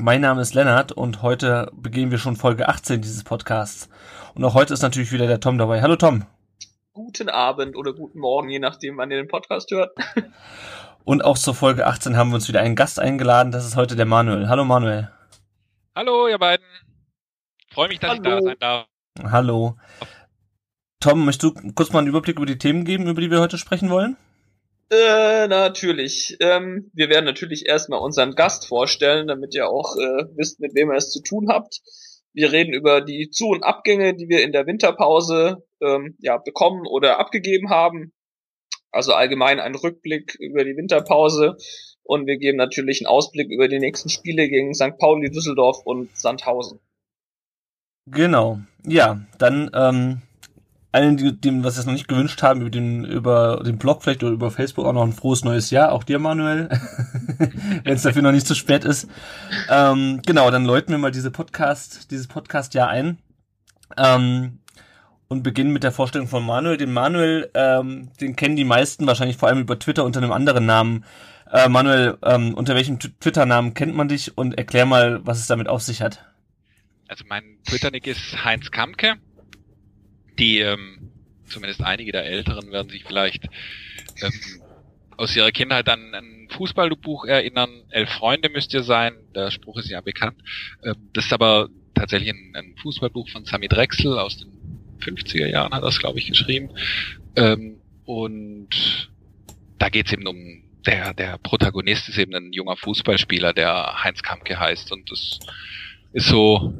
Mein Name ist Lennart und heute begehen wir schon Folge 18 dieses Podcasts. Und auch heute ist natürlich wieder der Tom dabei. Hallo Tom. Guten Abend oder guten Morgen, je nachdem, wann ihr den Podcast hört. Und auch zur Folge 18 haben wir uns wieder einen Gast eingeladen. Das ist heute der Manuel. Hallo Manuel. Hallo ihr beiden. Freue mich, dass Hallo. ich da sein darf. Hallo. Tom, möchtest du kurz mal einen Überblick über die Themen geben, über die wir heute sprechen wollen? Äh, natürlich. Ähm, wir werden natürlich erstmal unseren Gast vorstellen, damit ihr auch äh, wisst, mit wem ihr es zu tun habt. Wir reden über die Zu- und Abgänge, die wir in der Winterpause ähm, ja, bekommen oder abgegeben haben. Also allgemein ein Rückblick über die Winterpause. Und wir geben natürlich einen Ausblick über die nächsten Spiele gegen St. Pauli, Düsseldorf und Sandhausen. Genau. Ja, dann ähm, allen, die, dem, was es noch nicht gewünscht haben, über den, über den Blog vielleicht oder über Facebook auch noch ein frohes neues Jahr. Auch dir, Manuel, wenn es dafür noch nicht zu spät ist. Ähm, genau, dann läuten wir mal diese Podcast, dieses Podcast-Jahr ein. Ähm, und beginnen mit der Vorstellung von Manuel. Den Manuel, ähm, den kennen die meisten wahrscheinlich vor allem über Twitter unter einem anderen Namen. Äh, Manuel, ähm, unter welchem Twitter-Namen kennt man dich und erklär mal, was es damit auf sich hat. Also mein Twitter-Nick ist Heinz Kamke. Die, ähm, zumindest einige der Älteren werden sich vielleicht ähm, aus ihrer Kindheit an ein Fußballbuch erinnern. Elf Freunde müsst ihr sein. Der Spruch ist ja bekannt. Ähm, das ist aber tatsächlich ein, ein Fußballbuch von Sami Drechsel aus den 50er Jahren hat es, glaube ich, geschrieben. Ähm, und da geht es eben um der, der Protagonist ist eben ein junger Fußballspieler, der Heinz Kamke heißt. Und das ist so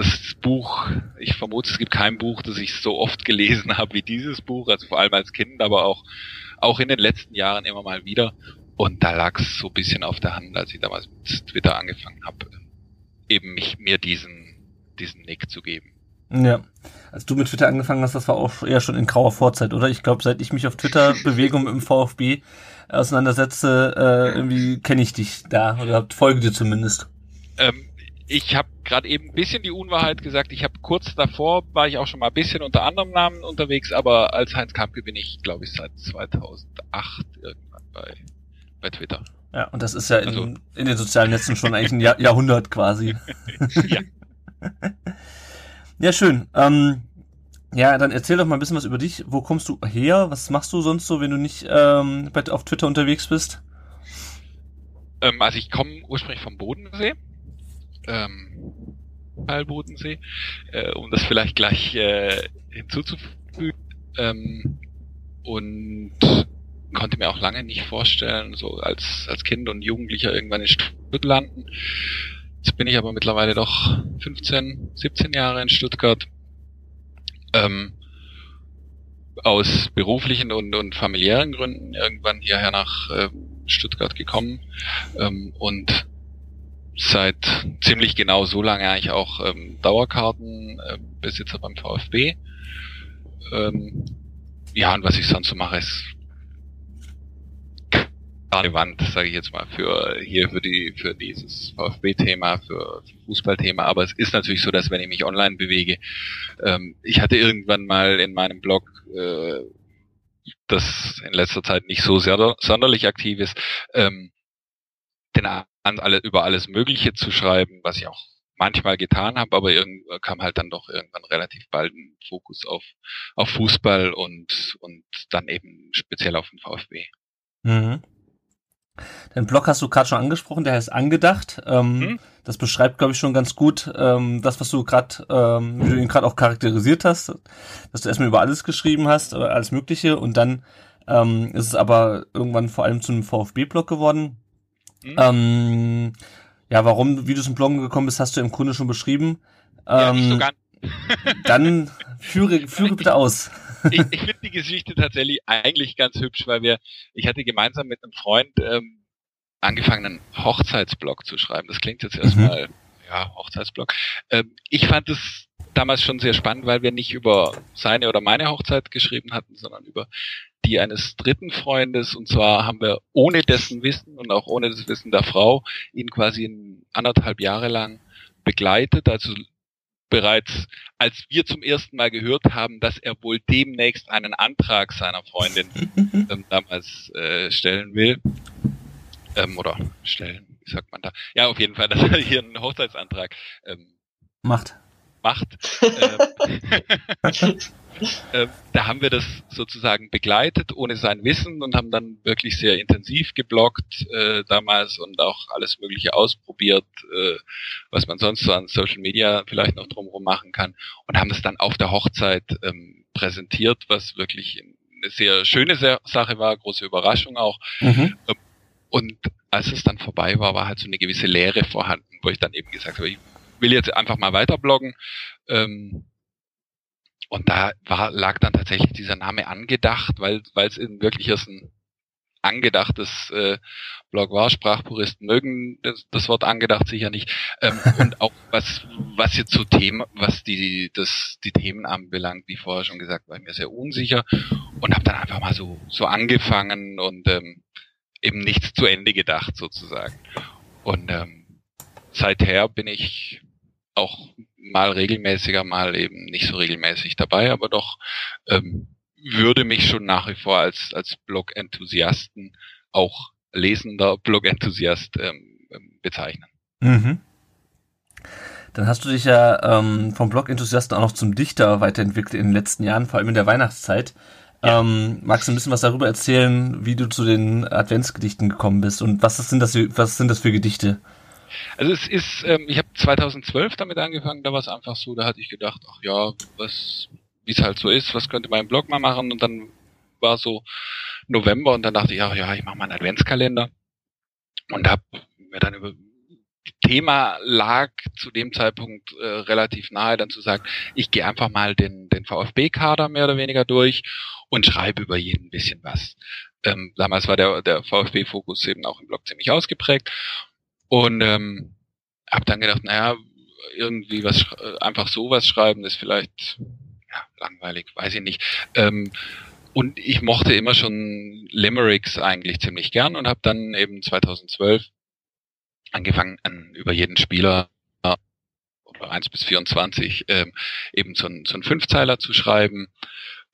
das Buch, ich vermute, es gibt kein Buch, das ich so oft gelesen habe wie dieses Buch, also vor allem als Kind, aber auch, auch in den letzten Jahren immer mal wieder. Und da lag es so ein bisschen auf der Hand, als ich damals mit Twitter angefangen habe, eben mich, mir diesen, diesen Nick zu geben. Ja. Als du mit Twitter angefangen hast, das war auch eher schon in grauer Vorzeit, oder? Ich glaube, seit ich mich auf Twitter bewege und mit dem VfB auseinandersetze, äh, irgendwie kenne ich dich da oder folge dir zumindest. Ähm, ich habe gerade eben ein bisschen die Unwahrheit gesagt. Ich habe kurz davor war ich auch schon mal ein bisschen unter anderem Namen unterwegs, aber als Heinz Kampke bin ich, glaube ich, seit 2008 irgendwann bei, bei Twitter. Ja, und das ist ja in, Also- in den sozialen Netzen schon eigentlich ein Jahr, Jahrhundert quasi. Ja. ja, schön. Ähm, ja, dann erzähl doch mal ein bisschen was über dich. Wo kommst du her? Was machst du sonst so, wenn du nicht ähm, auf Twitter unterwegs bist? Ähm, also ich komme ursprünglich vom Bodensee. Ähm, Teil Bodensee, äh, um das vielleicht gleich äh, hinzuzufügen. Ähm, und konnte mir auch lange nicht vorstellen, so als, als Kind und Jugendlicher irgendwann in Stuttgart landen. Jetzt bin ich aber mittlerweile doch 15, 17 Jahre in Stuttgart. Ähm, aus beruflichen und, und familiären Gründen irgendwann hierher nach äh, Stuttgart gekommen ähm, und seit ziemlich genau so lange eigentlich auch ähm, Dauerkartenbesitzer beim VfB. Ähm, ja, und was ich sonst so mache, ist relevant, sage ich jetzt mal, für hier für die für dieses VfB-Thema, für Fußballthema. Aber es ist natürlich so, dass wenn ich mich online bewege, ähm, ich hatte irgendwann mal in meinem Blog, äh, das in letzter Zeit nicht so sehr sonderlich aktiv ist, ähm, den an alle, über alles Mögliche zu schreiben, was ich auch manchmal getan habe, aber irgendwann kam halt dann doch irgendwann relativ bald ein Fokus auf, auf Fußball und, und dann eben speziell auf den VfB. Mhm. Den Blog hast du gerade schon angesprochen, der heißt Angedacht. Ähm, Hm? Das beschreibt, glaube ich, schon ganz gut ähm, das, was du gerade, ähm, wie du ihn gerade auch charakterisiert hast, dass du erstmal über alles geschrieben hast, oder alles Mögliche, und dann ähm, ist es aber irgendwann vor allem zu einem VfB-Blog geworden. Hm? Ähm, ja, warum, wie du zum Bloggen gekommen bist, hast du im Grunde schon beschrieben. ja, so Ähm, ganz. dann führe, führe bitte aus. ich, ich finde die Geschichte tatsächlich eigentlich ganz hübsch, weil wir, ich hatte gemeinsam mit einem Freund ähm, angefangen, einen Hochzeitsblog zu schreiben. Das klingt jetzt erstmal, ja, Hochzeitsblog. Ähm, ich fand es damals schon sehr spannend, weil wir nicht über seine oder meine Hochzeit geschrieben hatten, sondern über die eines dritten Freundes. Und zwar haben wir ohne dessen Wissen und auch ohne das Wissen der Frau ihn quasi anderthalb Jahre lang begleitet. Also bereits, als wir zum ersten Mal gehört haben, dass er wohl demnächst einen Antrag seiner Freundin ähm, damals äh, stellen will, ähm, oder stellen, wie sagt man da? Ja, auf jeden Fall, dass er hier einen Hochzeitsantrag ähm, macht. Macht. ähm, äh, da haben wir das sozusagen begleitet ohne sein Wissen und haben dann wirklich sehr intensiv gebloggt äh, damals und auch alles Mögliche ausprobiert, äh, was man sonst so an Social Media vielleicht noch drumherum machen kann und haben es dann auf der Hochzeit ähm, präsentiert, was wirklich eine sehr schöne Sache war, große Überraschung auch. Mhm. Ähm, und als es dann vorbei war, war halt so eine gewisse Leere vorhanden, wo ich dann eben gesagt habe, ich will jetzt einfach mal weiter bloggen. Ähm, und da war, lag dann tatsächlich dieser Name angedacht, weil weil es eben wirklich erst ein angedachtes äh, Blog war. Sprachpuristen mögen das, das Wort angedacht sicher nicht. Ähm, und auch was was jetzt so Themen, was die das die Themen anbelangt, wie vorher schon gesagt, war ich mir sehr unsicher und habe dann einfach mal so so angefangen und ähm, eben nichts zu Ende gedacht sozusagen. Und ähm, seither bin ich auch mal regelmäßiger, mal eben nicht so regelmäßig dabei, aber doch ähm, würde mich schon nach wie vor als, als Blog-Enthusiasten, auch lesender Blog-Enthusiast ähm, ähm, bezeichnen. Mhm. Dann hast du dich ja ähm, vom Blog-Enthusiasten auch noch zum Dichter weiterentwickelt in den letzten Jahren, vor allem in der Weihnachtszeit. Ja. Ähm, magst du ein bisschen was darüber erzählen, wie du zu den Adventsgedichten gekommen bist und was sind das, was sind das für Gedichte? Also es ist, ähm, ich habe 2012 damit angefangen, da war es einfach so, da hatte ich gedacht, ach ja, was, wie es halt so ist, was könnte mein Blog mal machen? Und dann war so November und dann dachte ich, ach ja, ich mache mal einen Adventskalender. Und habe mir dann über Thema lag zu dem Zeitpunkt äh, relativ nahe, dann zu sagen, ich gehe einfach mal den, den VfB-Kader mehr oder weniger durch und schreibe über jeden ein bisschen was. Ähm, damals war der, der VfB-Fokus eben auch im Blog ziemlich ausgeprägt und ähm, habe dann gedacht, naja, irgendwie was einfach sowas schreiben ist vielleicht ja, langweilig, weiß ich nicht. Ähm, und ich mochte immer schon Limericks eigentlich ziemlich gern und habe dann eben 2012 angefangen, an, über jeden Spieler oder 1 bis 24 ähm, eben so ein, so ein Fünfzeiler zu schreiben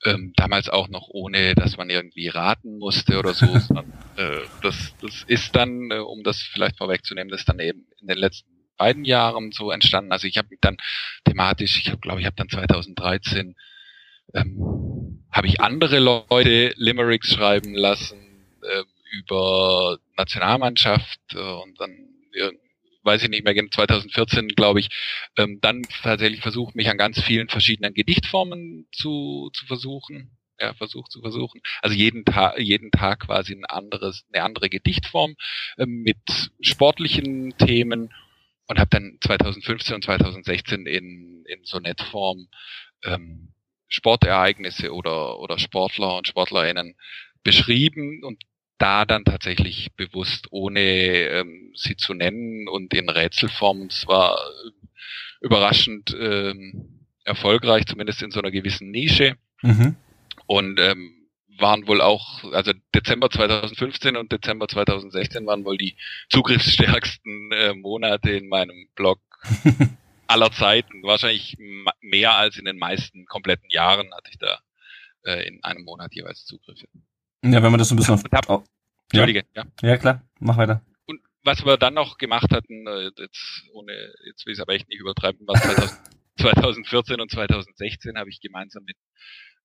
ähm, damals auch noch ohne, dass man irgendwie raten musste oder so. sondern, äh, das, das ist dann, äh, um das vielleicht vorwegzunehmen, das ist dann eben in den letzten beiden Jahren so entstanden. Also ich habe mich dann thematisch, ich glaube, ich habe dann 2013 ähm, habe ich andere Leute Limericks schreiben lassen äh, über Nationalmannschaft äh, und dann weiß ich nicht mehr, 2014 glaube ich, ähm, dann tatsächlich versucht, mich an ganz vielen verschiedenen Gedichtformen zu, zu versuchen. Ja, versucht zu versuchen. Also jeden Tag, jeden Tag quasi ein anderes, eine andere Gedichtform ähm, mit sportlichen Themen und habe dann 2015 und 2016 in, in Sonettform ähm, Sportereignisse oder, oder Sportler und Sportlerinnen beschrieben und da dann tatsächlich bewusst, ohne ähm, sie zu nennen und in Rätselform, zwar überraschend ähm, erfolgreich, zumindest in so einer gewissen Nische. Mhm. Und ähm, waren wohl auch, also Dezember 2015 und Dezember 2016 waren wohl die zugriffsstärksten äh, Monate in meinem Blog aller Zeiten. Wahrscheinlich mehr als in den meisten kompletten Jahren hatte ich da äh, in einem Monat jeweils Zugriffe. Ja, wenn man das so ein bisschen auf. Hab, oh, Entschuldige, ja. ja. Ja, klar, mach weiter. Und was wir dann noch gemacht hatten, äh, jetzt ohne, jetzt will ich es aber echt nicht übertreiben, war 2000, 2014 und 2016 habe ich gemeinsam mit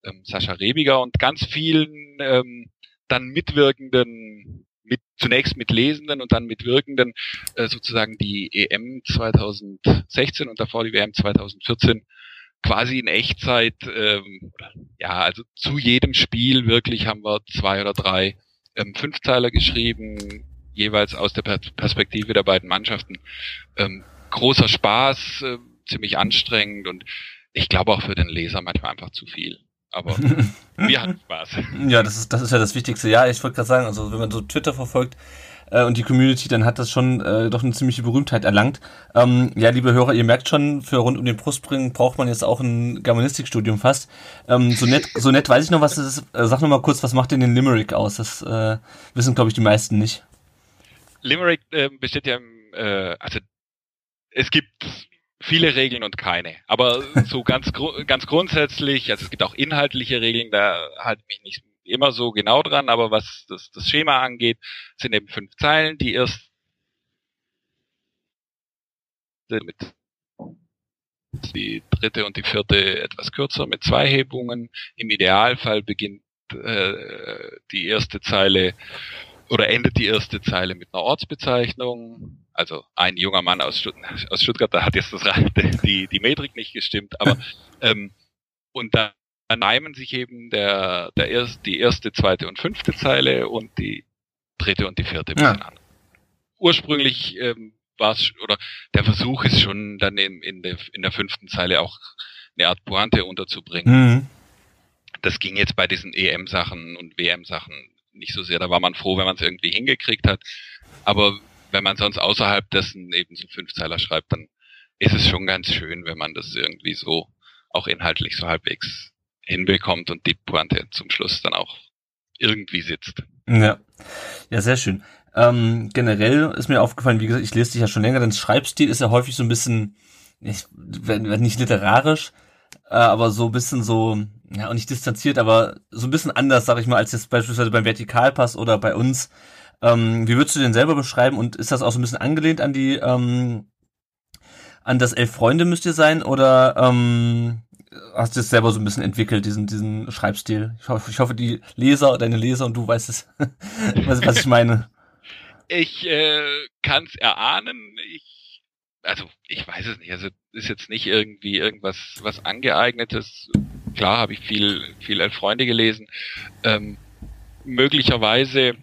ähm, Sascha Rebiger und ganz vielen ähm, dann mitwirkenden mit, zunächst mit Lesenden und dann mit Wirkenden äh, sozusagen die EM 2016 und davor die WM 2014 quasi in Echtzeit, ähm, ja, also zu jedem Spiel wirklich haben wir zwei oder drei ähm, Fünfzeiler geschrieben, jeweils aus der Perspektive der beiden Mannschaften. Ähm, großer Spaß, äh, ziemlich anstrengend und ich glaube auch für den Leser manchmal einfach zu viel. Aber wir hatten Spaß. Ja, das ist, das ist ja das Wichtigste. Ja, ich wollte gerade sagen, also wenn man so Twitter verfolgt, äh, und die Community, dann hat das schon äh, doch eine ziemliche Berühmtheit erlangt. Ähm, ja, liebe Hörer, ihr merkt schon, für rund um den Brustbringen braucht man jetzt auch ein Germanistikstudium fast. Ähm, so nett, so nett weiß ich noch, was das ist. Äh, sag noch mal kurz, was macht denn den Limerick aus? Das äh, wissen, glaube ich, die meisten nicht. Limerick äh, besteht ja im, äh, also es gibt viele Regeln und keine. Aber so ganz, ganz grundsätzlich, also es gibt auch inhaltliche Regeln, da halte ich mich nicht immer so genau dran, aber was das, das Schema angeht, sind eben fünf Zeilen, die erst mit die dritte und die vierte etwas kürzer mit zwei Hebungen. Im Idealfall beginnt äh, die erste Zeile oder endet die erste Zeile mit einer Ortsbezeichnung. Also ein junger Mann aus, Stutt aus Stuttgart, da hat jetzt das die, die Metrik nicht gestimmt, aber ähm, und dann reimen sich eben der, der erst, die erste, zweite und fünfte Zeile und die dritte und die vierte ja. an. Ursprünglich ähm, war es, oder der Versuch ist schon dann in, in, der, in der fünften Zeile auch eine Art Pointe unterzubringen. Mhm. Das ging jetzt bei diesen EM-Sachen und WM-Sachen nicht so sehr. Da war man froh, wenn man es irgendwie hingekriegt hat. Aber wenn man sonst außerhalb dessen eben so Fünfzeiler schreibt, dann ist es schon ganz schön, wenn man das irgendwie so auch inhaltlich so halbwegs hinbekommt und die Pointe zum Schluss dann auch irgendwie sitzt. Ja, ja, sehr schön. Ähm, generell ist mir aufgefallen, wie gesagt, ich lese dich ja schon länger, dein Schreibstil ist ja häufig so ein bisschen, nicht, nicht literarisch, äh, aber so ein bisschen so, ja, auch nicht distanziert, aber so ein bisschen anders, sag ich mal, als jetzt beispielsweise beim Vertikalpass oder bei uns. Ähm, wie würdest du den selber beschreiben und ist das auch so ein bisschen angelehnt an die, ähm, an das Elf Freunde müsst ihr sein oder ähm, hast du es selber so ein bisschen entwickelt, diesen, diesen Schreibstil? Ich hoffe, ich hoffe, die Leser, deine Leser und du weißt es, was, was ich meine. Ich äh, kann es erahnen. Ich, also ich weiß es nicht. Also ist jetzt nicht irgendwie irgendwas was angeeignetes. Klar habe ich viel viel Elf Freunde gelesen. Ähm, möglicherweise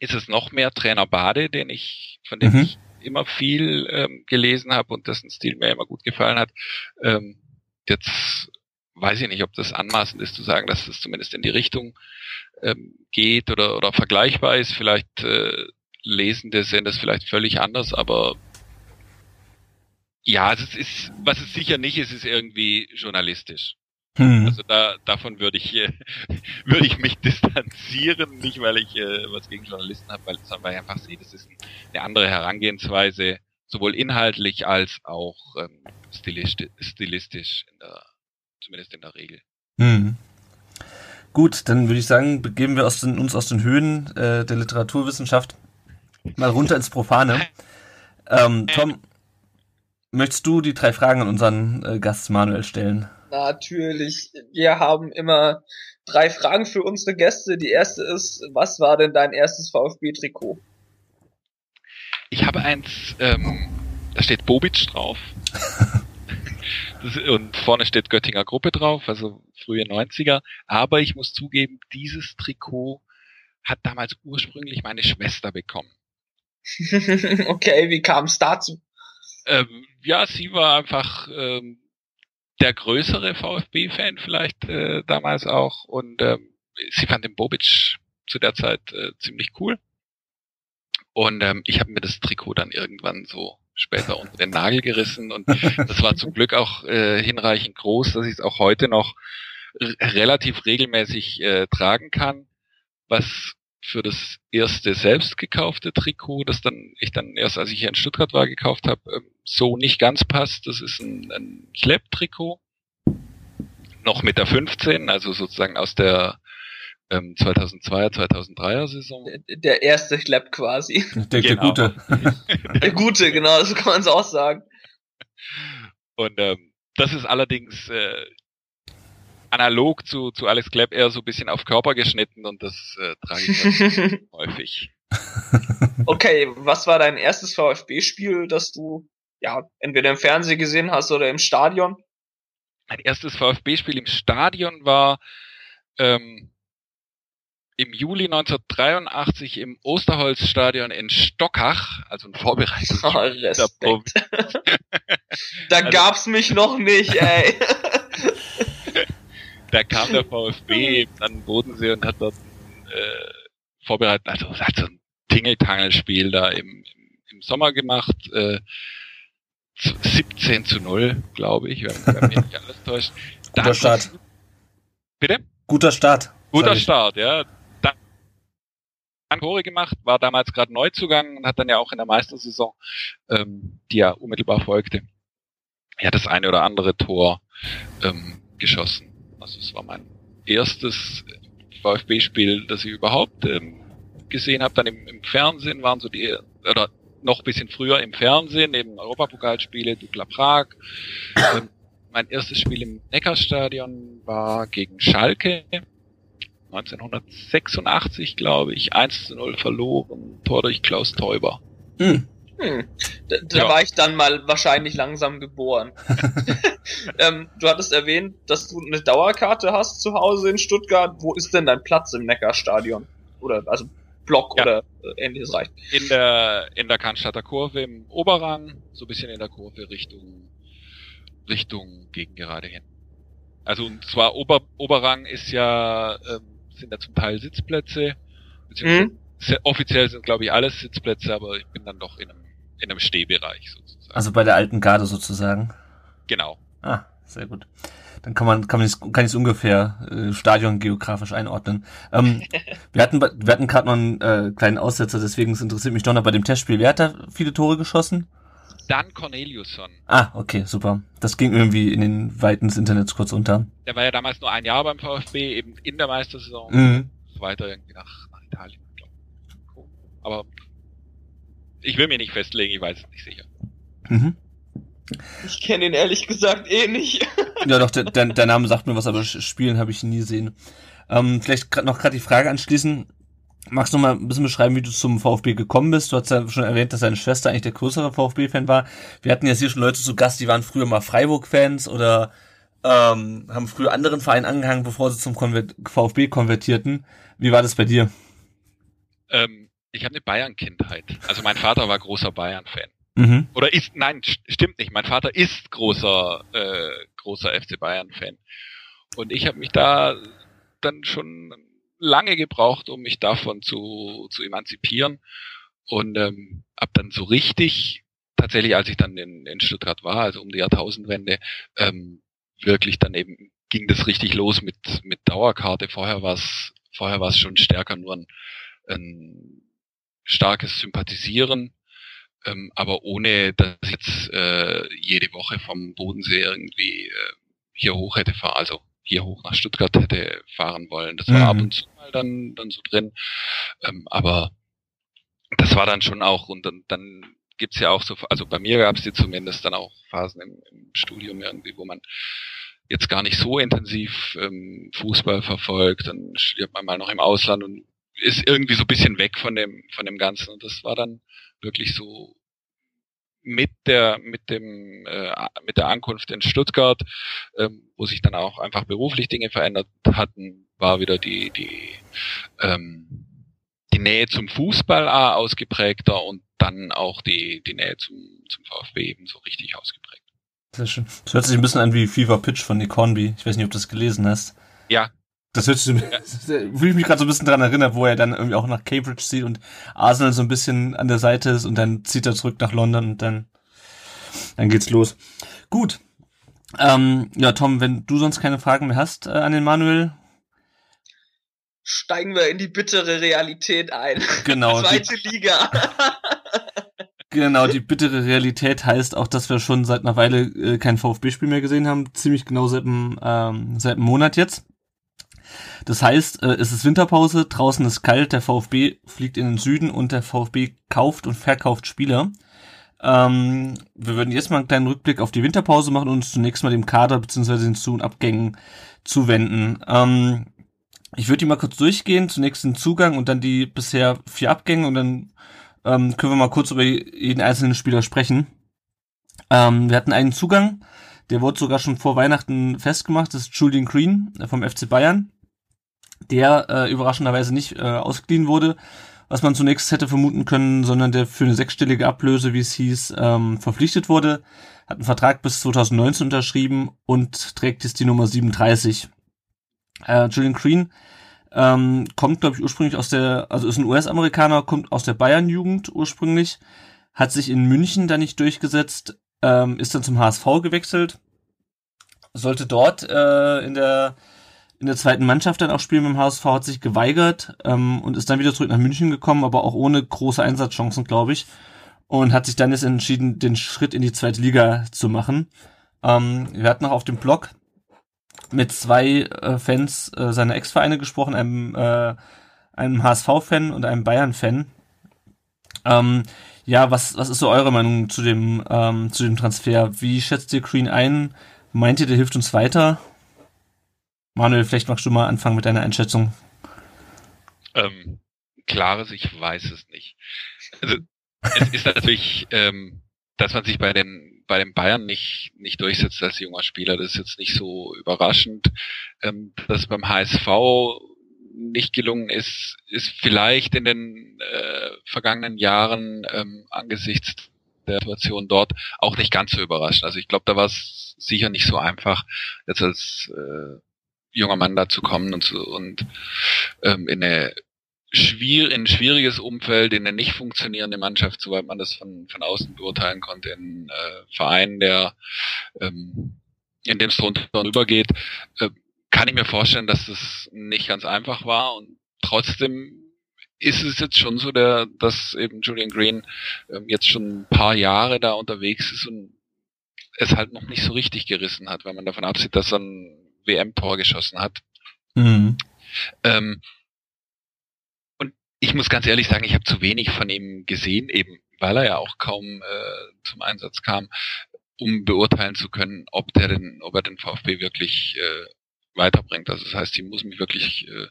ist es noch mehr Trainer Bade, den ich von dem mhm. ich immer viel ähm, gelesen habe und dessen Stil mir immer gut gefallen hat. Ähm, jetzt weiß ich nicht, ob das anmaßend ist zu sagen, dass es zumindest in die Richtung ähm, geht oder, oder vergleichbar ist. Vielleicht äh, Lesende sehen das vielleicht völlig anders, aber ja, es ist, was es sicher nicht ist, ist irgendwie journalistisch. Hm. Also da, davon würde ich, äh, würde ich mich distanzieren, nicht weil ich äh, was gegen Journalisten habe, weil, weil ich einfach sehe, das ist eine andere Herangehensweise, sowohl inhaltlich als auch ähm, stilistisch, stilistisch in der, zumindest in der Regel. Hm. Gut, dann würde ich sagen, begeben wir aus den, uns aus den Höhen äh, der Literaturwissenschaft mal runter ins Profane. Ähm, Tom, möchtest du die drei Fragen an unseren äh, Gast Manuel stellen? Natürlich. Wir haben immer drei Fragen für unsere Gäste. Die erste ist, was war denn dein erstes VfB-Trikot? Ich habe eins, ähm, da steht Bobic drauf. und vorne steht Göttinger Gruppe drauf, also frühe 90er. Aber ich muss zugeben, dieses Trikot hat damals ursprünglich meine Schwester bekommen. okay, wie kam es dazu? Ähm, ja, sie war einfach ähm, der größere VfB-Fan vielleicht äh, damals auch und ähm, sie fand den Bobic zu der Zeit äh, ziemlich cool. Und ähm, ich habe mir das Trikot dann irgendwann so später unter den Nagel gerissen und das war zum Glück auch äh, hinreichend groß, dass ich es auch heute noch relativ regelmäßig äh, tragen kann, was für das erste selbst gekaufte Trikot, das dann ich dann erst als ich hier in Stuttgart war gekauft habe, ähm, so nicht ganz passt. Das ist ein, ein Schlepptrikot, noch mit der 15, also sozusagen aus der ähm, 2002er, 2003er Saison. Der, der erste Schlepp quasi. Der, genau. der Gute. der Gute, genau, so kann man es auch sagen. Und ähm, das ist allerdings äh, analog zu, zu Alex Klepp eher so ein bisschen auf Körper geschnitten und das äh, trage ich häufig. Okay, was war dein erstes VfB-Spiel, das du ja entweder im Fernsehen gesehen hast oder im Stadion? Mein erstes VfB-Spiel im Stadion war ähm, im Juli 1983 im Osterholzstadion in Stockach, also ein Vorbereitung. Oh, da also, gab's mich noch nicht, ey. da kam der VfB an den Bodensee und hat dort äh, vorbereitet, also hat so ein Tingeltangelspiel da im, im Sommer gemacht. Äh, 17 zu 0, glaube ich, wenn, wenn mich nicht alles täuscht. Guter Start. Bitte? Guter Start. Guter Start, ja. Tore gemacht, war damals gerade Neuzugang und hat dann ja auch in der Meistersaison, ähm, die ja unmittelbar folgte, ja das eine oder andere Tor ähm, geschossen. Also es war mein erstes VfB-Spiel, das ich überhaupt ähm, gesehen habe. Dann im, im Fernsehen waren so die, oder noch bisschen früher im Fernsehen, eben Europapokalspiele, Dukla Prag. Ähm, mein erstes Spiel im Neckarstadion war gegen Schalke. 1986, glaube ich, 1 zu 0 verloren, Tor durch Klaus Teuber. Hm. Hm. Da, da ja. war ich dann mal wahrscheinlich langsam geboren. ähm, du hattest erwähnt, dass du eine Dauerkarte hast zu Hause in Stuttgart. Wo ist denn dein Platz im Neckarstadion? Oder also Block ja. oder äh, ähnliches reicht. In der in der Cannstatter Kurve im Oberrang, so ein bisschen in der Kurve Richtung Richtung gegen gerade hin. Also und zwar Ober, Oberrang ist ja ähm, sind ja zum Teil Sitzplätze, beziehungsweise mhm. offiziell sind glaube ich alles Sitzplätze, aber ich bin dann doch in einem in einem Stehbereich sozusagen. Also bei der alten Garde sozusagen. Genau. Ah, sehr gut. Dann kann man kann man kann ich es ungefähr äh, Stadion geografisch einordnen. Ähm, wir hatten wir hatten gerade noch einen äh, kleinen Aussetzer, deswegen interessiert mich doch noch bei dem Testspiel. Wer hat da viele Tore geschossen? Dan Corneliusson. Ah, okay, super. Das ging irgendwie in den Weiten des Internets kurz unter. Der war ja damals nur ein Jahr beim VfB, eben in der Meistersaison. Mhm. Weiter irgendwie nach, nach Italien, glaube ich. Aber ich will mir nicht festlegen, ich weiß es nicht sicher. Mhm. Ich kenne ihn ehrlich gesagt eh nicht. ja, doch, der, der, der Name sagt mir was, aber spielen habe ich nie gesehen. Ähm, vielleicht grad, noch gerade die Frage anschließen. Magst du noch mal ein bisschen beschreiben, wie du zum VfB gekommen bist? Du hast ja schon erwähnt, dass deine Schwester eigentlich der größere VfB-Fan war. Wir hatten jetzt hier schon Leute zu Gast, die waren früher mal Freiburg-Fans oder ähm, haben früher anderen Vereinen angehangen, bevor sie zum Konver VfB konvertierten. Wie war das bei dir? Ähm, ich habe eine Bayern-Kindheit. Also mein Vater war großer Bayern-Fan. Mhm. Oder ist, nein, stimmt nicht. Mein Vater ist großer, äh, großer FC Bayern-Fan. Und ich habe mich da dann schon lange gebraucht, um mich davon zu, zu emanzipieren. Und ähm, ab dann so richtig, tatsächlich, als ich dann in, in Stuttgart war, also um die Jahrtausendwende, ähm, wirklich dann eben ging das richtig los mit, mit Dauerkarte. Vorher war es vorher war schon stärker nur ein, ein starkes Sympathisieren, ähm, aber ohne dass ich jetzt äh, jede Woche vom Bodensee irgendwie äh, hier hoch hätte fahren, also hier hoch nach Stuttgart hätte fahren wollen. Das war mhm. ab und zu mal dann, dann so drin. Ähm, aber das war dann schon auch, und dann, dann gibt's ja auch so, also bei mir gab's die zumindest dann auch Phasen im, im Studium irgendwie, wo man jetzt gar nicht so intensiv ähm, Fußball verfolgt, dann studiert man mal noch im Ausland und ist irgendwie so ein bisschen weg von dem, von dem Ganzen. Und das war dann wirklich so mit der mit dem äh, mit der Ankunft in Stuttgart, ähm, wo sich dann auch einfach beruflich Dinge verändert hatten, war wieder die die ähm, die Nähe zum Fußball A ausgeprägter und dann auch die die Nähe zum zum VfB eben so richtig ausgeprägt. Sehr schön. Das hört sich ein bisschen an wie Fever Pitch von Nick Hornby. Ich weiß nicht, ob du das gelesen hast. Ja, das hört sich, fühle ich mich gerade so ein bisschen dran erinnert, wo er dann irgendwie auch nach Cambridge zieht und Arsenal so ein bisschen an der Seite ist und dann zieht er zurück nach London und dann, dann geht's los. Gut. Ähm, ja, Tom, wenn du sonst keine Fragen mehr hast äh, an den Manuel. Steigen wir in die bittere Realität ein. Genau. Zweite die, Liga. genau, die bittere Realität heißt auch, dass wir schon seit einer Weile äh, kein VfB-Spiel mehr gesehen haben. Ziemlich genau seit einem, ähm, seit einem Monat jetzt. Das heißt, äh, es ist Winterpause, draußen ist kalt, der VfB fliegt in den Süden und der VfB kauft und verkauft Spieler. Ähm, wir würden jetzt mal einen kleinen Rückblick auf die Winterpause machen und uns zunächst mal dem Kader bzw. den Zu- und Abgängen zuwenden. Ähm, ich würde die mal kurz durchgehen, zunächst den Zugang und dann die bisher vier Abgänge und dann ähm, können wir mal kurz über jeden einzelnen Spieler sprechen. Ähm, wir hatten einen Zugang, der wurde sogar schon vor Weihnachten festgemacht, das ist Julian Green vom FC Bayern der äh, überraschenderweise nicht äh, ausgeliehen wurde, was man zunächst hätte vermuten können, sondern der für eine sechsstellige Ablöse, wie es hieß, ähm, verpflichtet wurde, hat einen Vertrag bis 2019 unterschrieben und trägt jetzt die Nummer 37. Äh, Julian Green Ähm, kommt, glaube ich, ursprünglich aus der, also ist ein US-Amerikaner, kommt aus der Bayern-Jugend ursprünglich, hat sich in München da nicht durchgesetzt, ähm, ist dann zum HSV gewechselt, sollte dort äh, in der in der zweiten Mannschaft dann auch spielen beim HSV, hat sich geweigert ähm, und ist dann wieder zurück nach München gekommen, aber auch ohne große Einsatzchancen, glaube ich. Und hat sich dann jetzt entschieden, den Schritt in die zweite Liga zu machen. Ähm, wir hatten noch auf dem Blog mit zwei äh, Fans äh, seiner Ex-Vereine gesprochen, einem, äh, einem HSV-Fan und einem Bayern-Fan. Ähm, ja, was, was ist so eure Meinung zu dem, ähm, zu dem Transfer? Wie schätzt ihr Green ein? Meint ihr, der hilft uns weiter? Manuel, vielleicht magst du mal anfangen mit deiner Einschätzung. Ähm, klares, ich weiß es nicht. Also, es ist natürlich, ähm, dass man sich bei den bei den Bayern nicht nicht durchsetzt als junger Spieler, das ist jetzt nicht so überraschend. Ähm, dass beim HSV nicht gelungen ist, ist vielleicht in den äh, vergangenen Jahren ähm, angesichts der Situation dort auch nicht ganz so überraschend. Also ich glaube, da war es sicher nicht so einfach, jetzt als äh, junger Mann dazu kommen und, so, und ähm, in eine schwier in ein schwieriges Umfeld, in eine nicht funktionierende Mannschaft, soweit man das von, von außen beurteilen konnte, in äh, Verein, der ähm, in dem es drunter drüber geht, äh, kann ich mir vorstellen, dass das nicht ganz einfach war und trotzdem ist es jetzt schon so, der, dass eben Julian Green ähm, jetzt schon ein paar Jahre da unterwegs ist und es halt noch nicht so richtig gerissen hat, wenn man davon absieht, dass ein WM-Tor geschossen hat. Mhm. Ähm, und ich muss ganz ehrlich sagen, ich habe zu wenig von ihm gesehen, eben weil er ja auch kaum äh, zum Einsatz kam, um beurteilen zu können, ob der den, ob er den VfB wirklich äh, weiterbringt. Also das heißt, ich muss mich wirklich, äh,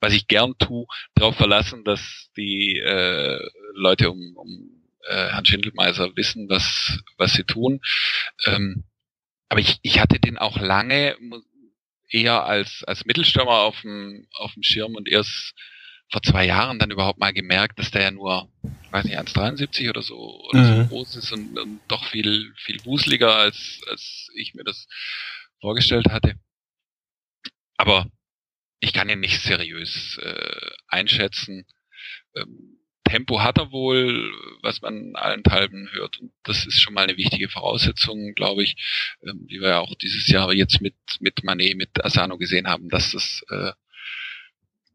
was ich gern tue, darauf verlassen, dass die äh, Leute um, um äh, Herrn Schindelmeiser wissen, was was sie tun. Ähm, aber ich, ich hatte den auch lange, eher als, als Mittelstürmer auf dem, auf dem Schirm und erst vor zwei Jahren dann überhaupt mal gemerkt, dass der ja nur, weiß nicht, 1,73 oder so oder mhm. so groß ist und, und doch viel, viel wuseliger als, als ich mir das vorgestellt hatte. Aber ich kann ihn nicht seriös äh, einschätzen. Ähm, Tempo hat er wohl, was man allenthalben hört. Und das ist schon mal eine wichtige Voraussetzung, glaube ich, ähm, wie wir ja auch dieses Jahr jetzt mit, mit Manet, mit Asano gesehen haben, dass das äh,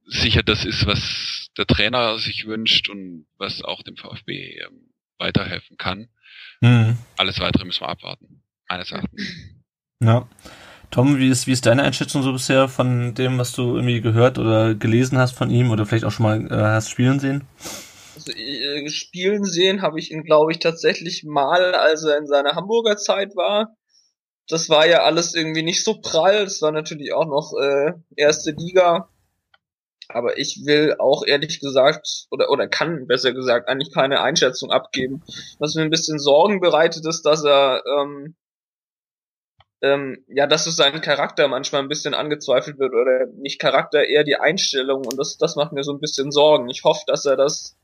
sicher das ist, was der Trainer sich wünscht und was auch dem VfB ähm, weiterhelfen kann. Mhm. Alles weitere müssen wir abwarten, meines Erachtens. Ja. Tom, wie ist, wie ist deine Einschätzung so bisher von dem, was du irgendwie gehört oder gelesen hast von ihm oder vielleicht auch schon mal äh, hast spielen sehen? Also, äh, spielen sehen habe ich ihn, glaube ich, tatsächlich mal, als er in seiner Hamburger Zeit war. Das war ja alles irgendwie nicht so prall. Das war natürlich auch noch äh, erste Liga. Aber ich will auch ehrlich gesagt, oder, oder kann besser gesagt, eigentlich keine Einschätzung abgeben. Was mir ein bisschen Sorgen bereitet ist, dass er, ähm, ähm, ja, dass es seinen Charakter manchmal ein bisschen angezweifelt wird oder nicht Charakter, eher die Einstellung und das, das macht mir so ein bisschen Sorgen. Ich hoffe, dass er das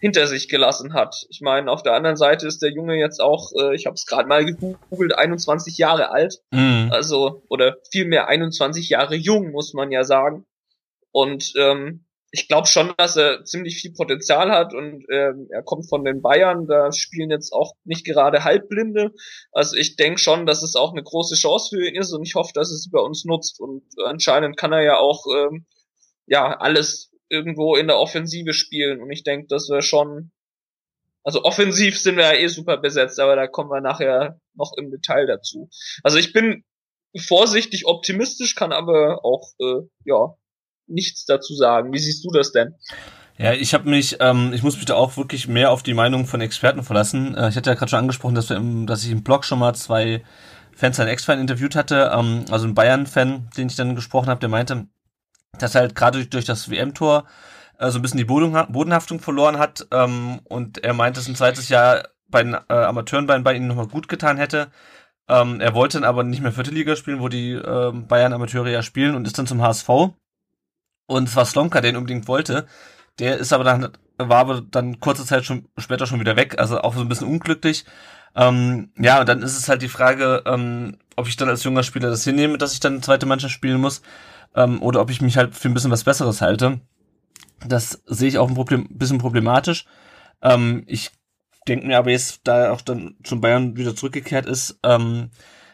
hinter sich gelassen hat. Ich meine, auf der anderen Seite ist der Junge jetzt auch, äh, ich habe es gerade mal gegoogelt, 21 Jahre alt. Mhm. Also, oder vielmehr 21 Jahre jung, muss man ja sagen. Und ähm, ich glaube schon, dass er ziemlich viel Potenzial hat und ähm, er kommt von den Bayern, da spielen jetzt auch nicht gerade Halbblinde. Also ich denke schon, dass es auch eine große Chance für ihn ist und ich hoffe, dass es bei uns nutzt. Und anscheinend kann er ja auch ähm, ja alles irgendwo in der Offensive spielen. Und ich denke, das wäre schon. Also offensiv sind wir ja eh super besetzt, aber da kommen wir nachher noch im Detail dazu. Also ich bin vorsichtig optimistisch, kann aber auch äh, ja nichts dazu sagen. Wie siehst du das denn? Ja, ich habe mich, ähm, ich muss mich da auch wirklich mehr auf die Meinung von Experten verlassen. Äh, ich hatte ja gerade schon angesprochen, dass wir im, dass ich im Blog schon mal zwei Fans seiner Ex-Fan interviewt hatte, ähm, also ein Bayern-Fan, den ich dann gesprochen habe, der meinte, dass halt gerade durch, das WM-Tor äh, so ein bisschen die Bodenhaftung verloren hat ähm, und er meint, dass ein zweites Jahr bei den äh, Amateuren bei, bei ihnen nochmal gut getan hätte. Ähm, er wollte dann aber nicht mehr vierte Liga spielen, wo die äh, Bayern Amateure ja spielen und ist dann zum HSV. Und es war Slomka, der ihn unbedingt wollte. Der ist aber dann, war aber dann kurze Zeit schon später schon wieder weg, also auch so ein bisschen unglücklich. Ähm, ja, und dann ist es halt die Frage, ähm, ob ich dann als junger Spieler das hinnehme, dass ich dann zweite Mannschaft spielen muss ähm, oder ob ich mich halt für ein bisschen was Besseres halte. Das sehe ich auch ein Problem, bisschen problematisch. Ähm, ich denke mir aber jetzt, da auch dann schon Bayern wieder zurückgekehrt ist, ähm,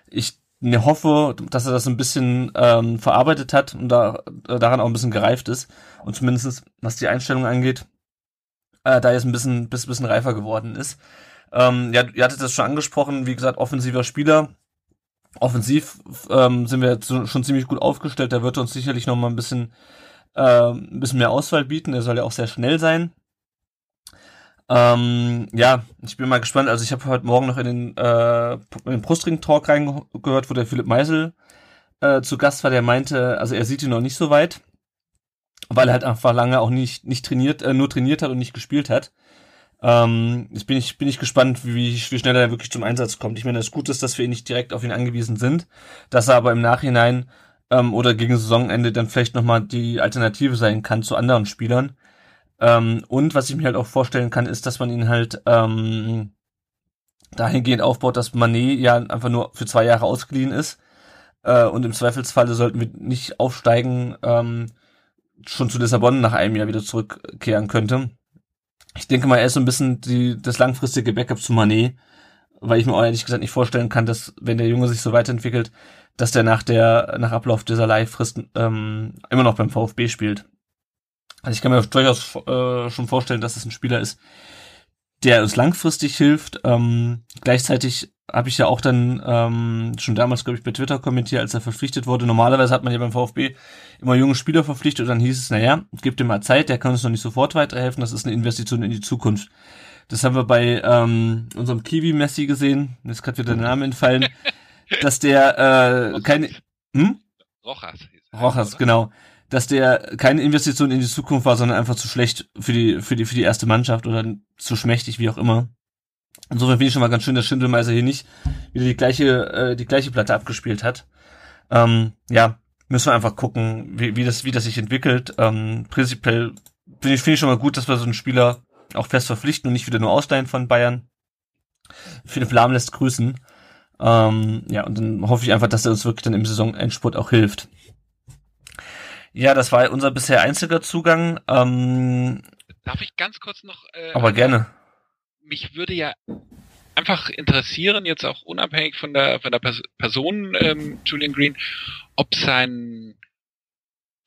ich hoffe, dass er das ein bisschen ähm, verarbeitet hat und da, äh, daran auch ein bisschen gereift ist und zumindest was die Einstellung angeht, äh, da jetzt ein bisschen, bisschen, bisschen reifer geworden ist. Ähm, ja, ihr hattet das schon angesprochen, wie gesagt, offensiver Spieler. Offensiv ähm, sind wir jetzt schon ziemlich gut aufgestellt. Da wird uns sicherlich noch mal ein bisschen, äh, ein bisschen mehr Auswahl bieten. Er soll ja auch sehr schnell sein. Ähm, ja, ich bin mal gespannt. Also ich habe heute Morgen noch in den, äh, in den Brustring-Talk reingehört, wo der Philipp Meisel äh, zu Gast war. Der meinte, also er sieht ihn noch nicht so weit, weil er halt einfach lange auch nicht, nicht trainiert, äh, nur trainiert hat und nicht gespielt hat. Ähm, jetzt bin ich, bin ich gespannt, wie, wie schnell er wirklich zum Einsatz kommt. Ich meine, das Gute ist, dass wir nicht direkt auf ihn angewiesen sind, dass er aber im Nachhinein ähm, oder gegen Saisonende dann vielleicht nochmal die Alternative sein kann zu anderen Spielern. Ähm, und was ich mir halt auch vorstellen kann, ist, dass man ihn halt ähm, dahingehend aufbaut, dass Manet ja einfach nur für zwei Jahre ausgeliehen ist. Äh, und im Zweifelsfalle sollten wir nicht aufsteigen, ähm, schon zu Lissabon nach einem Jahr wieder zurückkehren könnte. Ich denke mal, er ist so ein bisschen die, das langfristige Backup zu Manet, weil ich mir auch ehrlich gesagt nicht vorstellen kann, dass, wenn der Junge sich so weiterentwickelt, dass der nach der, nach Ablauf dieser Leihfrist ähm, immer noch beim VfB spielt. Also ich kann mir durchaus äh, schon vorstellen, dass es ein Spieler ist, der uns langfristig hilft. Ähm, gleichzeitig habe ich ja auch dann ähm, schon damals, glaube ich, bei Twitter kommentiert, als er verpflichtet wurde. Normalerweise hat man ja beim VfB immer junge Spieler verpflichtet und dann hieß es, naja, gib dem mal Zeit, der kann uns noch nicht sofort weiterhelfen, das ist eine Investition in die Zukunft. Das haben wir bei ähm, unserem Kiwi-Messi gesehen, jetzt gerade wieder der Name entfallen, dass der äh, keine... Hm? Rochas. Rochas, genau dass der keine Investition in die Zukunft war, sondern einfach zu schlecht für die, für die, für die erste Mannschaft oder zu schmächtig, wie auch immer. Insofern finde ich schon mal ganz schön, dass Schindelmeiser hier nicht wieder die gleiche, äh, die gleiche Platte abgespielt hat. Ähm, ja, müssen wir einfach gucken, wie, wie das, wie das sich entwickelt. Ähm, prinzipiell finde ich, finde ich schon mal gut, dass wir so einen Spieler auch fest verpflichten und nicht wieder nur ausleihen von Bayern. Philipp Lahm lässt grüßen. Ähm, ja, und dann hoffe ich einfach, dass er uns wirklich dann im Saisonendspurt auch hilft. Ja, das war unser bisher einziger Zugang. Ähm, Darf ich ganz kurz noch? Äh, aber gerne. Mich würde ja einfach interessieren, jetzt auch unabhängig von der von der Pers Person ähm, Julian Green, ob sein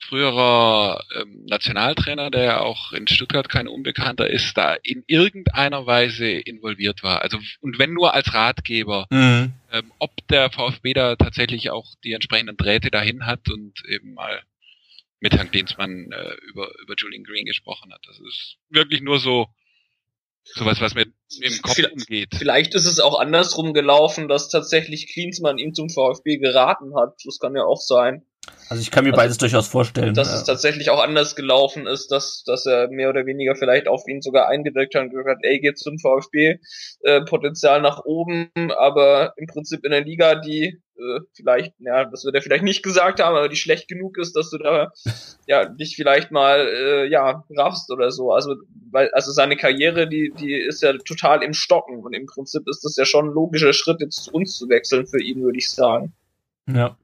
früherer ähm, Nationaltrainer, der ja auch in Stuttgart kein Unbekannter ist, da in irgendeiner Weise involviert war. Also und wenn nur als Ratgeber, mhm. ähm, ob der VfB da tatsächlich auch die entsprechenden Drähte dahin hat und eben mal mit Herrn Klinsmann äh, über, über Julian Green gesprochen hat. Das ist wirklich nur so sowas, was mir im Kopf vielleicht, umgeht. Vielleicht ist es auch andersrum gelaufen, dass tatsächlich Klinsmann ihm zum VfB geraten hat. Das kann ja auch sein. Also ich kann mir also, beides durchaus vorstellen. Dass ja. es tatsächlich auch anders gelaufen ist, dass, dass er mehr oder weniger vielleicht auf ihn sogar eingedrückt hat und gesagt hat, ey, geht zum VfB, äh, Potenzial nach oben, aber im Prinzip in der Liga, die äh, vielleicht, ja, das wird er vielleicht nicht gesagt haben, aber die schlecht genug ist, dass du da ja dich vielleicht mal äh, ja raffst oder so. Also weil also seine Karriere, die die ist ja total im Stocken und im Prinzip ist das ja schon ein logischer Schritt jetzt zu uns zu wechseln für ihn, würde ich sagen. Ja.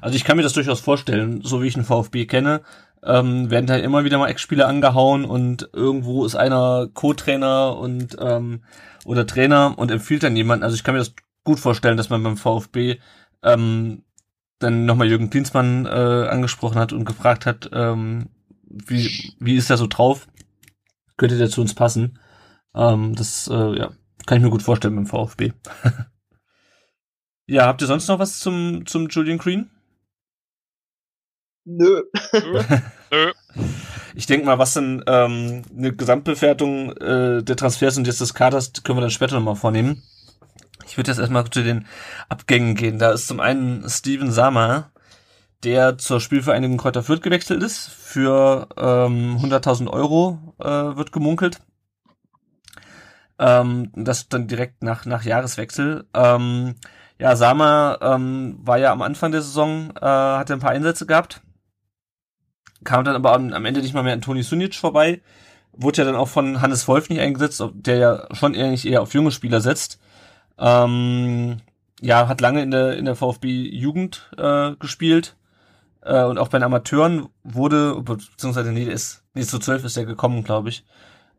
Also ich kann mir das durchaus vorstellen, so wie ich einen VfB kenne, ähm, werden halt immer wieder mal Ex-Spieler angehauen und irgendwo ist einer Co-Trainer und ähm, oder Trainer und empfiehlt dann jemanden. Also ich kann mir das gut vorstellen, dass man beim VfB ähm, dann nochmal Jürgen Klinsmann äh, angesprochen hat und gefragt hat, ähm, wie, wie ist er so drauf? Könnte der zu uns passen? Ähm, das äh, ja, kann ich mir gut vorstellen beim VfB. ja, habt ihr sonst noch was zum, zum Julian Green? Nö. Nö. Ich denke mal, was denn ähm, eine Gesamtbewertung äh, der Transfers und jetzt des Kaders können wir dann später nochmal vornehmen. Ich würde jetzt erstmal zu den Abgängen gehen. Da ist zum einen Steven Sama, der zur Spielvereinigung Kräuter Fürth gewechselt ist. Für ähm, 100.000 Euro äh, wird gemunkelt. Ähm, das dann direkt nach, nach Jahreswechsel. Ähm, ja, Sama ähm, war ja am Anfang der Saison, äh, hatte ein paar Einsätze gehabt. Kam dann aber am, am Ende nicht mal mehr an Toni Sunic vorbei. Wurde ja dann auch von Hannes Wolf nicht eingesetzt, der ja schon eher nicht eher auf junge Spieler setzt. Ähm, ja, hat lange in der, in der VfB Jugend äh, gespielt. Äh, und auch bei den Amateuren wurde, beziehungsweise nee, der ist, nee, zu zwölf ist er gekommen, glaube ich.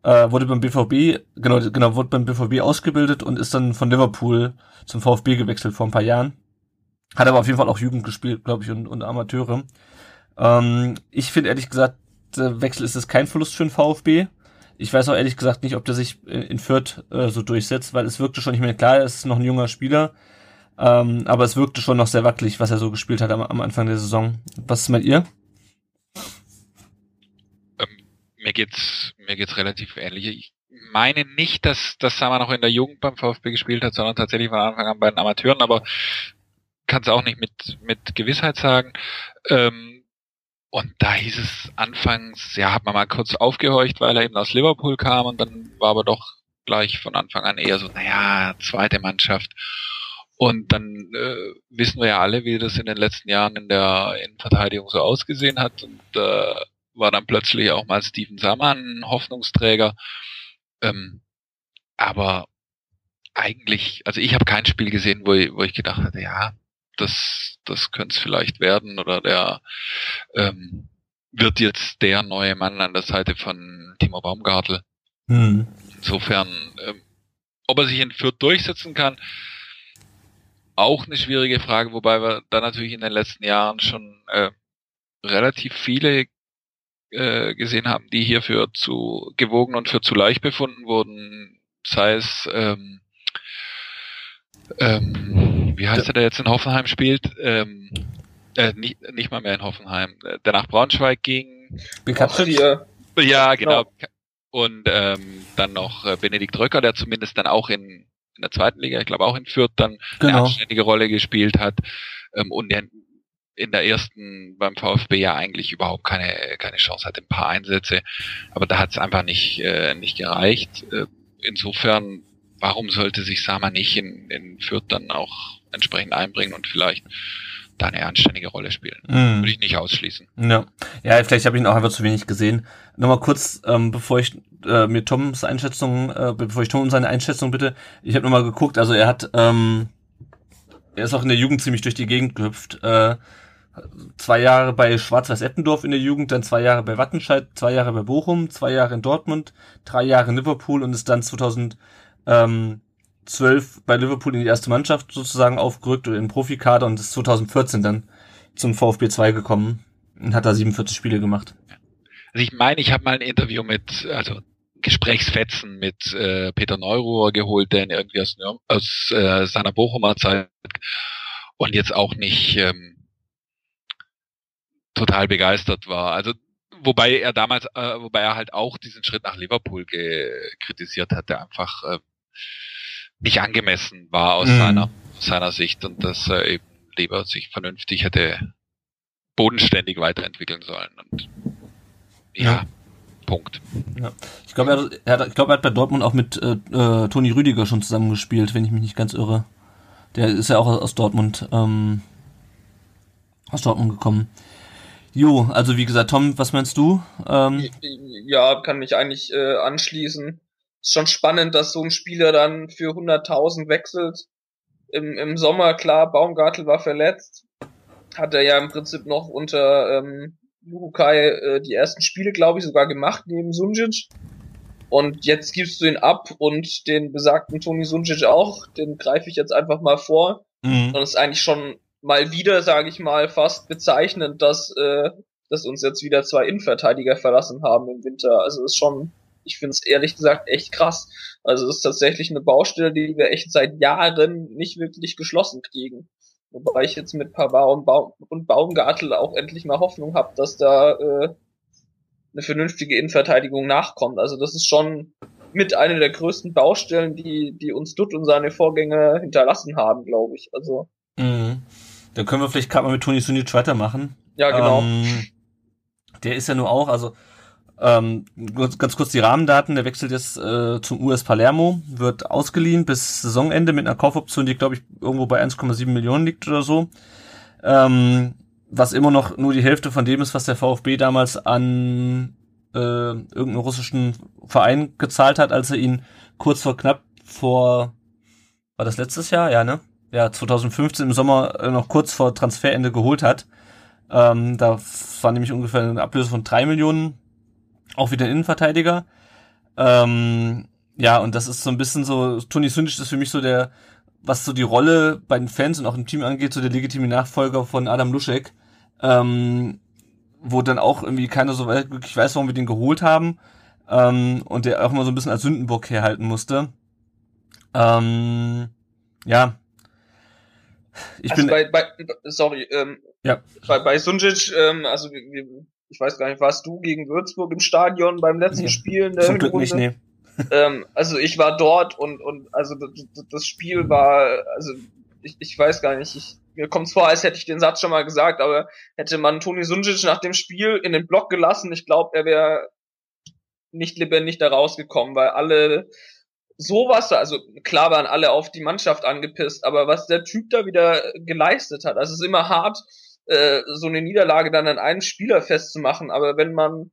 Äh, wurde beim BVB, genau, genau, wurde beim BVB ausgebildet und ist dann von Liverpool zum VfB gewechselt vor ein paar Jahren. Hat aber auf jeden Fall auch Jugend gespielt, glaube ich, und, und Amateure. Ähm, ich finde ehrlich gesagt, der Wechsel ist es kein Verlust für den VfB. Ich weiß auch ehrlich gesagt nicht, ob der sich in Fürth äh, so durchsetzt, weil es wirkte schon, ich meine, klar, er ist noch ein junger Spieler, ähm, aber es wirkte schon noch sehr wackelig, was er so gespielt hat am, am Anfang der Saison. Was meint ihr? Ähm, mir geht's, mir geht's relativ ähnlich. Ich meine nicht, dass, dass Sama noch in der Jugend beim VfB gespielt hat, sondern tatsächlich von Anfang an bei den Amateuren, aber kann es auch nicht mit, mit Gewissheit sagen. Ähm, und da hieß es anfangs, ja, hat man mal kurz aufgehorcht, weil er eben aus Liverpool kam und dann war aber doch gleich von Anfang an eher so, naja, zweite Mannschaft. Und dann äh, wissen wir ja alle, wie das in den letzten Jahren in der Innenverteidigung so ausgesehen hat. Und äh, war dann plötzlich auch mal Steven Sammann Hoffnungsträger. Ähm, aber eigentlich, also ich habe kein Spiel gesehen, wo ich, wo ich gedacht hatte, ja, das, das könnte es vielleicht werden oder der ähm, wird jetzt der neue Mann an der Seite von Timo Baumgartel. Hm. Insofern, ähm, ob er sich in Fürth durchsetzen kann, auch eine schwierige Frage, wobei wir da natürlich in den letzten Jahren schon äh, relativ viele äh, gesehen haben, die hierfür zu gewogen und für zu leicht befunden wurden, sei es ähm, ähm, wie heißt der, der jetzt in Hoffenheim spielt? Ähm, äh, nicht, nicht mal mehr in Hoffenheim, der nach Braunschweig ging. hier. Ja, genau. genau. Und ähm, dann noch äh, Benedikt Röcker, der zumindest dann auch in, in der zweiten Liga, ich glaube auch in Fürth, dann genau. eine anständige Rolle gespielt hat. Ähm, und der in der ersten beim VfB ja eigentlich überhaupt keine keine Chance hatte, ein paar Einsätze, aber da hat es einfach nicht äh, nicht gereicht. Äh, insofern warum sollte sich Sama nicht in, in Fürth dann auch entsprechend einbringen und vielleicht da eine anständige Rolle spielen. Mm. Würde ich nicht ausschließen. Ja, ja vielleicht habe ich ihn auch einfach zu wenig gesehen. Nochmal kurz, ähm, bevor ich äh, mir Toms Einschätzung, äh, bevor ich Tom seine Einschätzung bitte, ich habe nochmal geguckt, also er hat, ähm, er ist auch in der Jugend ziemlich durch die Gegend gehüpft. Äh, zwei Jahre bei Schwarz-Weiß Eppendorf in der Jugend, dann zwei Jahre bei Wattenscheid, zwei Jahre bei Bochum, zwei Jahre in Dortmund, drei Jahre in Liverpool und ist dann 2000 ähm, 12 bei Liverpool in die erste Mannschaft sozusagen aufgerückt oder in den Profikader und ist 2014 dann zum VfB 2 gekommen und hat da 47 Spiele gemacht. Also ich meine, ich habe mal ein Interview mit, also Gesprächsfetzen mit äh, Peter Neuruhr geholt, der ihn irgendwie aus, aus äh, seiner Bochumer Zeit und jetzt auch nicht ähm, total begeistert war. Also wobei er damals, äh, wobei er halt auch diesen Schritt nach Liverpool kritisiert hat, der einfach äh, nicht angemessen war aus mhm. seiner, seiner Sicht und dass er eben lieber sich vernünftig hätte bodenständig weiterentwickeln sollen. Und ja, ja. Punkt. Ja. Ich glaube, er, er, glaub, er hat bei Dortmund auch mit äh, äh, Toni Rüdiger schon zusammengespielt, wenn ich mich nicht ganz irre. Der ist ja auch aus Dortmund, ähm, aus Dortmund gekommen. Jo, also wie gesagt, Tom, was meinst du? Ähm, ja, kann mich eigentlich äh, anschließen ist schon spannend, dass so ein Spieler dann für 100.000 wechselt. Im, Im Sommer, klar, Baumgartel war verletzt. Hat er ja im Prinzip noch unter ähm, Lukai äh, die ersten Spiele, glaube ich, sogar gemacht, neben Sunjic. Und jetzt gibst du ihn ab und den besagten Toni Sunjic auch. Den greife ich jetzt einfach mal vor. Mhm. Und es ist eigentlich schon mal wieder, sage ich mal, fast bezeichnend, dass, äh, dass uns jetzt wieder zwei Innenverteidiger verlassen haben im Winter. Also ist schon ich finde es ehrlich gesagt echt krass. Also es ist tatsächlich eine Baustelle, die wir echt seit Jahren nicht wirklich geschlossen kriegen. Wobei ich jetzt mit Pavard und, Baum und Baumgartel auch endlich mal Hoffnung habe, dass da äh, eine vernünftige Innenverteidigung nachkommt. Also das ist schon mit einer der größten Baustellen, die, die uns Dutt und seine Vorgänger hinterlassen haben, glaube ich. Also. Mhm. Dann können wir vielleicht gerade mal mit Toni Sunic weitermachen. Ja, genau. Ähm, der ist ja nur auch, also ähm, ganz kurz die Rahmendaten. Der wechselt jetzt äh, zum US Palermo, wird ausgeliehen bis Saisonende mit einer Kaufoption, die glaube ich irgendwo bei 1,7 Millionen liegt oder so. Ähm, was immer noch nur die Hälfte von dem ist, was der VfB damals an äh, irgendeinen russischen Verein gezahlt hat, als er ihn kurz vor knapp vor war das letztes Jahr, ja ne? Ja, 2015 im Sommer äh, noch kurz vor Transferende geholt hat. Ähm, da war nämlich ungefähr eine Ablöse von drei Millionen. Auch wieder Innenverteidiger. Ähm, ja, und das ist so ein bisschen so, Toni Sündic ist für mich so der, was so die Rolle bei den Fans und auch im Team angeht, so der legitime Nachfolger von Adam Luschek. Ähm, wo dann auch irgendwie keiner so wirklich weiß, warum wir den geholt haben. Ähm, und der auch immer so ein bisschen als Sündenbock herhalten musste. Ähm, ja. Ich also bin bei, bei sorry, ähm, ja. bei, bei Sunjic, ähm, also ich weiß gar nicht, warst du gegen Würzburg im Stadion beim letzten. Spiel? In der Zum Glück nicht, nee. ähm, also ich war dort und und also das, das Spiel war, also ich, ich weiß gar nicht, ich, mir kommt es vor, als hätte ich den Satz schon mal gesagt, aber hätte man Toni Sunjic nach dem Spiel in den Block gelassen, ich glaube, er wäre nicht lebendig da rausgekommen, weil alle sowas, also klar waren alle auf die Mannschaft angepisst, aber was der Typ da wieder geleistet hat, also es ist immer hart, äh, so eine Niederlage dann an einem Spieler festzumachen, aber wenn man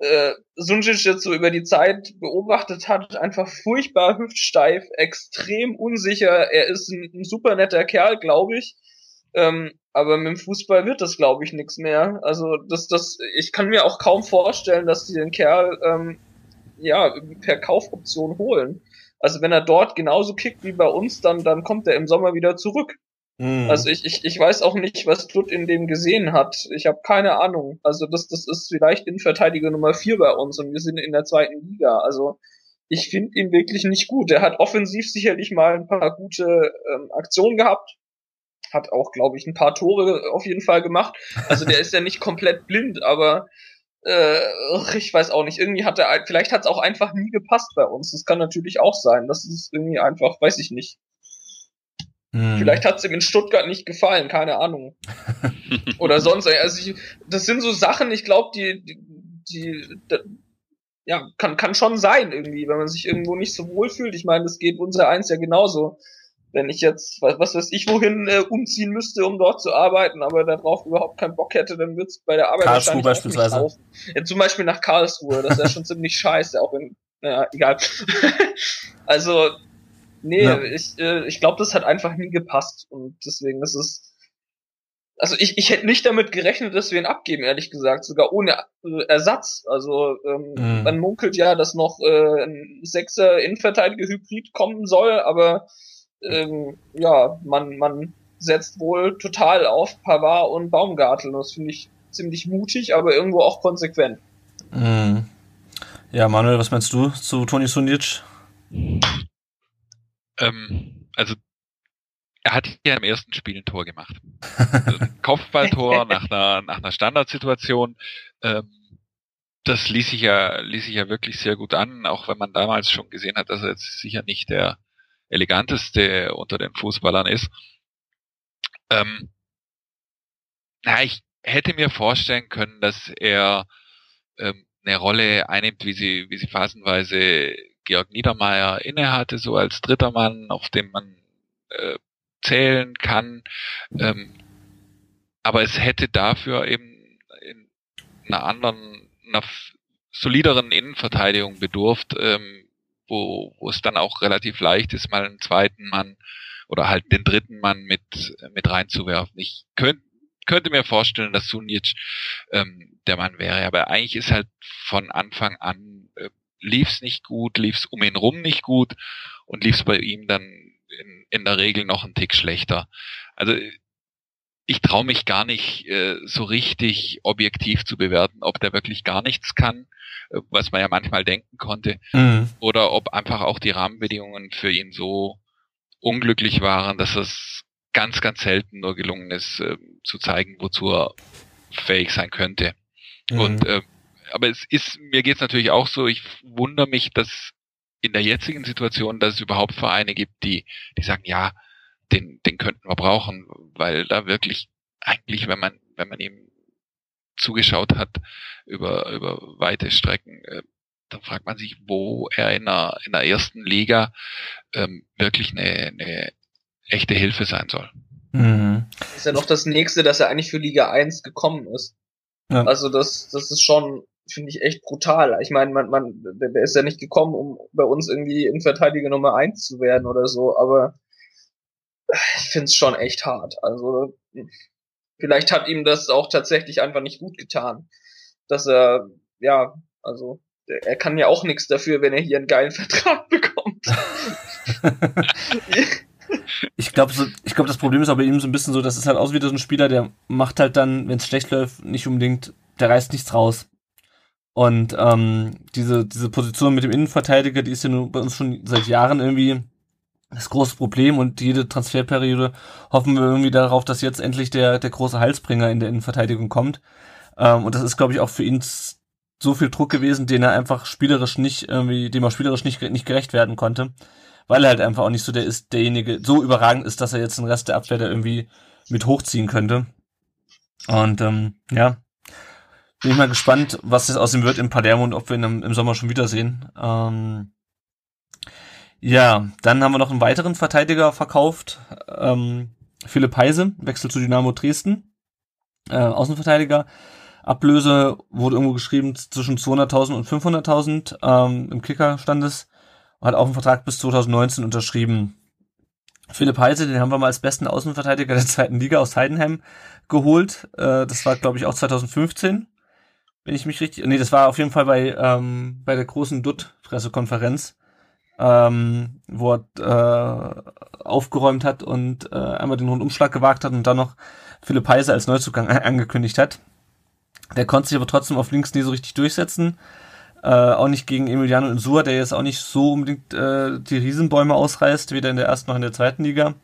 äh, Sunjic jetzt so über die Zeit beobachtet hat, einfach furchtbar hüftsteif, extrem unsicher. Er ist ein, ein super netter Kerl, glaube ich. Ähm, aber mit dem Fußball wird das, glaube ich, nichts mehr. Also das, das, ich kann mir auch kaum vorstellen, dass die den Kerl ähm, ja per Kaufoption holen. Also wenn er dort genauso kickt wie bei uns, dann, dann kommt er im Sommer wieder zurück. Mhm. Also ich, ich, ich weiß auch nicht, was Dutt in dem gesehen hat. Ich habe keine Ahnung. Also das, das ist vielleicht Innenverteidiger Nummer vier bei uns und wir sind in der zweiten Liga. Also ich finde ihn wirklich nicht gut. Er hat offensiv sicherlich mal ein paar gute ähm, Aktionen gehabt. Hat auch, glaube ich, ein paar Tore auf jeden Fall gemacht. Also der ist ja nicht komplett blind, aber äh, ich weiß auch nicht. Irgendwie hat er, vielleicht hat es auch einfach nie gepasst bei uns. Das kann natürlich auch sein. Das ist irgendwie einfach, weiß ich nicht. Hm. Vielleicht hat es ihm in Stuttgart nicht gefallen, keine Ahnung. Oder sonst. Also ich, das sind so Sachen, ich glaube, die, die, die, ja, kann, kann schon sein irgendwie, wenn man sich irgendwo nicht so wohl fühlt. Ich meine, das geht unser eins ja genauso. Wenn ich jetzt, was, was weiß ich, wohin äh, umziehen müsste, um dort zu arbeiten, aber darauf überhaupt keinen Bock hätte, dann wird's bei der Arbeit Karlsruhe beispielsweise. Ja, zum Beispiel nach Karlsruhe, das ist ja schon ziemlich scheiße, auch wenn, naja, egal. also, Nee, ja. ich, äh, ich glaube, das hat einfach nie gepasst. Und deswegen ist es. Also ich, ich hätte nicht damit gerechnet, dass wir ihn abgeben, ehrlich gesagt, sogar ohne äh, Ersatz. Also ähm, mhm. man munkelt ja, dass noch äh, ein Sechser Innenverteidiger Hybrid kommen soll, aber ähm, ja, man, man setzt wohl total auf Pavard und Baumgartel. Das finde ich ziemlich mutig, aber irgendwo auch konsequent. Mhm. Ja, Manuel, was meinst du zu Toni Sunic? Ähm, also er hat ja im ersten Spiel ein Tor gemacht. Also ein Kopfballtor nach einer, nach einer Standardsituation. Ähm, das ließ sich ja, ließ sich ja wirklich sehr gut an, auch wenn man damals schon gesehen hat, dass er jetzt sicher nicht der eleganteste unter den Fußballern ist. Ähm, na, ich hätte mir vorstellen können, dass er ähm, eine Rolle einnimmt, wie sie, wie sie phasenweise Georg Niedermeyer innehatte, so als dritter Mann, auf dem man äh, zählen kann. Ähm, aber es hätte dafür eben in einer anderen, einer solideren Innenverteidigung bedurft, ähm, wo, wo es dann auch relativ leicht ist, mal einen zweiten Mann oder halt den dritten Mann mit, mit reinzuwerfen. Ich könnte könnte mir vorstellen, dass Sunic ähm, der Mann wäre, aber eigentlich ist halt von Anfang an äh, lief's nicht gut, lief's um ihn rum nicht gut und lief's bei ihm dann in, in der Regel noch einen Tick schlechter. Also ich traue mich gar nicht äh, so richtig objektiv zu bewerten, ob der wirklich gar nichts kann, äh, was man ja manchmal denken konnte, mhm. oder ob einfach auch die Rahmenbedingungen für ihn so unglücklich waren, dass es ganz, ganz selten nur gelungen ist, äh, zu zeigen, wozu er fähig sein könnte. Mhm. Und äh, aber es ist, mir geht's natürlich auch so, ich wundere mich, dass in der jetzigen Situation, dass es überhaupt Vereine gibt, die, die sagen, ja, den, den könnten wir brauchen, weil da wirklich eigentlich, wenn man, wenn man ihm zugeschaut hat über, über weite Strecken, äh, dann fragt man sich, wo er in der, in der ersten Liga ähm, wirklich eine, eine echte Hilfe sein soll. Mhm. Das ist ja noch das nächste, dass er eigentlich für Liga 1 gekommen ist. Ja. Also das, das ist schon, finde ich echt brutal. Ich meine, man, man, der ist ja nicht gekommen, um bei uns irgendwie in Verteidiger Nummer eins zu werden oder so, aber ich finde es schon echt hart. Also vielleicht hat ihm das auch tatsächlich einfach nicht gut getan, dass er, ja, also er kann ja auch nichts dafür, wenn er hier einen geilen Vertrag bekommt. ich glaube, so, ich glaube, das Problem ist aber eben so ein bisschen so, das ist halt auch wieder so ein Spieler, der macht halt dann, wenn es schlecht läuft, nicht unbedingt, der reißt nichts raus. Und ähm, diese, diese Position mit dem Innenverteidiger, die ist ja nun bei uns schon seit Jahren irgendwie das große Problem und jede Transferperiode hoffen wir irgendwie darauf, dass jetzt endlich der, der große Halsbringer in der Innenverteidigung kommt. Ähm, und das ist, glaube ich, auch für ihn so viel Druck gewesen, den er einfach spielerisch nicht irgendwie, dem er spielerisch nicht, nicht gerecht werden konnte, weil er halt einfach auch nicht so der ist, derjenige so überragend ist, dass er jetzt den Rest der Abwehr da irgendwie mit hochziehen könnte. Und ähm, ja, bin ich mal gespannt, was das aus ihm wird in Palermo und ob wir ihn im, im Sommer schon wiedersehen. Ähm, ja, dann haben wir noch einen weiteren Verteidiger verkauft. Ähm, Philipp Heise, Wechsel zu Dynamo Dresden. Äh, Außenverteidiger. Ablöse wurde irgendwo geschrieben zwischen 200.000 und 500.000. Ähm, Im Kicker stand es. Hat auch einen Vertrag bis 2019 unterschrieben. Philipp Heise, den haben wir mal als besten Außenverteidiger der zweiten Liga aus Heidenheim geholt. Äh, das war, glaube ich, auch 2015. Wenn ich mich richtig. Nee, das war auf jeden Fall bei, ähm, bei der großen Dutt-Pressekonferenz, ähm, wo er äh, aufgeräumt hat und äh, einmal den Rundumschlag gewagt hat und dann noch Philipp Heise als Neuzugang angekündigt hat. Der konnte sich aber trotzdem auf links nie so richtig durchsetzen. Äh, auch nicht gegen Emiliano Insua, der jetzt auch nicht so unbedingt äh, die Riesenbäume ausreißt, weder in der ersten noch in der zweiten Liga.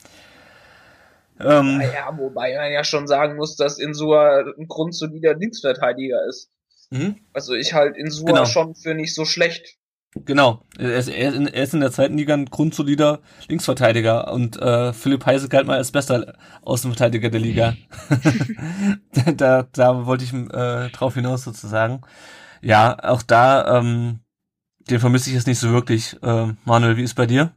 Ähm, naja, wobei man ja schon sagen muss, dass Insua ein grundsolider Linksverteidiger ist. Mhm. Also ich halt Insua genau. schon für nicht so schlecht. Genau, er ist, er ist in der zweiten Liga ein grundsolider Linksverteidiger und äh, Philipp Heise galt mal als bester Außenverteidiger der Liga. da, da wollte ich äh, drauf hinaus sozusagen. Ja, auch da, ähm, den vermisse ich jetzt nicht so wirklich. Äh, Manuel, wie ist bei dir?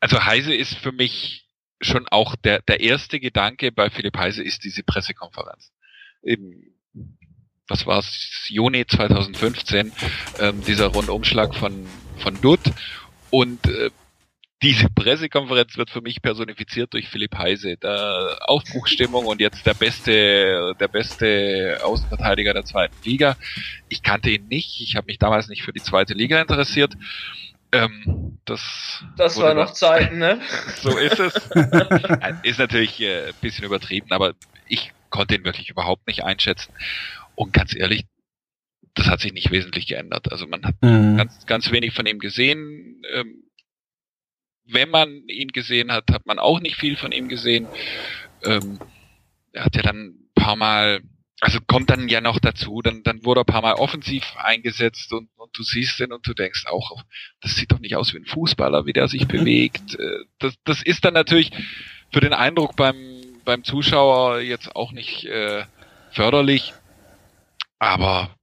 Also Heise ist für mich schon auch der, der erste Gedanke bei Philipp Heise ist diese Pressekonferenz. Eben was war es, Juni 2015, ähm, dieser Rundumschlag von, von Dutt. Und äh, diese Pressekonferenz wird für mich personifiziert durch Philipp Heise. Der Aufbruchstimmung und jetzt der beste, der beste Außenverteidiger der zweiten Liga. Ich kannte ihn nicht. Ich habe mich damals nicht für die zweite Liga interessiert. Ähm, das das war noch Zeiten, ne? so ist es. ist natürlich äh, ein bisschen übertrieben, aber ich konnte ihn wirklich überhaupt nicht einschätzen. Und ganz ehrlich, das hat sich nicht wesentlich geändert. Also man hat mhm. ganz, ganz wenig von ihm gesehen. Ähm, wenn man ihn gesehen hat, hat man auch nicht viel von ihm gesehen. Ähm, er hat ja dann ein paar Mal, also kommt dann ja noch dazu, dann, dann wurde er ein paar Mal offensiv eingesetzt und, und du siehst den und du denkst auch, das sieht doch nicht aus wie ein Fußballer, wie der sich bewegt. Äh, das, das ist dann natürlich für den Eindruck beim, beim Zuschauer jetzt auch nicht äh, förderlich. Aber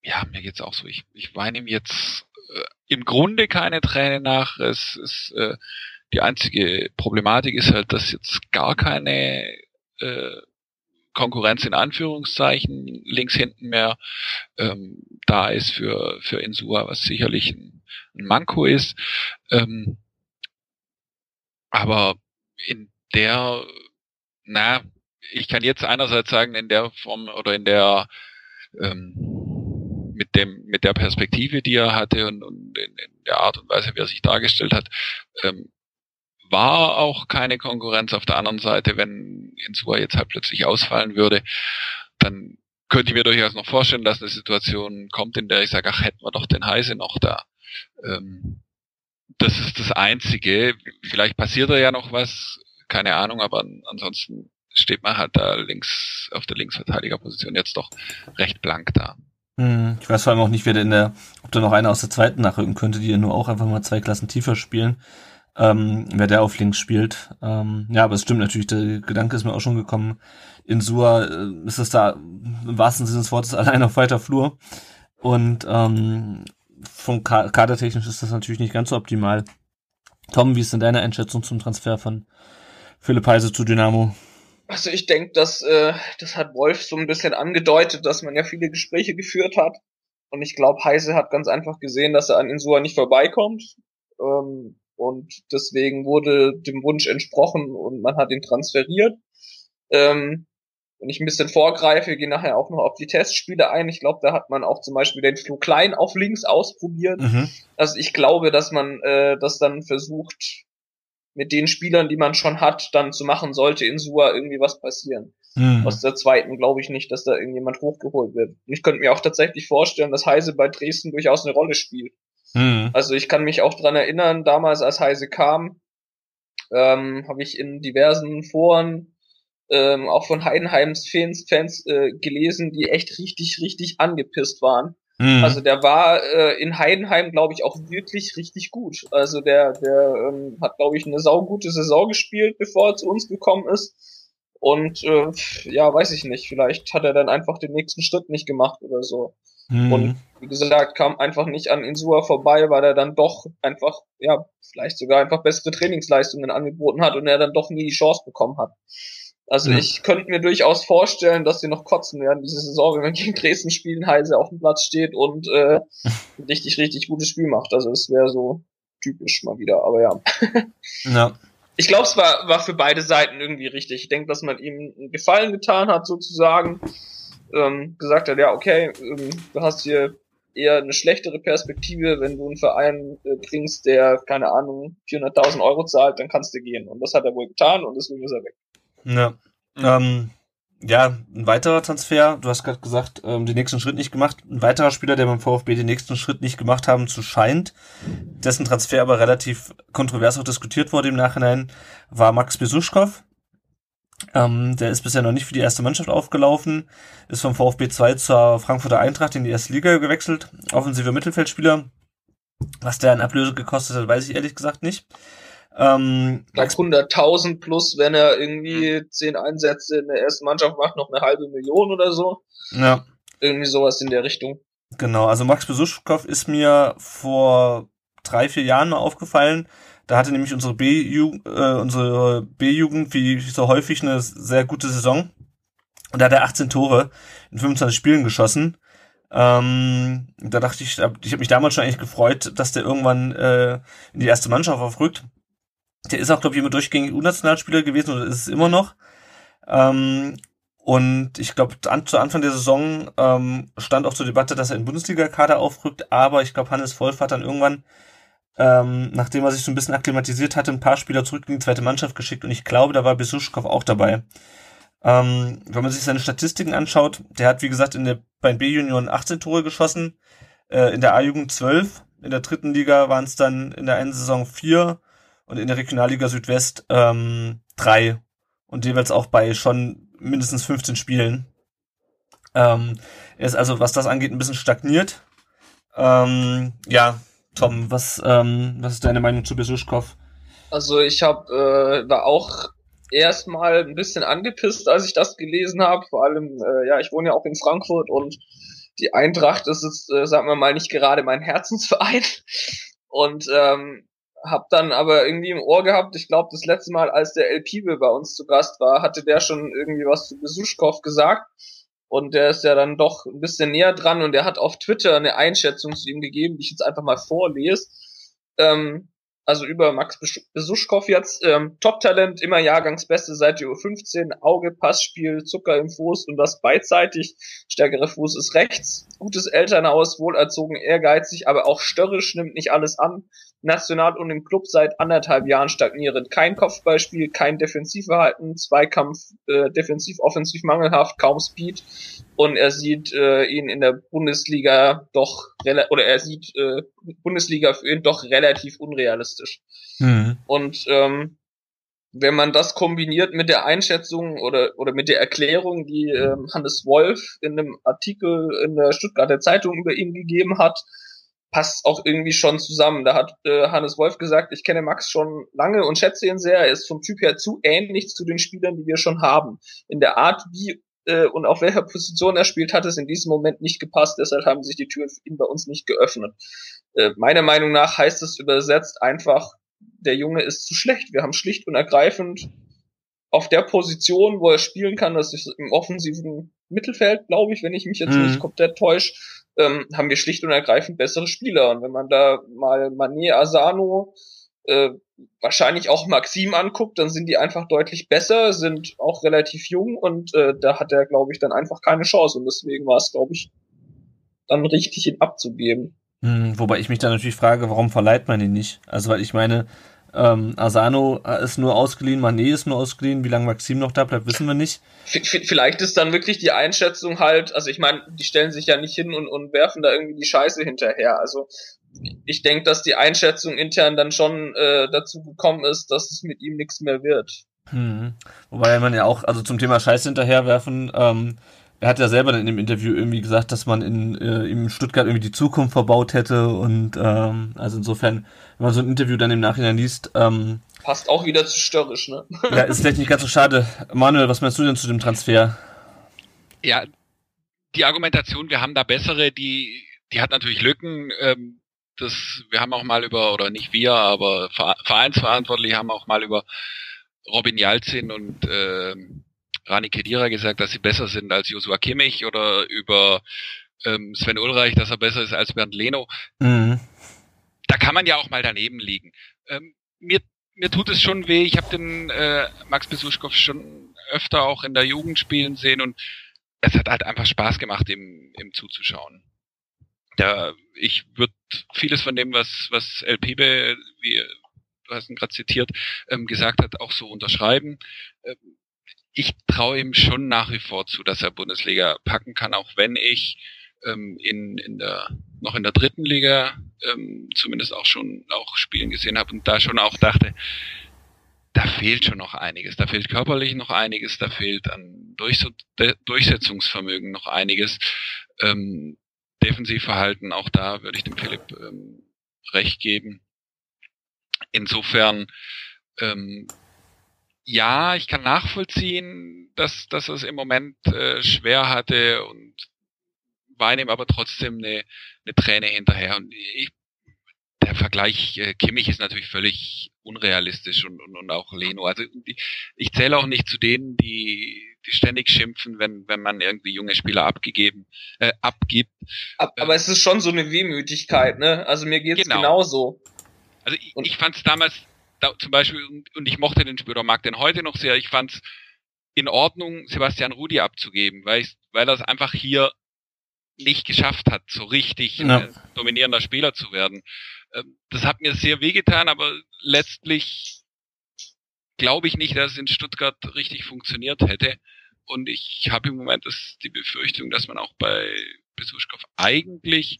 ja, mir geht's auch so. Ich, ich weine ihm jetzt äh, im Grunde keine Träne nach. Es ist äh, die einzige Problematik ist halt, dass jetzt gar keine äh, Konkurrenz in Anführungszeichen links hinten mehr ähm, da ist für für Insua, was sicherlich ein, ein Manko ist. Ähm, aber in der, na, ich kann jetzt einerseits sagen, in der Form oder in der ähm, mit dem mit der Perspektive, die er hatte und, und in, in, der Art und Weise, wie er sich dargestellt hat, ähm, war auch keine Konkurrenz. Auf der anderen Seite, wenn Insua jetzt halt plötzlich ausfallen würde, dann könnte ich mir durchaus noch vorstellen, dass eine Situation kommt, in der ich sage, ach, hätten wir doch den Heise noch da. Ähm, das ist das Einzige. Vielleicht passiert da ja noch was, keine Ahnung, aber ansonsten steht man halt da links auf der Linksverteidigerposition jetzt doch recht blank da. Hm, ich weiß vor allem auch nicht, wer denn der, ob da noch einer aus der zweiten nachrücken könnte, die ja nur auch einfach mal zwei Klassen tiefer spielen. Ähm, wer der auf links spielt. Ähm, ja, aber es stimmt natürlich, der Gedanke ist mir auch schon gekommen. In Sua äh, ist es da im wahrsten Sinne des Wortes allein auf weiter Flur. Und ähm, vom kadertechnisch ist das natürlich nicht ganz so optimal. Tom, wie ist denn deine Einschätzung zum Transfer von Philipp Heise zu Dynamo? Also ich denke, dass äh, das hat Wolf so ein bisschen angedeutet, dass man ja viele Gespräche geführt hat. Und ich glaube, Heise hat ganz einfach gesehen, dass er an Insua nicht vorbeikommt. Ähm, und deswegen wurde dem Wunsch entsprochen und man hat ihn transferiert. Ähm, wenn ich ein bisschen vorgreife, gehe nachher auch noch auf die Testspiele ein. Ich glaube, da hat man auch zum Beispiel den Flo Klein auf links ausprobiert. Mhm. Also ich glaube, dass man äh, das dann versucht, mit den Spielern, die man schon hat, dann zu machen, sollte in Sua irgendwie was passieren. Mhm. Aus der zweiten glaube ich nicht, dass da irgendjemand hochgeholt wird. Ich könnte mir auch tatsächlich vorstellen, dass Heise bei Dresden durchaus eine Rolle spielt. Mhm. Also ich kann mich auch dran erinnern, damals als Heise kam, ähm, habe ich in diversen Foren ähm, auch von Heidenheims Fans, Fans äh, gelesen, die echt richtig, richtig angepisst waren. Mhm. Also der war äh, in Heidenheim, glaube ich, auch wirklich richtig gut. Also der, der ähm, hat, glaube ich, eine saugute Saison gespielt, bevor er zu uns gekommen ist. Und äh, ja, weiß ich nicht, vielleicht hat er dann einfach den nächsten Schritt nicht gemacht oder so. Mhm. Und wie gesagt, kam einfach nicht an Insua vorbei, weil er dann doch einfach, ja, vielleicht sogar einfach bessere Trainingsleistungen angeboten hat und er dann doch nie die Chance bekommen hat. Also ja. ich könnte mir durchaus vorstellen, dass sie noch kotzen werden diese Saison, wenn man gegen Dresden spielen, Heise auf dem Platz steht und äh, ein richtig, richtig gutes Spiel macht. Also es wäre so typisch mal wieder, aber ja. ja. Ich glaube, es war, war für beide Seiten irgendwie richtig. Ich denke, dass man ihm einen Gefallen getan hat, sozusagen. Ähm, gesagt hat, ja, okay, ähm, du hast hier eher eine schlechtere Perspektive, wenn du einen Verein äh, bringst, der, keine Ahnung, 400.000 Euro zahlt, dann kannst du gehen. Und das hat er wohl getan und deswegen ist er weg. Ja. Ähm, ja, ein weiterer Transfer, du hast gerade gesagt, ähm, den nächsten Schritt nicht gemacht. Ein weiterer Spieler, der beim VfB den nächsten Schritt nicht gemacht haben zu scheint, dessen Transfer aber relativ kontrovers auch diskutiert wurde im Nachhinein, war Max Besuschkow. Ähm, der ist bisher noch nicht für die erste Mannschaft aufgelaufen, ist vom VfB 2 zur Frankfurter Eintracht in die erste Liga gewechselt, offensive Mittelfeldspieler. Was der an Ablöse gekostet hat, weiß ich ehrlich gesagt nicht. Ähm, glaube 100.000 plus, wenn er irgendwie zehn Einsätze in der ersten Mannschaft macht, noch eine halbe Million oder so. Ja. Irgendwie sowas in der Richtung. Genau, also Max Besuschkow ist mir vor drei, vier Jahren mal aufgefallen. Da hatte nämlich unsere B-Jugend, äh, unsere B-Jugend wie so häufig eine sehr gute Saison. Und da hat er 18 Tore in 25 Spielen geschossen. Ähm, da dachte ich, ich habe mich damals schon eigentlich gefreut, dass der irgendwann äh, in die erste Mannschaft aufrückt. Der ist auch, glaube ich, immer durchgängig U-Nationalspieler gewesen oder ist es immer noch. Ähm, und ich glaube, an, zu Anfang der Saison ähm, stand auch zur Debatte, dass er in Bundesliga-Kader aufrückt, aber ich glaube, Hannes Wolf hat dann irgendwann, ähm, nachdem er sich so ein bisschen akklimatisiert hatte, ein paar Spieler zurück in die zweite Mannschaft geschickt. Und ich glaube, da war Besuschkow auch dabei. Ähm, wenn man sich seine Statistiken anschaut, der hat, wie gesagt, in der, bei den B-Junioren 18 Tore geschossen, äh, in der A-Jugend 12, in der dritten Liga waren es dann in der einen Saison vier und in der Regionalliga Südwest ähm, drei und jeweils auch bei schon mindestens 15 Spielen. Ähm, er ist also, was das angeht, ein bisschen stagniert. Ähm, ja, Tom, was, ähm, was ist deine Meinung zu Besuschkow? Also ich habe äh, war auch erstmal ein bisschen angepisst, als ich das gelesen habe. Vor allem, äh, ja, ich wohne ja auch in Frankfurt und die Eintracht ist jetzt, äh, sagen wir mal, nicht gerade mein Herzensverein. Und ähm, hab dann aber irgendwie im Ohr gehabt, ich glaube, das letzte Mal, als der El Pibe bei uns zu Gast war, hatte der schon irgendwie was zu Besuschkow gesagt. Und der ist ja dann doch ein bisschen näher dran und der hat auf Twitter eine Einschätzung zu ihm gegeben, die ich jetzt einfach mal vorlese. Ähm, also über Max Besuschkow jetzt, ähm, Top-Talent, immer Jahrgangsbeste seit die U15, Auge, Passspiel, Zucker im Fuß und das beidseitig. Stärkere Fuß ist rechts. Gutes Elternhaus, wohlerzogen, ehrgeizig, aber auch störrisch, nimmt nicht alles an national und im Club seit anderthalb Jahren stagnierend. Kein Kopfballspiel, kein Defensivverhalten, Zweikampf äh, defensiv, offensiv mangelhaft, kaum Speed und er sieht äh, ihn in der Bundesliga doch oder er sieht äh, Bundesliga für ihn doch relativ unrealistisch. Mhm. Und ähm, wenn man das kombiniert mit der Einschätzung oder oder mit der Erklärung, die ähm, Hannes Wolf in einem Artikel in der Stuttgarter Zeitung über ihn gegeben hat, passt auch irgendwie schon zusammen. Da hat äh, Hannes Wolf gesagt, ich kenne Max schon lange und schätze ihn sehr. Er ist vom Typ her zu ähnlich zu den Spielern, die wir schon haben. In der Art, wie äh, und auf welcher Position er spielt, hat es in diesem Moment nicht gepasst. Deshalb haben sich die Türen für ihn bei uns nicht geöffnet. Äh, meiner Meinung nach heißt es übersetzt einfach, der Junge ist zu schlecht. Wir haben schlicht und ergreifend auf der Position, wo er spielen kann, das ist im offensiven Mittelfeld, glaube ich, wenn ich mich jetzt mhm. nicht komplett täusche, ähm, haben wir schlicht und ergreifend bessere Spieler. Und wenn man da mal Mané, Asano, äh, wahrscheinlich auch Maxim anguckt, dann sind die einfach deutlich besser, sind auch relativ jung und äh, da hat er, glaube ich, dann einfach keine Chance und deswegen war es, glaube ich, dann richtig, ihn abzugeben. Hm, wobei ich mich dann natürlich frage, warum verleiht man ihn nicht? Also, weil ich meine, ähm, Asano ist nur ausgeliehen, Manet ist nur ausgeliehen, wie lange Maxim noch da bleibt, wissen wir nicht. Vielleicht ist dann wirklich die Einschätzung halt, also ich meine, die stellen sich ja nicht hin und, und werfen da irgendwie die Scheiße hinterher. Also ich denke, dass die Einschätzung intern dann schon äh, dazu gekommen ist, dass es mit ihm nichts mehr wird. Hm. Wobei man ja auch, also zum Thema Scheiße hinterherwerfen, ähm, er hat ja selber in dem Interview irgendwie gesagt, dass man in, äh, in Stuttgart irgendwie die Zukunft verbaut hätte und ähm, also insofern, wenn man so ein Interview dann im Nachhinein liest, ähm, passt auch wieder zu störrisch, ne? ja, ist vielleicht nicht ganz so schade. Manuel, was meinst du denn zu dem Transfer? Ja, die Argumentation, wir haben da bessere, die, die hat natürlich Lücken. Ähm, das, wir haben auch mal über, oder nicht wir, aber Vereinsverantwortliche haben auch mal über Robin Jalzin und äh, Rani Kedira gesagt, dass sie besser sind als Joshua Kimmich oder über ähm, Sven Ulreich, dass er besser ist als Bernd Leno. Mhm. Da kann man ja auch mal daneben liegen. Ähm, mir, mir tut es schon weh. Ich habe den äh, Max Besuschkow schon öfter auch in der Jugend spielen sehen und es hat halt einfach Spaß gemacht, ihm, ihm zuzuschauen. Da, ich würde vieles von dem, was, was El Pibe, wie du hast ihn gerade zitiert, ähm, gesagt hat, auch so unterschreiben. Ähm, ich traue ihm schon nach wie vor zu, dass er Bundesliga packen kann, auch wenn ich ähm, in, in der noch in der dritten Liga ähm, zumindest auch schon auch Spielen gesehen habe und da schon auch dachte, da fehlt schon noch einiges. Da fehlt körperlich noch einiges, da fehlt an Durchsetzungsvermögen noch einiges. Ähm, Defensivverhalten, auch da würde ich dem Philipp ähm, recht geben. Insofern ähm, ja, ich kann nachvollziehen, dass, dass er es im Moment äh, schwer hatte und weine ihm aber trotzdem eine, eine Träne hinterher. Und ich, der Vergleich äh, Kimmich ist natürlich völlig unrealistisch und, und, und auch Leno. Also ich, ich zähle auch nicht zu denen, die, die ständig schimpfen, wenn, wenn man irgendwie junge Spieler abgegeben, äh, abgibt. Aber, aber es ist schon so eine Wehmütigkeit, ne? Also mir geht's genau. genauso. Also ich, ich fand es damals da, zum Beispiel, und ich mochte den Spieler, mag den heute noch sehr, ich fand es in Ordnung, Sebastian Rudi abzugeben, weil, ich, weil er es einfach hier nicht geschafft hat, so richtig ja. äh, dominierender Spieler zu werden. Ähm, das hat mir sehr wehgetan, aber letztlich glaube ich nicht, dass es in Stuttgart richtig funktioniert hätte. Und ich habe im Moment das, die Befürchtung, dass man auch bei Besuschkow eigentlich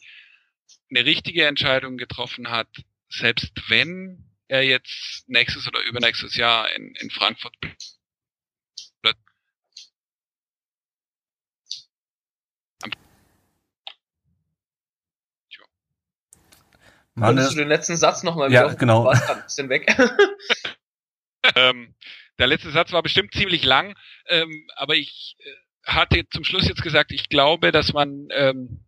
eine richtige Entscheidung getroffen hat, selbst wenn er jetzt nächstes oder übernächstes Jahr in, in Frankfurt Könntest du den letzten Satz nochmal ja, genau. Warst ein bisschen weg. ähm, der letzte Satz war bestimmt ziemlich lang, ähm, aber ich äh, hatte zum Schluss jetzt gesagt, ich glaube, dass man ähm,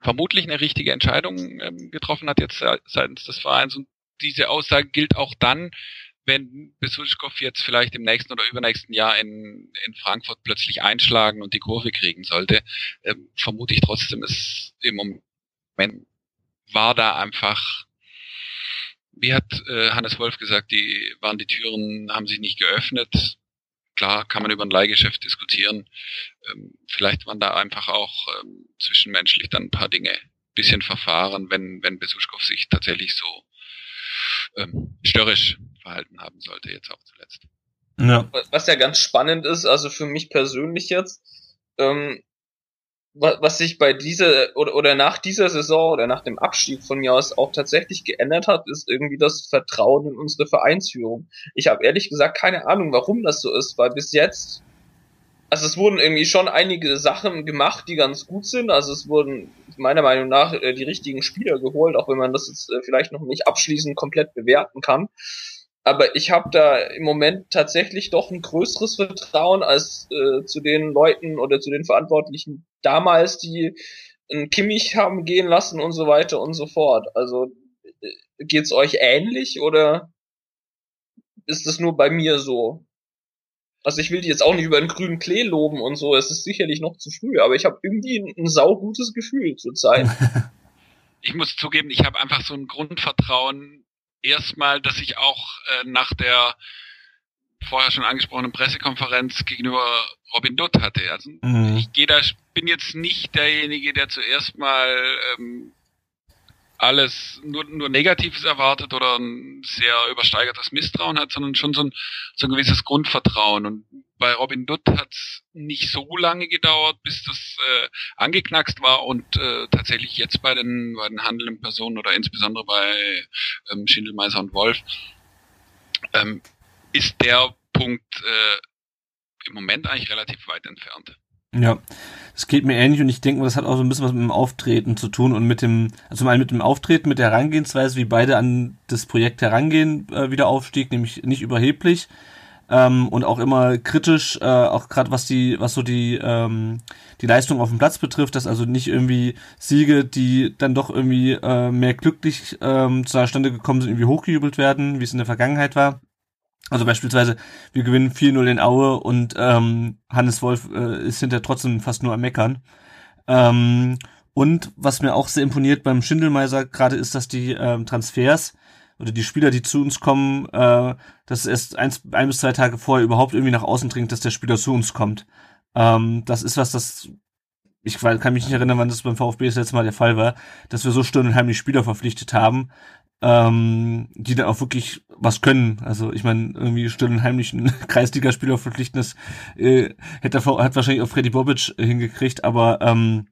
vermutlich eine richtige Entscheidung ähm, getroffen hat jetzt seitens des Vereins und diese Aussage gilt auch dann, wenn Besuschkow jetzt vielleicht im nächsten oder übernächsten Jahr in, in Frankfurt plötzlich einschlagen und die Kurve kriegen sollte, ähm, vermute ich trotzdem, ist im Moment war da einfach, wie hat äh, Hannes Wolf gesagt, die waren die Türen, haben sich nicht geöffnet. Klar kann man über ein Leihgeschäft diskutieren. Ähm, vielleicht waren da einfach auch ähm, zwischenmenschlich dann ein paar Dinge bisschen verfahren, wenn, wenn Besuschkow sich tatsächlich so ähm, störrisch verhalten haben sollte, jetzt auch zuletzt. Ja. Was ja ganz spannend ist, also für mich persönlich jetzt, ähm, was sich bei dieser oder, oder nach dieser Saison oder nach dem Abstieg von mir aus auch tatsächlich geändert hat, ist irgendwie das Vertrauen in unsere Vereinsführung. Ich habe ehrlich gesagt keine Ahnung, warum das so ist, weil bis jetzt also es wurden irgendwie schon einige Sachen gemacht, die ganz gut sind. Also es wurden meiner Meinung nach äh, die richtigen Spieler geholt, auch wenn man das jetzt äh, vielleicht noch nicht abschließend komplett bewerten kann. Aber ich habe da im Moment tatsächlich doch ein größeres Vertrauen als äh, zu den Leuten oder zu den Verantwortlichen damals, die einen Kimmich haben gehen lassen und so weiter und so fort. Also äh, geht's euch ähnlich oder ist es nur bei mir so? Also ich will die jetzt auch nicht über den grünen Klee loben und so, es ist sicherlich noch zu früh, aber ich habe irgendwie ein, ein saugutes Gefühl zur Zeit. ich muss zugeben, ich habe einfach so ein Grundvertrauen erstmal, dass ich auch äh, nach der vorher schon angesprochenen Pressekonferenz gegenüber Robin Dutt hatte. Also mhm. ich gehe da, bin jetzt nicht derjenige, der zuerst mal ähm, alles nur, nur Negatives erwartet oder ein sehr übersteigertes Misstrauen hat, sondern schon so ein, so ein gewisses Grundvertrauen. Und bei Robin Dutt hat es nicht so lange gedauert, bis das äh, angeknackst war und äh, tatsächlich jetzt bei den, bei den handelnden Personen oder insbesondere bei ähm, Schindelmeiser und Wolf ähm, ist der Punkt äh, im Moment eigentlich relativ weit entfernt. Ja, es geht mir ähnlich und ich denke, das hat auch so ein bisschen was mit dem Auftreten zu tun und mit dem, also zum einen mit dem Auftreten, mit der Herangehensweise, wie beide an das Projekt herangehen, äh, wieder Aufstieg, nämlich nicht überheblich ähm, und auch immer kritisch, äh, auch gerade was die, was so die ähm, die Leistung auf dem Platz betrifft, dass also nicht irgendwie Siege, die dann doch irgendwie äh, mehr glücklich ähm, zustande gekommen sind, irgendwie hochgejubelt werden, wie es in der Vergangenheit war. Also beispielsweise, wir gewinnen 4-0 in Aue und ähm, Hannes Wolf äh, ist hinter trotzdem fast nur am Meckern. Ähm, und was mir auch sehr imponiert beim Schindelmeiser gerade ist, dass die ähm, Transfers oder die Spieler, die zu uns kommen, äh, dass erst eins, ein bis zwei Tage vorher überhaupt irgendwie nach außen dringt, dass der Spieler zu uns kommt. Ähm, das ist was, das ich kann mich nicht erinnern, wann das beim VfB das letzte Mal der Fall war, dass wir so stundenheimlich Spieler verpflichtet haben, ähm, die dann auch wirklich was können. Also ich meine, irgendwie still und heimlich einen Kreisligaspieler verpflichten, das äh, hätte hat wahrscheinlich auch Freddy Bobic hingekriegt, aber ähm,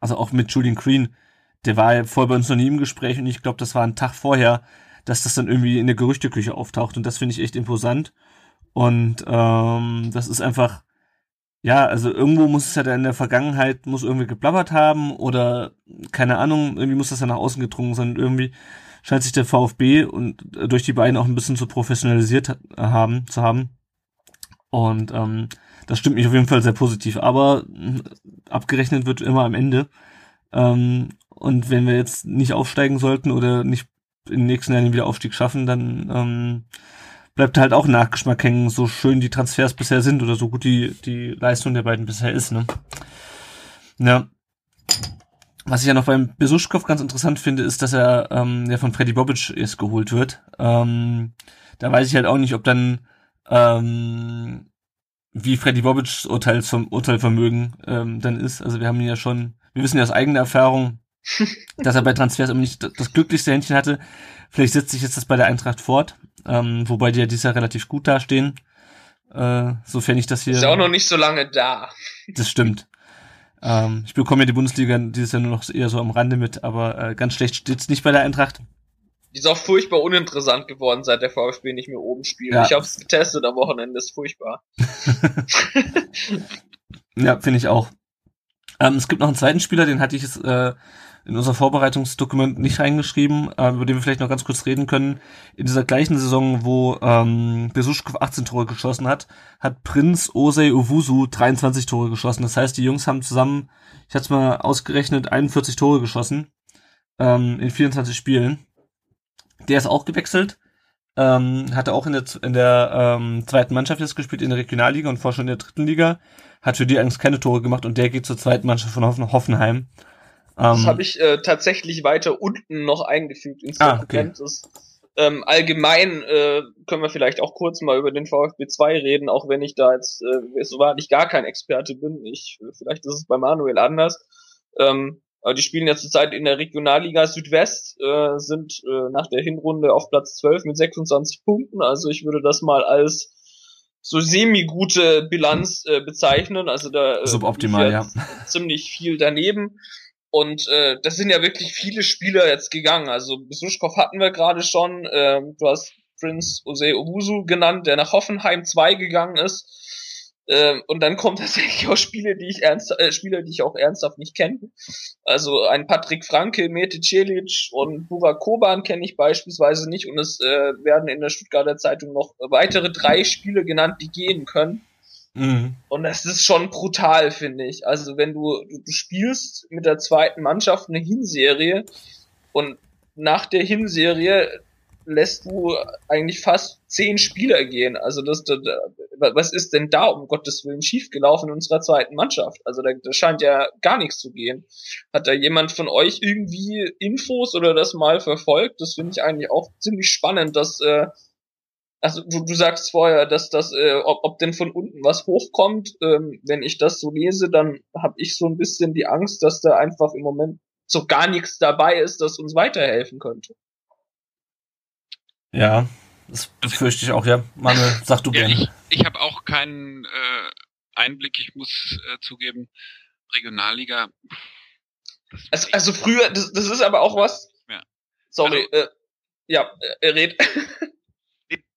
also auch mit Julian Green, der war ja vorher bei uns noch nie im Gespräch und ich glaube, das war ein Tag vorher, dass das dann irgendwie in der Gerüchteküche auftaucht und das finde ich echt imposant. Und ähm, das ist einfach, ja, also irgendwo muss es ja dann in der Vergangenheit, muss irgendwie geblabbert haben oder keine Ahnung, irgendwie muss das ja nach außen gedrungen sein. Irgendwie scheint sich der VfB und äh, durch die beiden auch ein bisschen zu professionalisiert haben, zu haben. Und ähm, das stimmt mich auf jeden Fall sehr positiv. Aber äh, abgerechnet wird immer am Ende. Ähm, und wenn wir jetzt nicht aufsteigen sollten oder nicht den nächsten Jahren wieder Aufstieg schaffen, dann ähm, bleibt halt auch Nachgeschmack hängen, so schön die Transfers bisher sind oder so gut die, die Leistung der beiden bisher ist. Ne? Ja. Was ich ja noch beim Besuschkow ganz interessant finde, ist, dass er ähm, ja von Freddy Bobic erst geholt wird. Ähm, da weiß ich halt auch nicht, ob dann ähm, wie Freddy Bobics Urteilvermögen ähm, dann ist. Also wir haben ihn ja schon, wir wissen ja aus eigener Erfahrung, dass er bei Transfers immer nicht das glücklichste Händchen hatte. Vielleicht setzt sich jetzt das bei der Eintracht fort, ähm, wobei die ja dieses Jahr relativ gut dastehen. Äh, sofern ich das hier. Ist auch noch nicht so lange da. Das stimmt. Ähm, ich bekomme ja die Bundesliga dieses Jahr nur noch eher so am Rande mit, aber äh, ganz schlecht steht's nicht bei der Eintracht. Die ist auch furchtbar uninteressant geworden, seit der VfB nicht mehr oben spielt. Ja. Ich habe es getestet am Wochenende, ist furchtbar. ja, finde ich auch. Ähm, es gibt noch einen zweiten Spieler, den hatte ich jetzt äh, in unser Vorbereitungsdokument nicht reingeschrieben, äh, über den wir vielleicht noch ganz kurz reden können. In dieser gleichen Saison, wo ähm, Besuschkow 18 Tore geschossen hat, hat Prinz Osei Owusu 23 Tore geschossen. Das heißt, die Jungs haben zusammen, ich hatte mal ausgerechnet, 41 Tore geschossen ähm, in 24 Spielen. Der ist auch gewechselt. Ähm, hatte auch in der, in der ähm, zweiten Mannschaft jetzt gespielt, in der Regionalliga und vorher schon in der dritten Liga. Hat für die eigentlich keine Tore gemacht und der geht zur zweiten Mannschaft von Hoffenheim. Das ähm, habe ich äh, tatsächlich weiter unten noch eingefügt ins ah, Dokument. Okay. Das, ähm, allgemein äh, können wir vielleicht auch kurz mal über den VfB 2 reden, auch wenn ich da jetzt äh, so war nicht gar kein Experte bin. Ich, vielleicht ist es bei Manuel anders. Ähm, aber die spielen ja zurzeit in der Regionalliga Südwest, äh, sind äh, nach der Hinrunde auf Platz 12 mit 26 Punkten. Also ich würde das mal als so semi-gute Bilanz äh, bezeichnen. Also da äh, suboptimal, ja. Ziemlich viel daneben. Und äh, das sind ja wirklich viele Spieler jetzt gegangen. Also Besuschkow hatten wir gerade schon. Äh, du hast Prince Ose Obusu genannt, der nach Hoffenheim 2 gegangen ist. Äh, und dann kommen tatsächlich auch Spiele, die ich ernst, äh, Spieler, die ich auch ernsthaft nicht kenne. Also ein Patrick Franke, Mete Celic und Burak Koban kenne ich beispielsweise nicht. Und es äh, werden in der Stuttgarter Zeitung noch weitere drei Spiele genannt, die gehen können. Mhm. Und das ist schon brutal, finde ich. Also wenn du, du, spielst mit der zweiten Mannschaft eine Hinserie und nach der Hinserie lässt du eigentlich fast zehn Spieler gehen. Also das, das was ist denn da um Gottes Willen schiefgelaufen in unserer zweiten Mannschaft? Also da, da scheint ja gar nichts zu gehen. Hat da jemand von euch irgendwie Infos oder das mal verfolgt? Das finde ich eigentlich auch ziemlich spannend, dass äh, also du, du sagst vorher, dass das, äh, ob, ob denn von unten was hochkommt, ähm, wenn ich das so lese, dann habe ich so ein bisschen die Angst, dass da einfach im Moment so gar nichts dabei ist, das uns weiterhelfen könnte. Ja, das befürchte ich auch, ja. Manuel, sag du ja, gerne. Ich, ich habe auch keinen äh, Einblick, ich muss äh, zugeben, Regionalliga. Also, also früher, das, das ist aber auch was. Ja. Sorry, Also- äh, ja, äh, red.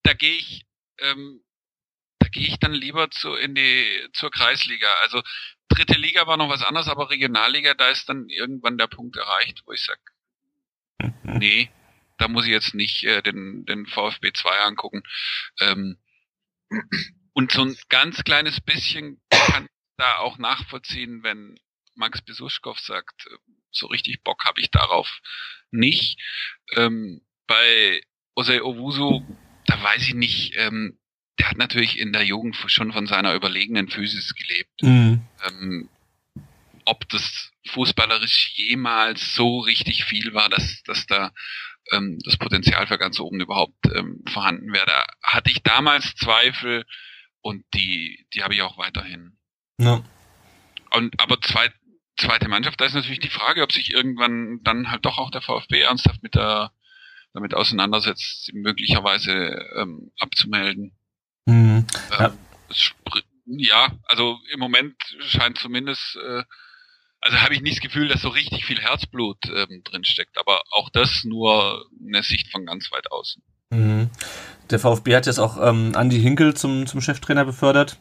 Da gehe ich, ähm, da gehe ich dann lieber zu in die zur Kreisliga. Also dritte Liga war noch was anderes, aber Regionalliga, da ist dann irgendwann der Punkt erreicht, wo ich sag, nee, da muss ich jetzt nicht äh, den den VfB 2 angucken. Ähm, und so ein ganz kleines bisschen kann ich da auch nachvollziehen, wenn Max Besuschkow sagt, äh, so richtig Bock habe ich darauf nicht. Ähm, bei Osei Owusu weiß ich nicht, ähm, der hat natürlich in der Jugend schon von seiner überlegenen Physis gelebt. Mhm. Ähm, ob das fußballerisch jemals so richtig viel war, dass, dass da ähm, das Potenzial für ganz oben überhaupt ähm, vorhanden wäre. Da hatte ich damals Zweifel und die, die habe ich auch weiterhin. Ja. Und aber zweit, zweite Mannschaft, da ist natürlich die Frage, ob sich irgendwann dann halt doch auch der VfB ernsthaft mit der damit auseinandersetzt, sie möglicherweise ähm, abzumelden. Mhm. Ja. Ähm, es spr- ja, also im Moment scheint zumindest, äh, also habe ich nicht das Gefühl, dass so richtig viel Herzblut ähm, drinsteckt, aber auch das nur eine Sicht von ganz weit außen. Mhm. Der VfB hat jetzt auch ähm, Andi Hinkel zum, zum Cheftrainer befördert.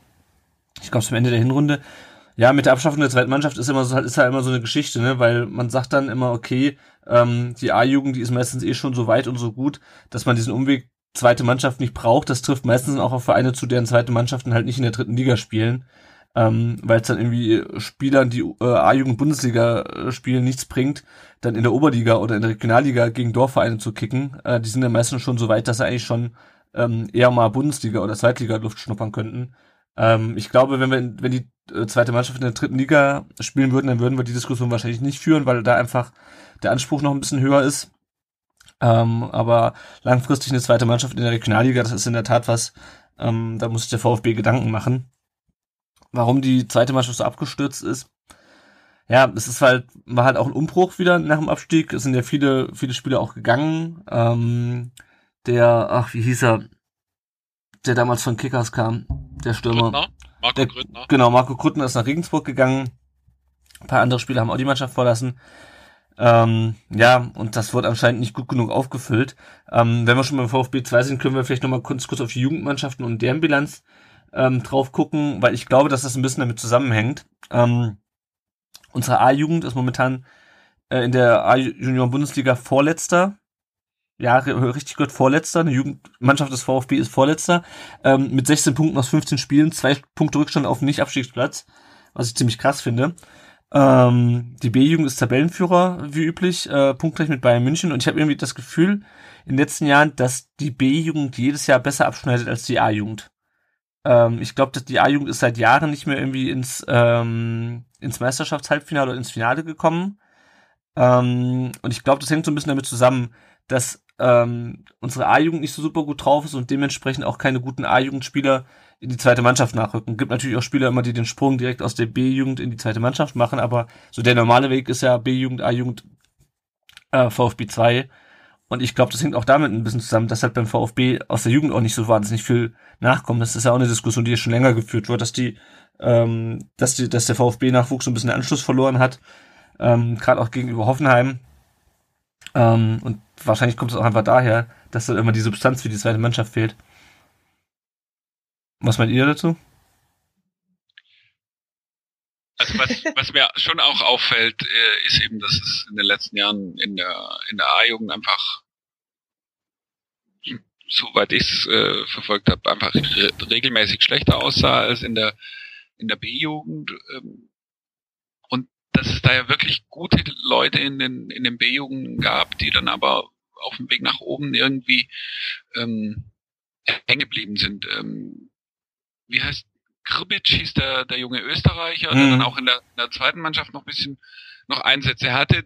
Ich glaube zum Ende der Hinrunde. Ja, mit der Abschaffung der zweiten Mannschaft ist immer so, ist halt immer so eine Geschichte, ne? Weil man sagt dann immer, okay, ähm, die A-Jugend, die ist meistens eh schon so weit und so gut, dass man diesen Umweg zweite Mannschaft nicht braucht. Das trifft meistens auch auf Vereine zu, deren zweite Mannschaften halt nicht in der dritten Liga spielen. Ähm, weil es dann irgendwie Spielern, die äh, A-Jugend Bundesliga äh, spielen, nichts bringt, dann in der Oberliga oder in der Regionalliga gegen Dorfvereine zu kicken. Äh, die sind ja meistens schon so weit, dass sie eigentlich schon ähm, eher mal Bundesliga oder Zweitliga Luft schnuppern könnten. Ähm, ich glaube, wenn wir, in- wenn die äh, zweite Mannschaft in der dritten Liga spielen würden, dann würden wir die Diskussion wahrscheinlich nicht führen, weil da einfach der Anspruch noch ein bisschen höher ist. Ähm, aber langfristig eine zweite Mannschaft in der Regionalliga, das ist in der Tat was, ähm, da muss sich der VfB Gedanken machen. Warum die zweite Mannschaft so abgestürzt ist. Ja, es ist halt, war halt auch ein Umbruch wieder nach dem Abstieg. Es sind ja viele, viele Spieler auch gegangen. Ähm, der, ach, wie hieß er, der damals von Kickers kam, der Stürmer. Grüttner, Marco Der- Grüttner. Genau, Marco Krüttner ist nach Regensburg gegangen. Ein paar andere Spieler haben auch die Mannschaft verlassen. Ähm, ja, und das wird anscheinend nicht gut genug aufgefüllt. Ähm, wenn wir schon beim VfB 2 sind, können wir vielleicht nochmal kurz, kurz auf die Jugendmannschaften und deren Bilanz ähm, drauf gucken, weil ich glaube, dass das ein bisschen damit zusammenhängt. Ähm, unsere A-Jugend ist momentan äh, in der A-Junior-Bundesliga Vorletzter. Ja, ri- richtig gut, Vorletzter. Eine Jugendmannschaft des VfB ist Vorletzter. Ähm, mit 16 Punkten aus 15 Spielen, zwei Punkte Rückstand auf Nicht-Abstiegsplatz, was ich ziemlich krass finde. Ähm, die B-Jugend ist Tabellenführer, wie üblich, äh, punktgleich mit Bayern München. Und ich habe irgendwie das Gefühl in den letzten Jahren, dass die B-Jugend jedes Jahr besser abschneidet als die A-Jugend. Ähm, ich glaube, dass die A-Jugend ist seit Jahren nicht mehr irgendwie ins, ähm, ins Meisterschaftshalbfinale oder ins Finale gekommen. Ähm, und ich glaube, das hängt so ein bisschen damit zusammen, dass ähm, unsere A-Jugend nicht so super gut drauf ist und dementsprechend auch keine guten A-Jugendspieler in die zweite Mannschaft nachrücken. Gibt natürlich auch Spieler immer, die den Sprung direkt aus der B-Jugend in die zweite Mannschaft machen, aber so der normale Weg ist ja B-Jugend, A-Jugend, äh, VfB 2. Und ich glaube, das hängt auch damit ein bisschen zusammen, dass halt beim VfB aus der Jugend auch nicht so wahnsinnig viel nachkommt. Das ist ja auch eine Diskussion, die ja schon länger geführt wird, dass die, ähm, dass die, dass der VfB-Nachwuchs so ein bisschen Anschluss verloren hat, ähm, gerade auch gegenüber Hoffenheim. Ähm, und wahrscheinlich kommt es auch einfach daher, dass da immer die Substanz für die zweite Mannschaft fehlt. Was meint ihr dazu? Also was, was mir schon auch auffällt, äh, ist eben, dass es in den letzten Jahren in der in der A-Jugend einfach, soweit ich es äh, verfolgt habe, einfach re regelmäßig schlechter aussah als in der in der B-Jugend. Ähm, und dass es da ja wirklich gute Leute in den in den B-Jugenden gab, die dann aber auf dem Weg nach oben irgendwie ähm, hängen geblieben sind. Ähm, wie heißt Kribic hieß der, der junge Österreicher, mhm. der dann auch in der, in der zweiten Mannschaft noch ein bisschen noch Einsätze hatte,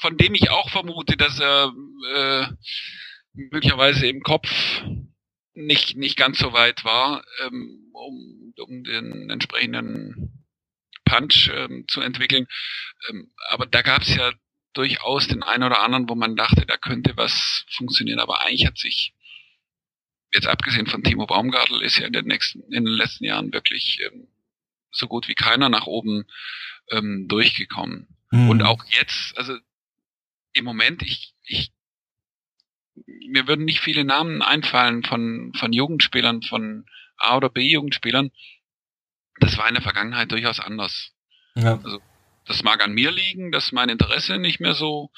von dem ich auch vermute, dass er äh, möglicherweise im Kopf nicht, nicht ganz so weit war, ähm, um, um den entsprechenden Punch ähm, zu entwickeln. Ähm, aber da gab es ja durchaus den einen oder anderen, wo man dachte, da könnte was funktionieren. Aber eigentlich hat sich, jetzt abgesehen von Timo Baumgartel, ist ja in den nächsten, in den letzten Jahren wirklich ähm, so gut wie keiner nach oben ähm, durchgekommen. Mhm. Und auch jetzt, also im Moment, ich, ich mir würden nicht viele Namen einfallen von, von Jugendspielern, von A- oder B-Jugendspielern. Das war in der Vergangenheit durchaus anders. Ja. Also, das mag an mir liegen, dass mein Interesse nicht mehr so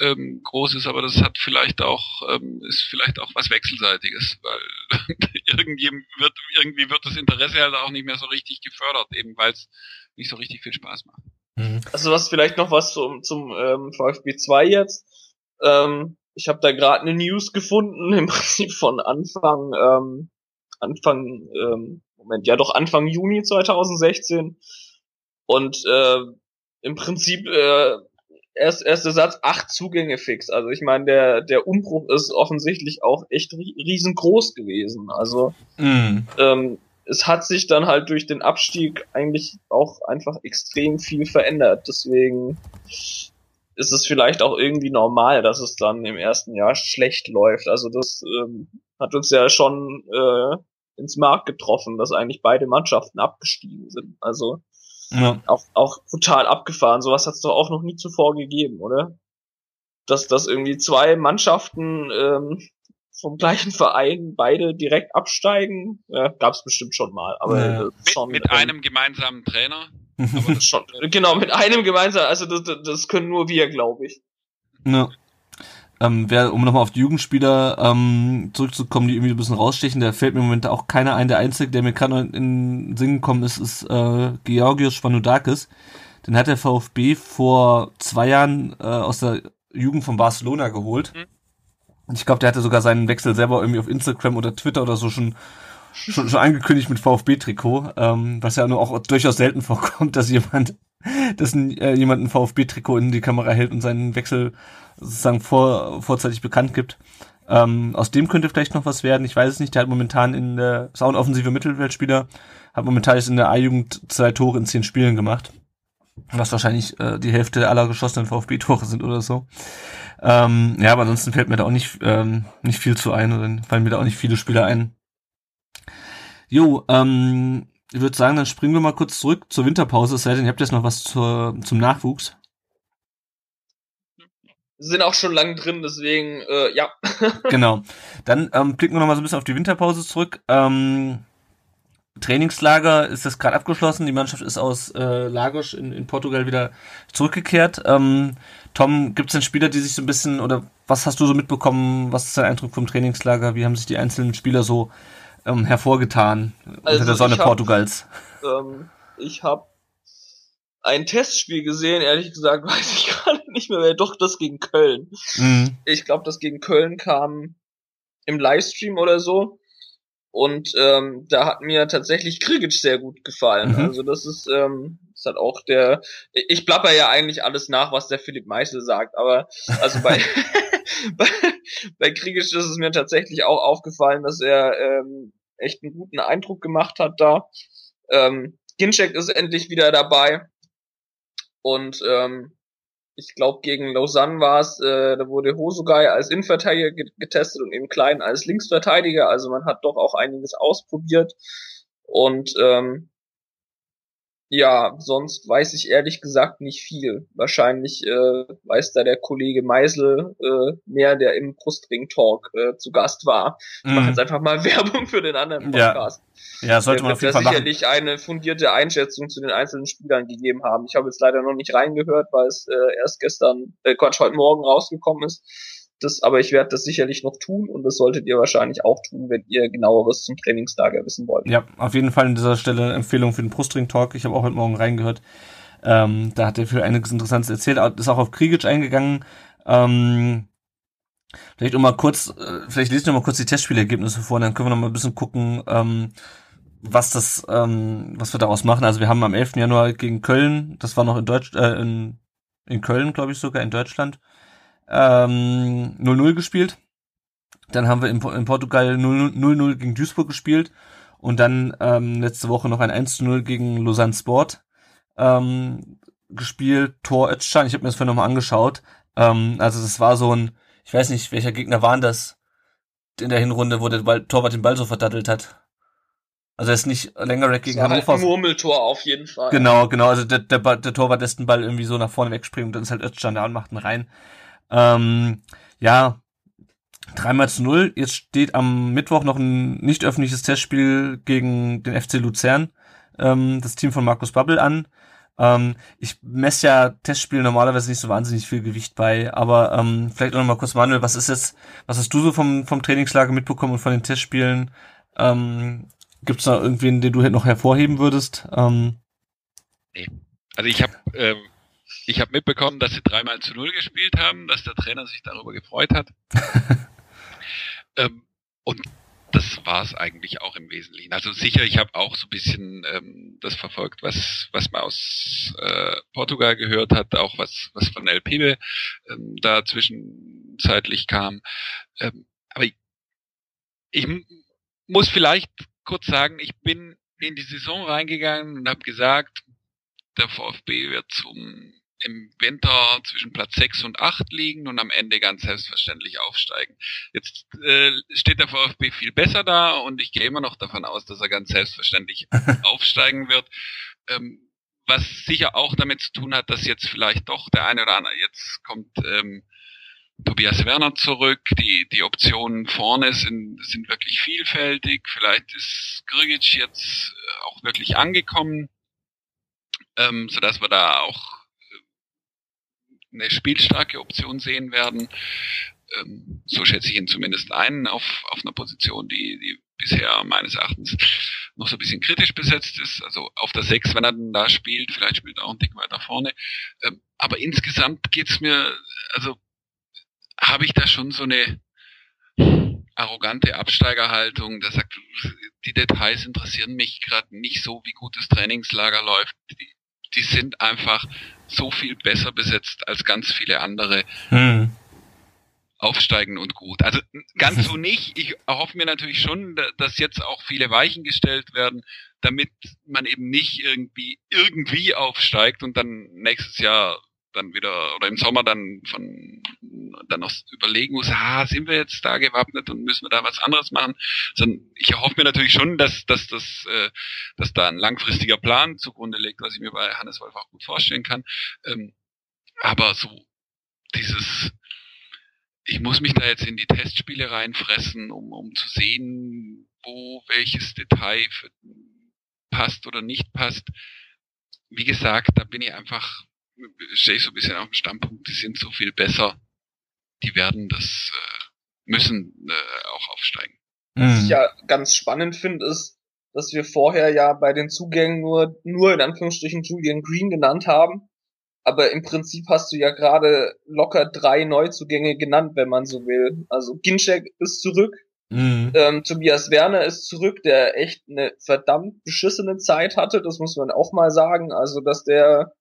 ähm, groß ist, aber das hat vielleicht auch ähm, ist vielleicht auch was wechselseitiges, weil irgendwie wird irgendwie wird das Interesse halt auch nicht mehr so richtig gefördert, eben weil es nicht so richtig viel Spaß macht. Mhm. Also was vielleicht noch was zum zum ähm, VfB 2 jetzt. Ähm, ich habe da gerade eine News gefunden, im Prinzip von Anfang, ähm, Anfang, ähm, Moment, ja doch Anfang Juni 2016. Und äh, im Prinzip äh, erst erster Satz acht Zugänge fix. Also ich meine, der der Umbruch ist offensichtlich auch echt riesengroß gewesen. Also mm. ähm, es hat sich dann halt durch den Abstieg eigentlich auch einfach extrem viel verändert. Deswegen ist es vielleicht auch irgendwie normal, dass es dann im ersten Jahr schlecht läuft. Also das ähm, hat uns ja schon äh, ins Markt getroffen, dass eigentlich beide Mannschaften abgestiegen sind. Also ja. auch, auch brutal abgefahren. Sowas hat es doch auch noch nie zuvor gegeben, oder? Dass, dass irgendwie zwei Mannschaften ähm, vom gleichen Verein beide direkt absteigen, ja, gab es bestimmt schon mal. Aber ja. schon, mit, mit ähm, einem gemeinsamen Trainer. Aber das schon, genau, mit einem gemeinsam, also das, das können nur wir, glaube ich. Ja. Ähm, wer, um nochmal auf die Jugendspieler ähm, zurückzukommen, die irgendwie ein bisschen rausstechen, da fällt mir im Moment auch keiner ein. Der Einzige, der mir gerade in den Sinn gekommen ist, ist äh, Georgios Schwanudakis. Den hat der VfB vor zwei Jahren äh, aus der Jugend von Barcelona geholt. Mhm. Ich glaube, der hatte sogar seinen Wechsel selber irgendwie auf Instagram oder Twitter oder so schon schon, schon angekündigt mit VfB-Trikot, ähm, was ja nur auch durchaus selten vorkommt, dass jemand, dass ein, äh, jemand ein VfB-Trikot in die Kamera hält und seinen Wechsel sozusagen vor, vorzeitig bekannt gibt. Ähm, aus dem könnte vielleicht noch was werden. Ich weiß es nicht. Der hat momentan in der Sound offensive Mittelfeldspieler, hat momentan jetzt in der A-Jugend zwei Tore in zehn Spielen gemacht. Was wahrscheinlich äh, die Hälfte aller geschossenen VfB-Tore sind oder so. Ähm, ja, aber ansonsten fällt mir da auch nicht, ähm, nicht viel zu ein oder fallen mir da auch nicht viele Spieler ein, Jo, ähm, ich würde sagen, dann springen wir mal kurz zurück zur Winterpause, es sei denn, ihr habt jetzt noch was zur, zum Nachwuchs. Sind auch schon lang drin, deswegen, äh, ja. genau. Dann ähm, blicken wir noch mal so ein bisschen auf die Winterpause zurück. Ähm, Trainingslager ist das gerade abgeschlossen. Die Mannschaft ist aus äh, Lagos in, in Portugal wieder zurückgekehrt. Ähm, Tom, gibt es denn Spieler, die sich so ein bisschen, oder was hast du so mitbekommen? Was ist dein Eindruck vom Trainingslager? Wie haben sich die einzelnen Spieler so ähm, hervorgetan also unter der Sonne hab, Portugals? Ähm, ich habe ein Testspiel gesehen, ehrlich gesagt weiß ich gerade nicht mehr, doch das gegen Köln. Mhm. Ich glaube, das gegen Köln kam im Livestream oder so. Und ähm, da hat mir tatsächlich Krigic sehr gut gefallen. Mhm. Also das ist, ähm, ist halt auch der. Ich plapper ja eigentlich alles nach, was der Philipp Meissel sagt, aber also bei bei, bei Krigic ist es mir tatsächlich auch aufgefallen, dass er ähm, echt einen guten Eindruck gemacht hat da. Ähm, Ginczek ist endlich wieder dabei. Und ähm, ich glaube, gegen Lausanne war es, äh, da wurde Hosogai als Innenverteidiger getestet und eben Klein als Linksverteidiger. Also man hat doch auch einiges ausprobiert. Und ähm, ja, sonst weiß ich ehrlich gesagt nicht viel. Wahrscheinlich äh, weiß da der Kollege Meisel äh, mehr, der im Brustring Talk äh, zu Gast war. Ich mache mhm. jetzt einfach mal Werbung für den anderen Podcast. Ja, ja sollte man auf jeden Fall sicherlich machen. eine fundierte Einschätzung zu den einzelnen Spielern gegeben haben. Ich habe jetzt leider noch nicht reingehört, weil es äh, erst gestern, äh, Quatsch, heute Morgen rausgekommen ist. Das, aber ich werde das sicherlich noch tun und das solltet ihr wahrscheinlich auch tun, wenn ihr genaueres zum Trainingslager wissen wollt. Ja, auf jeden Fall an dieser Stelle Empfehlung für den Brustring Talk. Ich habe auch heute Morgen reingehört. Ähm, da hat er für einiges Interessantes erzählt. Ist auch auf Krigic eingegangen. Ähm, Vielleicht um mal kurz, äh, vielleicht lesen wir mal kurz die Testspielergebnisse vor, dann können wir noch mal ein bisschen gucken, ähm, was das, ähm, was wir daraus machen. Also wir haben am 11. Januar gegen Köln, das war noch in Deutsch, äh, in, in Köln, glaube ich sogar, in Deutschland, 0-0 ähm, gespielt. Dann haben wir in, in Portugal 0-0 gegen Duisburg gespielt und dann ähm, letzte Woche noch ein 1-0 gegen Lausanne Sport ähm, gespielt. Tor Özcan, ich habe mir das vorhin nochmal angeschaut. Ähm, also das war so ein, ich weiß nicht, welcher Gegner waren das in der Hinrunde, wo der Ball, Torwart den Ball so verdattelt hat. Also er ist nicht länger gegen das war Hannover. Halt ein Murmeltor auf jeden Fall. Genau, genau. Also der, der, der Torwart lässt den Ball irgendwie so nach vorne wegspringen und dann ist halt Özcan da und macht ihn rein. Ähm, ja, dreimal zu null. Jetzt steht am Mittwoch noch ein nicht öffentliches Testspiel gegen den FC Luzern, ähm, das Team von Markus Babbel an. Ähm, ich messe ja Testspiele normalerweise nicht so wahnsinnig viel Gewicht bei, aber ähm, vielleicht auch noch mal kurz Manuel, was ist jetzt, was hast du so vom, vom Trainingslager mitbekommen und von den Testspielen? Ähm, Gibt es da irgendwen, den du noch hervorheben würdest? Ähm, nee. Also ich habe ähm, ich habe mitbekommen, dass sie dreimal zu null gespielt haben, dass der Trainer sich darüber gefreut hat. ähm, und das war es eigentlich auch im Wesentlichen. Also sicher, ich habe auch so ein bisschen ähm, das verfolgt, was was man aus äh, Portugal gehört hat, auch was was von El Pibe ähm, da zwischenzeitlich kam. Ähm, aber ich, ich muss vielleicht kurz sagen, ich bin in die Saison reingegangen und habe gesagt, der VfB wird zum im Winter zwischen Platz 6 und 8 liegen und am Ende ganz selbstverständlich aufsteigen. Jetzt äh, steht der VfB viel besser da und ich gehe immer noch davon aus, dass er ganz selbstverständlich aufsteigen wird. Ähm, was sicher auch damit zu tun hat, dass jetzt vielleicht doch der eine oder andere, jetzt kommt ähm, Tobias Werner zurück, die, die Optionen vorne sind, sind wirklich vielfältig, vielleicht ist Grigic jetzt auch wirklich angekommen, ähm, sodass wir da auch eine spielstarke Option sehen werden. Ähm, so schätze ich ihn zumindest ein auf, auf einer Position, die, die bisher meines Erachtens noch so ein bisschen kritisch besetzt ist. Also auf der 6, wenn er denn da spielt, vielleicht spielt er auch ein Dick weiter vorne. Ähm, aber insgesamt geht's mir, also habe ich da schon so eine arrogante Absteigerhaltung, der sagt, die Details interessieren mich gerade nicht so, wie gut das Trainingslager läuft. Die, die sind einfach so viel besser besetzt als ganz viele andere. Hm. Aufsteigen und gut. Also ganz so nicht. Ich erhoffe mir natürlich schon, dass jetzt auch viele Weichen gestellt werden, damit man eben nicht irgendwie irgendwie aufsteigt und dann nächstes Jahr dann wieder oder im Sommer dann von dann noch überlegen muss, ah, sind wir jetzt da gewappnet und müssen wir da was anderes machen. Sondern ich erhoffe mir natürlich schon, dass, dass das, äh, dass da ein langfristiger Plan zugrunde liegt, was ich mir bei Hannes Wolf auch gut vorstellen kann. Ähm, aber so dieses, ich muss mich da jetzt in die Testspiele reinfressen, um, um zu sehen, wo welches Detail passt oder nicht passt. Wie gesagt, da bin ich einfach stehe ich so ein bisschen auf dem Standpunkt, die sind so viel besser, die werden das äh, müssen äh, auch aufsteigen. Was ich mhm. ja ganz spannend finde, ist, dass wir vorher ja bei den Zugängen nur, nur in Anführungsstrichen Julian Green genannt haben. Aber im Prinzip hast du ja gerade locker drei Neuzugänge genannt, wenn man so will. Also Ginczek ist zurück, mhm. ähm, Tobias Werner ist zurück, der echt eine verdammt beschissene Zeit hatte, das muss man auch mal sagen. Also, dass der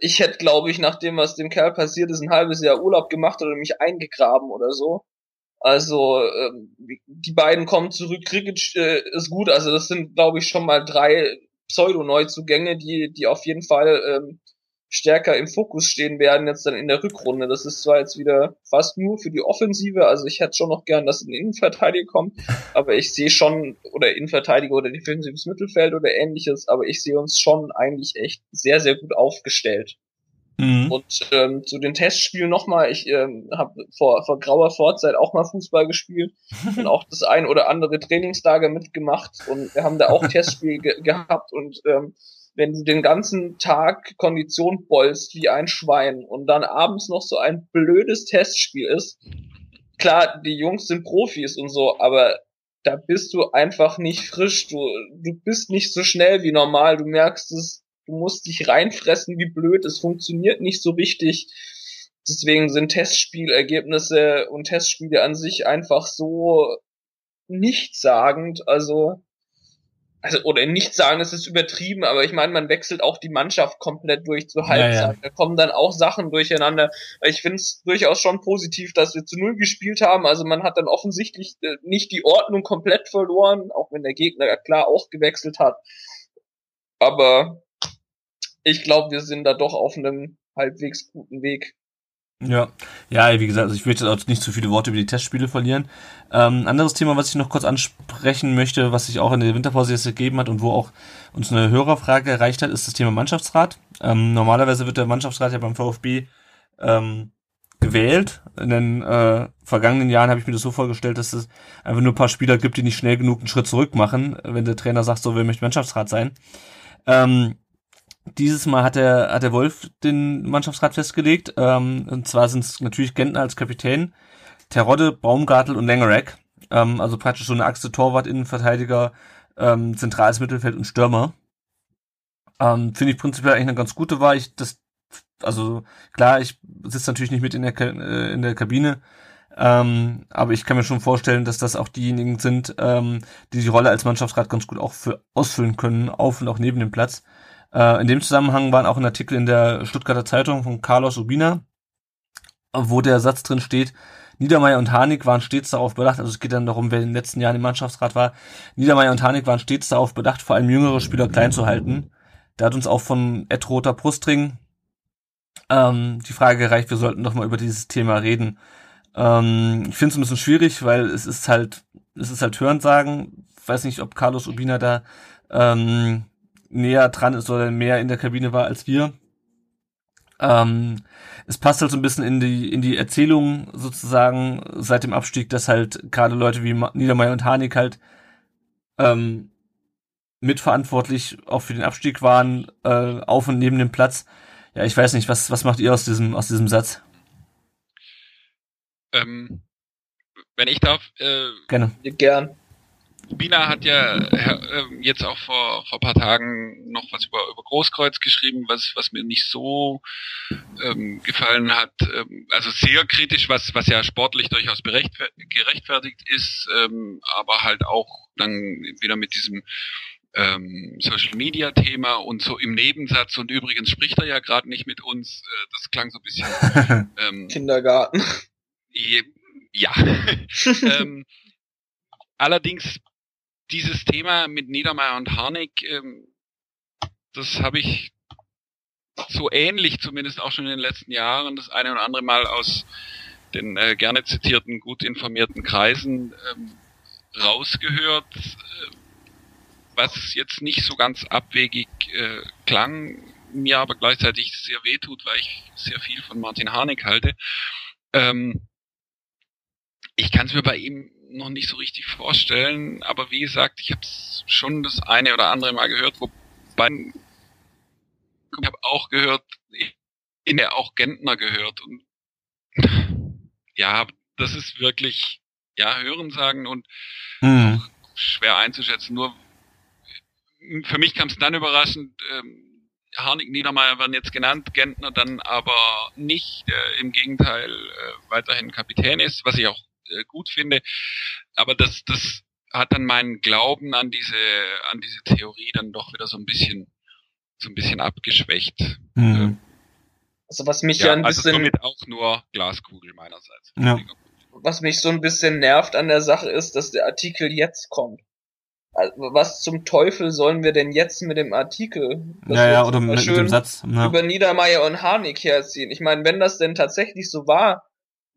ich hätte, glaube ich, nach dem, was dem Kerl passiert ist, ein halbes Jahr Urlaub gemacht oder mich eingegraben oder so. Also ähm, die beiden kommen zurück, Krikic äh, ist gut, also das sind, glaube ich, schon mal drei Pseudo-Neuzugänge, die, die auf jeden Fall ähm, stärker im Fokus stehen werden jetzt dann in der Rückrunde. Das ist zwar jetzt wieder fast nur für die Offensive, also ich hätte schon noch gern, dass ein Innenverteidiger kommt, aber ich sehe schon, oder Innenverteidiger oder defensives Mittelfeld oder ähnliches, aber ich sehe uns schon eigentlich echt sehr, sehr gut aufgestellt. Mhm. Und ähm, zu den Testspielen nochmal, ich ähm, habe vor, vor grauer Vorzeit auch mal Fußball gespielt und auch das ein oder andere Trainingslager mitgemacht und wir haben da auch Testspiel ge gehabt und ähm, wenn du den ganzen Tag Kondition bollst wie ein Schwein und dann abends noch so ein blödes Testspiel ist, klar, die Jungs sind Profis und so, aber da bist du einfach nicht frisch, du, du bist nicht so schnell wie normal, du merkst es, du musst dich reinfressen wie blöd, es funktioniert nicht so richtig. Deswegen sind Testspielergebnisse und Testspiele an sich einfach so nichtssagend. Also also oder nicht sagen, es ist übertrieben, aber ich meine, man wechselt auch die Mannschaft komplett durch zur Halbzeit. Ja, ja. Da kommen dann auch Sachen durcheinander. Ich finde es durchaus schon positiv, dass wir zu null gespielt haben. Also man hat dann offensichtlich äh, nicht die Ordnung komplett verloren, auch wenn der Gegner klar auch gewechselt hat. Aber ich glaube, wir sind da doch auf einem halbwegs guten Weg. Ja, ja, wie gesagt, also ich möchte auch nicht zu viele Worte über die Testspiele verlieren. Ähm, anderes Thema, was ich noch kurz ansprechen möchte, was sich auch in der Winterpause jetzt gegeben hat und wo auch uns eine Hörerfrage erreicht hat, ist das Thema Mannschaftsrat. Ähm, normalerweise wird der Mannschaftsrat ja beim VfB ähm, gewählt. In den äh, vergangenen Jahren habe ich mir das so vorgestellt, dass es einfach nur ein paar Spieler gibt, die nicht schnell genug einen Schritt zurück machen, wenn der Trainer sagt, so, wer möchte Mannschaftsrat sein. Ähm, dieses Mal hat der, hat der Wolf den Mannschaftsrat festgelegt. Ähm, und zwar sind es natürlich Gentner als Kapitän, Terodde, Baumgartel und Lengerek. Ähm, also praktisch so eine Achse Torwart, Innenverteidiger, ähm, zentrales Mittelfeld und Stürmer. Ähm, Finde ich prinzipiell eigentlich eine ganz gute Wahl. Ich, das, also klar, ich sitze natürlich nicht mit in der, äh, in der Kabine, ähm, aber ich kann mir schon vorstellen, dass das auch diejenigen sind, ähm, die die Rolle als Mannschaftsrat ganz gut auch für ausfüllen können, auf und auch neben dem Platz. Äh, in dem Zusammenhang war auch ein Artikel in der Stuttgarter Zeitung von Carlos Urbina, wo der Satz drin steht, Niedermeyer und Harnik waren stets darauf bedacht, also es geht dann darum, wer in den letzten Jahren im Mannschaftsrat war, Niedermeyer und Harnik waren stets darauf bedacht, vor allem jüngere Spieler klein zu halten. Da hat uns auch von Ed Roter Brustring ähm, die Frage gereicht, wir sollten doch mal über dieses Thema reden. Ähm, ich finde es ein bisschen schwierig, weil es ist halt, es ist halt Hörensagen. Ich weiß nicht, ob Carlos Urbina da ähm, näher dran ist oder mehr in der Kabine war als wir. Ähm, es passt halt so ein bisschen in die, in die Erzählung sozusagen seit dem Abstieg, dass halt gerade Leute wie Niedermeyer und Harnik halt ähm, mitverantwortlich auch für den Abstieg waren, äh, auf und neben dem Platz. Ja, ich weiß nicht, was, was macht ihr aus diesem, aus diesem Satz? Ähm, wenn ich darf, äh, Gerne. Gern. Bina hat ja äh, jetzt auch vor, vor paar Tagen noch was über, über Großkreuz geschrieben, was, was mir nicht so ähm, gefallen hat. Ähm, also sehr kritisch, was, was ja sportlich durchaus gerechtfertigt ist, ähm, aber halt auch dann wieder mit diesem ähm, Social Media Thema und so im Nebensatz und übrigens spricht er ja gerade nicht mit uns. Äh, das klang so ein bisschen ähm, Kindergarten. Ja. ähm, allerdings dieses Thema mit Niedermeyer und Harnik, ähm, das habe ich so ähnlich zumindest auch schon in den letzten Jahren das eine oder andere Mal aus den äh, gerne zitierten, gut informierten Kreisen ähm, rausgehört, äh, was jetzt nicht so ganz abwegig äh, klang, mir aber gleichzeitig sehr wehtut, weil ich sehr viel von Martin Harnik halte. Ähm, ich kann es mir bei ihm noch nicht so richtig vorstellen, aber wie gesagt, ich habe schon das eine oder andere Mal gehört, wobei ich habe auch gehört, in der auch Gentner gehört und ja, das ist wirklich ja Hören sagen und mhm. schwer einzuschätzen. Nur für mich kam es dann überraschend. Ähm, Harnik Niedermeyer werden jetzt genannt, Gentner dann aber nicht, äh, im Gegenteil äh, weiterhin Kapitän ist, was ich auch äh, gut finde. Aber das, das hat dann meinen Glauben an diese, an diese Theorie dann doch wieder so ein bisschen, so ein bisschen abgeschwächt. Mhm. Also was mich ja, ja ein also bisschen. somit auch nur Glaskugel meinerseits. Ja. Was mich so ein bisschen nervt an der Sache ist, dass der Artikel jetzt kommt. Also, was zum Teufel sollen wir denn jetzt mit dem Artikel? Das ja, ja, oder mit, mit, dem Satz. Ja. Über Niedermeyer und Harnik herziehen. Ich meine, wenn das denn tatsächlich so war,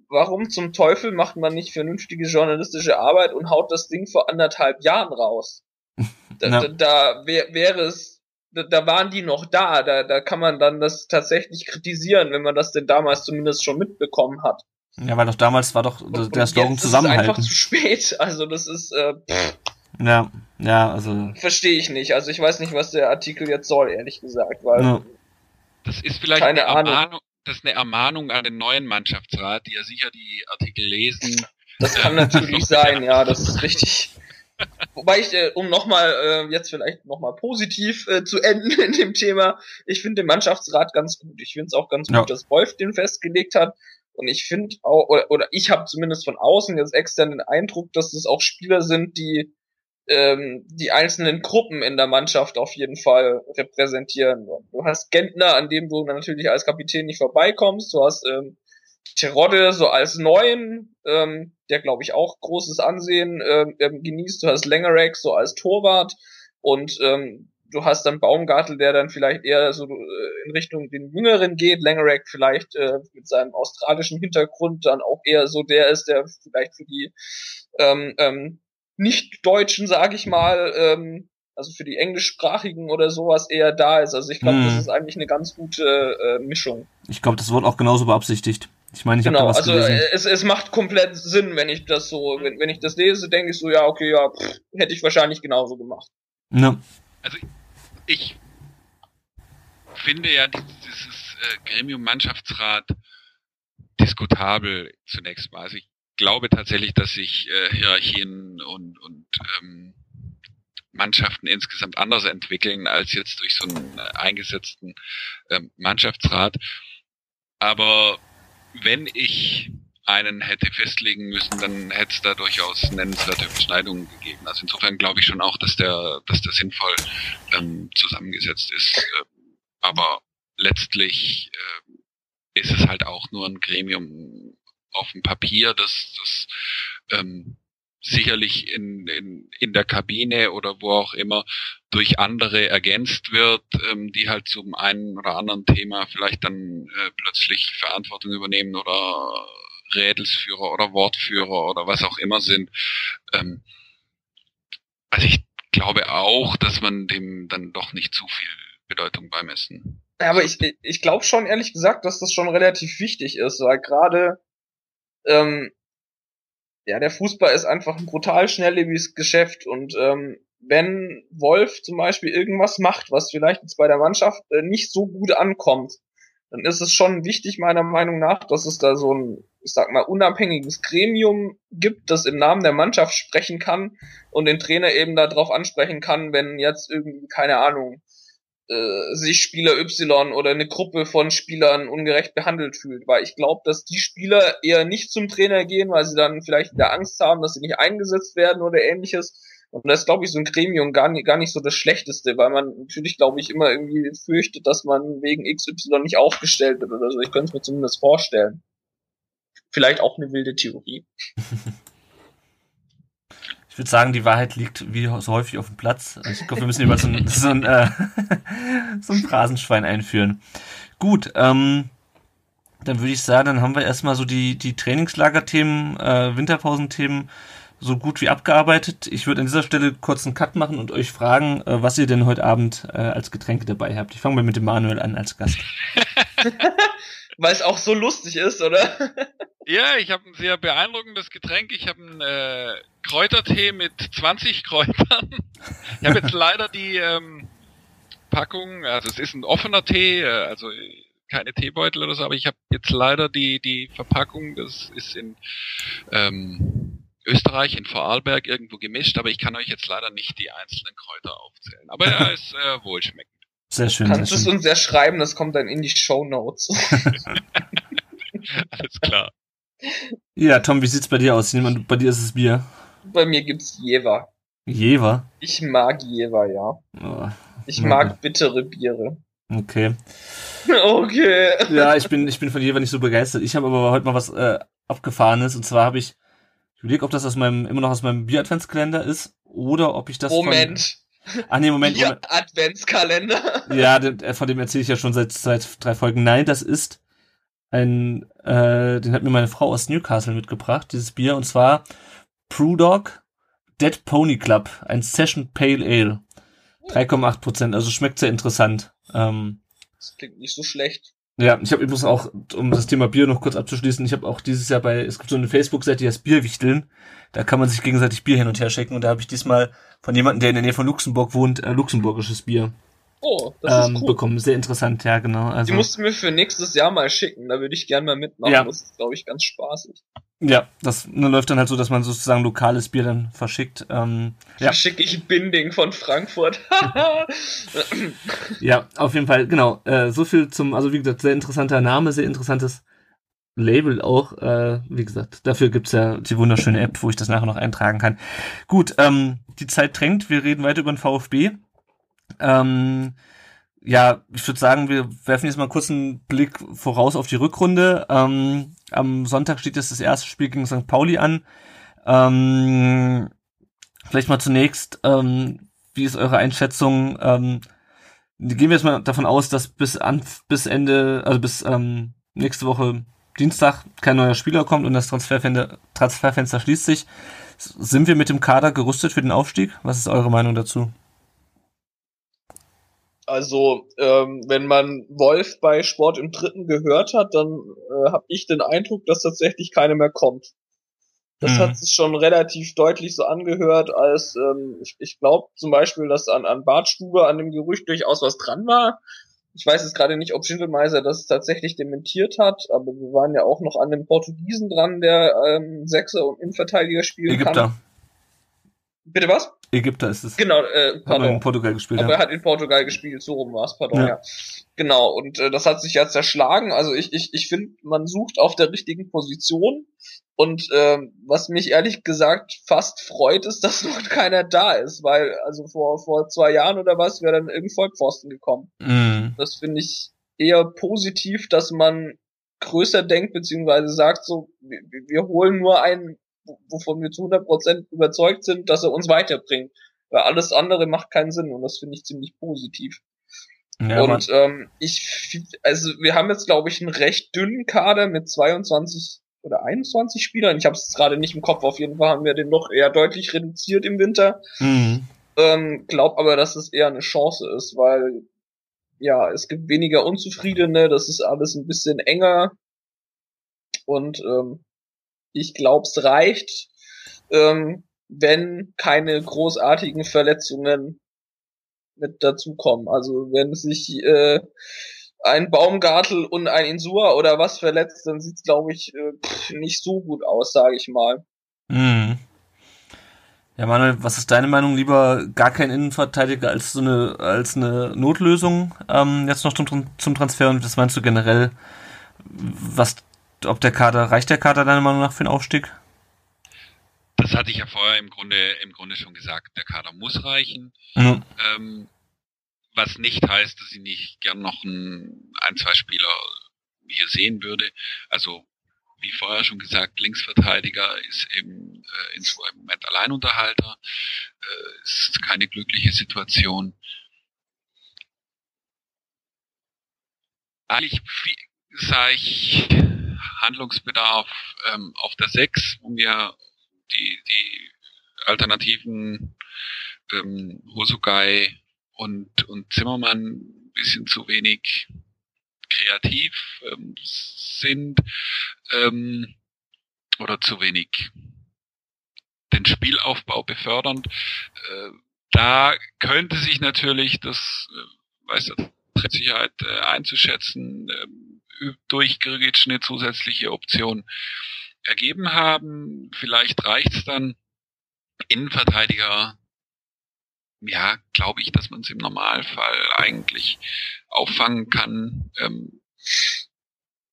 warum zum Teufel macht man nicht vernünftige journalistische Arbeit und haut das Ding vor anderthalb Jahren raus? Da, ja. da, da wär, wäre es, da, da waren die noch da, da, da kann man dann das tatsächlich kritisieren, wenn man das denn damals zumindest schon mitbekommen hat. Ja, weil doch damals war doch und, der Slogan zusammenhalten. Das ist einfach zu spät, also das ist, äh, pff. Ja, ja, also. Verstehe ich nicht. Also ich weiß nicht, was der Artikel jetzt soll, ehrlich gesagt, weil. Ja. Das ist vielleicht keine eine Ahnung das ist eine Ermahnung an den neuen Mannschaftsrat, die ja sicher die Artikel lesen. Das kann natürlich sein, ja, das ist richtig. Wobei ich, äh, um nochmal, äh, jetzt vielleicht nochmal positiv äh, zu enden in dem Thema, ich finde den Mannschaftsrat ganz gut. Ich finde es auch ganz Ja. gut, dass Wolf den festgelegt hat. Und ich finde auch, oder, oder ich habe zumindest von außen jetzt extern den Eindruck, dass es auch Spieler sind, die ähm, die einzelnen Gruppen in der Mannschaft auf jeden Fall repräsentieren. Du hast Gentner, an dem du natürlich als Kapitän nicht vorbeikommst. Du hast ähm, Terodde so als Neuen, ähm, der glaube ich auch großes Ansehen ähm, ähm, genießt. Du hast Lengerek so als Torwart und ähm, du hast dann Baumgartel, der dann vielleicht eher so äh, in Richtung den Jüngeren geht. Langerack vielleicht äh, mit seinem australischen Hintergrund dann auch eher so der ist, der vielleicht für die ähm, ähm, Nicht-Deutschen, sage ich mal, ähm, also für die Englischsprachigen oder sowas eher da ist. Also ich glaube, Hm. das ist eigentlich eine ganz gute äh, Mischung. Ich glaube, das wird auch genauso beabsichtigt. Ich meine, ich habe da Genau, was also gelesen. äh, es, es macht komplett Sinn, wenn ich das so, wenn, wenn ich das lese, denke ich so, ja, okay, ja, pff, hätte ich wahrscheinlich genauso gemacht. ne? ich finde ja dieses, dieses äh, Gremium Mannschaftsrat diskutabel zunächst mal. Also ich glaube tatsächlich, dass sich äh, Hierarchien und, und ähm, Mannschaften insgesamt anders entwickeln als jetzt durch so einen äh, eingesetzten ähm, Mannschaftsrat. Aber wenn ich einen hätte festlegen müssen, dann hätte es da durchaus nennenswerte Überschneidungen gegeben. Also insofern glaube ich schon auch, dass der, dass der sinnvoll ähm, zusammengesetzt ist. Ähm, aber letztlich äh, ist es halt auch nur ein Gremium auf dem Papier, das, das ähm, sicherlich in, in, in der Kabine oder wo auch immer durch andere ergänzt wird, ähm, die halt zum einen oder anderen Thema vielleicht dann äh, plötzlich Verantwortung übernehmen oder Rädelsführer oder Wortführer oder was auch immer sind. Ähm, also ich glaube auch, dass man dem dann doch nicht zu viel Bedeutung beimessen. Ja, aber ich, ich glaube schon ehrlich gesagt, dass das schon relativ wichtig ist, weil gerade ähm, ja, der Fußball ist einfach ein brutal schnelllebiges Geschäft und ähm, wenn Wolf zum Beispiel irgendwas macht, was vielleicht jetzt bei der Mannschaft äh, nicht so gut ankommt, dann ist es schon wichtig, meiner Meinung nach, dass es da so ein, ich sag mal, unabhängiges Gremium gibt, das im Namen der Mannschaft sprechen kann und den Trainer eben darauf ansprechen kann, wenn jetzt irgendwie, keine Ahnung, äh, sich Spieler Y oder eine Gruppe von Spielern ungerecht behandelt fühlt. Weil ich glaube, dass die Spieler eher nicht zum Trainer gehen, weil sie dann vielleicht wieder Angst haben, dass sie nicht eingesetzt werden oder ähnliches. Und das ist, glaube ich, so ein Gremium gar nicht, gar nicht so das Schlechteste, weil man natürlich, glaube ich, immer irgendwie fürchtet, dass man wegen XY nicht aufgestellt wird oder so. Ich könnte es mir zumindest vorstellen. Vielleicht auch eine wilde Theorie. Ich würde sagen, die Wahrheit liegt wie so häufig auf dem Platz. Ich glaube, wir müssen über so ein, so ein, äh, so ein Phrasenschwein einführen. Gut, ähm, dann würde ich sagen, dann haben wir erstmal so die, die Trainingslagerthemen, äh, Winterpausenthemen so gut wie abgearbeitet. Ich würde an dieser Stelle kurz einen Cut machen und euch fragen, äh, was ihr denn heute Abend äh, als Getränke dabei habt. Ich fange mal mit dem Manuel an als Gast. Weil es auch so lustig ist, oder? Ja, ich habe ein sehr beeindruckendes Getränk. Ich habe einen äh, Kräutertee mit 20 Kräutern. Ich habe jetzt leider die ähm, Packung, also es ist ein offener Tee, äh, also keine Teebeutel oder so, aber ich habe jetzt leider die die Verpackung, das ist in ähm, Österreich, in Vorarlberg irgendwo gemischt, aber ich kann euch jetzt leider nicht die einzelnen Kräuter aufzählen. Aber er ist äh, wohlschmeckend. Sehr schön, Kannst du es schön. uns ja schreiben, das kommt dann in die Show Notes. Alles klar. Ja, Tom, wie sieht's bei dir aus? Bei dir ist es Bier. Bei mir gibt's Jever. Jever. Ich mag Jever, ja. Oh, Ich Na mag bittere Biere. okay. Okay. Ja, ich bin, ich bin von Jever nicht so begeistert. Ich habe aber heute mal was äh, abgefahrenes. Und zwar habe ich, ich überlege, ob das aus meinem, immer noch aus meinem Bier-Adventskalender ist oder ob ich das Moment. von... Ach nee, Moment, Moment. Adventskalender. Ja, äh, von dem erzähle ich ja schon seit, seit drei Folgen. Nein, das ist ein, äh, den hat mir meine Frau aus Newcastle mitgebracht, dieses Bier. Und zwar Brewdog Dead Pony Club, ein Session Pale Ale. 3,8 Prozent, also schmeckt sehr interessant. Ähm, Das klingt nicht so schlecht. Ja, ich habe übrigens auch, um das Thema Bier noch kurz abzuschließen, ich habe auch dieses Jahr bei, es gibt so eine Facebook-Seite, die heißt Bierwichteln. Da kann man sich gegenseitig Bier hin und her schicken und da habe ich diesmal von jemandem, der in der Nähe von Luxemburg wohnt, äh, luxemburgisches Bier Oh, das ähm, ist cool. bekommen. Sehr interessant, ja, genau. Also, Die musst du mir für nächstes Jahr mal schicken. Da würde ich gerne mal mitmachen. Ja. Das ist, glaube ich, ganz spaßig. ja, das ne, läuft dann halt so, dass man sozusagen lokales Bier dann verschickt. Ähm, ja. Schicke ich Binding von Frankfurt. Ja, auf jeden Fall, genau. Äh, so viel zum, also wie gesagt, sehr interessanter Name, sehr interessantes Label auch. Äh, wie gesagt, dafür gibt's ja die wunderschöne App, wo ich das nachher noch eintragen kann. Gut, ähm, die Zeit drängt, wir reden weiter über den VfB. Ähm, ja, ich würde sagen, wir werfen jetzt mal kurz einen Blick voraus auf die Rückrunde. Ähm, am Sonntag steht jetzt das erste Spiel gegen St. Pauli an. Ähm, vielleicht mal zunächst, ähm, wie ist eure Einschätzung? Ähm, gehen wir jetzt mal davon aus, dass bis an bis Ende, also bis ähm, nächste Woche Dienstag kein neuer Spieler kommt und das Transferfenster, Transferfenster schließt sich. Sind wir mit dem Kader gerüstet für den Aufstieg? Was ist eure Meinung dazu? Also, ähm, wenn man Wolf bei Sport im Dritten gehört hat, dann äh, habe ich den Eindruck, dass tatsächlich keine mehr kommt. Das Mhm. hat sich schon relativ deutlich so angehört, als ähm, ich, ich glaube zum Beispiel, dass an, an Bartstube an dem Gerücht durchaus was dran war. Ich weiß jetzt gerade nicht, ob Schindelmeiser das tatsächlich dementiert hat, aber wir waren ja auch noch an dem Portugiesen dran, der ähm, Sechser und Innenverteidiger spielen kann. Bitte was? Ägypter ist es. Genau, äh, Hat pardon. in Portugal gespielt. Aber er hat in Portugal gespielt, so rum war's, pardon, Ja. ja. Genau, und äh, das hat sich ja zerschlagen. Also ich, ich, ich finde, man sucht auf der richtigen Position. Und ähm, was mich ehrlich gesagt fast freut, ist, dass noch keiner da ist, weil also vor, vor zwei Jahren oder was wäre dann irgendein Vollpfosten gekommen. Mhm. Das finde ich eher positiv, dass man größer denkt, beziehungsweise sagt so, wir, wir holen nur einen, wovon wir zu 100% überzeugt sind, dass er uns weiterbringt. Weil alles andere macht keinen Sinn und das finde ich ziemlich positiv. Ja, und ähm, ich, also wir haben jetzt glaube ich einen recht dünnen Kader mit 22 oder 21 Spielern. Ich habe es gerade nicht im Kopf. Auf jeden Fall haben wir den noch eher deutlich reduziert im Winter. mhm. Ähm, glaub aber, dass es eher eine Chance ist, weil ja, es gibt weniger Unzufriedene, das ist alles ein bisschen enger und ähm, ich glaube, es reicht, ähm, wenn keine großartigen Verletzungen mit dazukommen. Also wenn sich äh, ein Baumgartel und ein Insua oder was verletzt, dann sieht's glaube ich äh, nicht so gut aus, sage ich mal. Mhm. Ja, Manuel, was ist deine Meinung? Lieber gar kein Innenverteidiger als so eine als eine Notlösung ähm, jetzt noch zum, zum Transfer und was meinst du generell? Was, ob der Kader reicht der Kader deiner Meinung nach für den Aufstieg? Das hatte ich ja vorher im Grunde, im Grunde schon gesagt. Der Kader muss reichen. Mhm. Ähm, was nicht heißt, dass ich nicht gern noch ein, ein, zwei Spieler hier sehen würde. Also, wie vorher schon gesagt, Linksverteidiger ist eben äh, in so einem Moment Alleinunterhalter. Äh, ist keine glückliche Situation. Eigentlich sah ich Handlungsbedarf ähm, auf der 6, um mir die, die Alternativen ähm, Hosugai und, und Zimmermann ein bisschen zu wenig kreativ ähm, sind ähm, oder zu wenig den Spielaufbau befördernd. Äh, da könnte sich natürlich das, äh, weiß der Sicherheit äh, einzuschätzen, ähm, durch Grgic eine zusätzliche Option ergeben haben. Vielleicht reicht's dann. Innenverteidiger, ja, glaube ich, dass man es im Normalfall eigentlich auffangen kann. Ähm,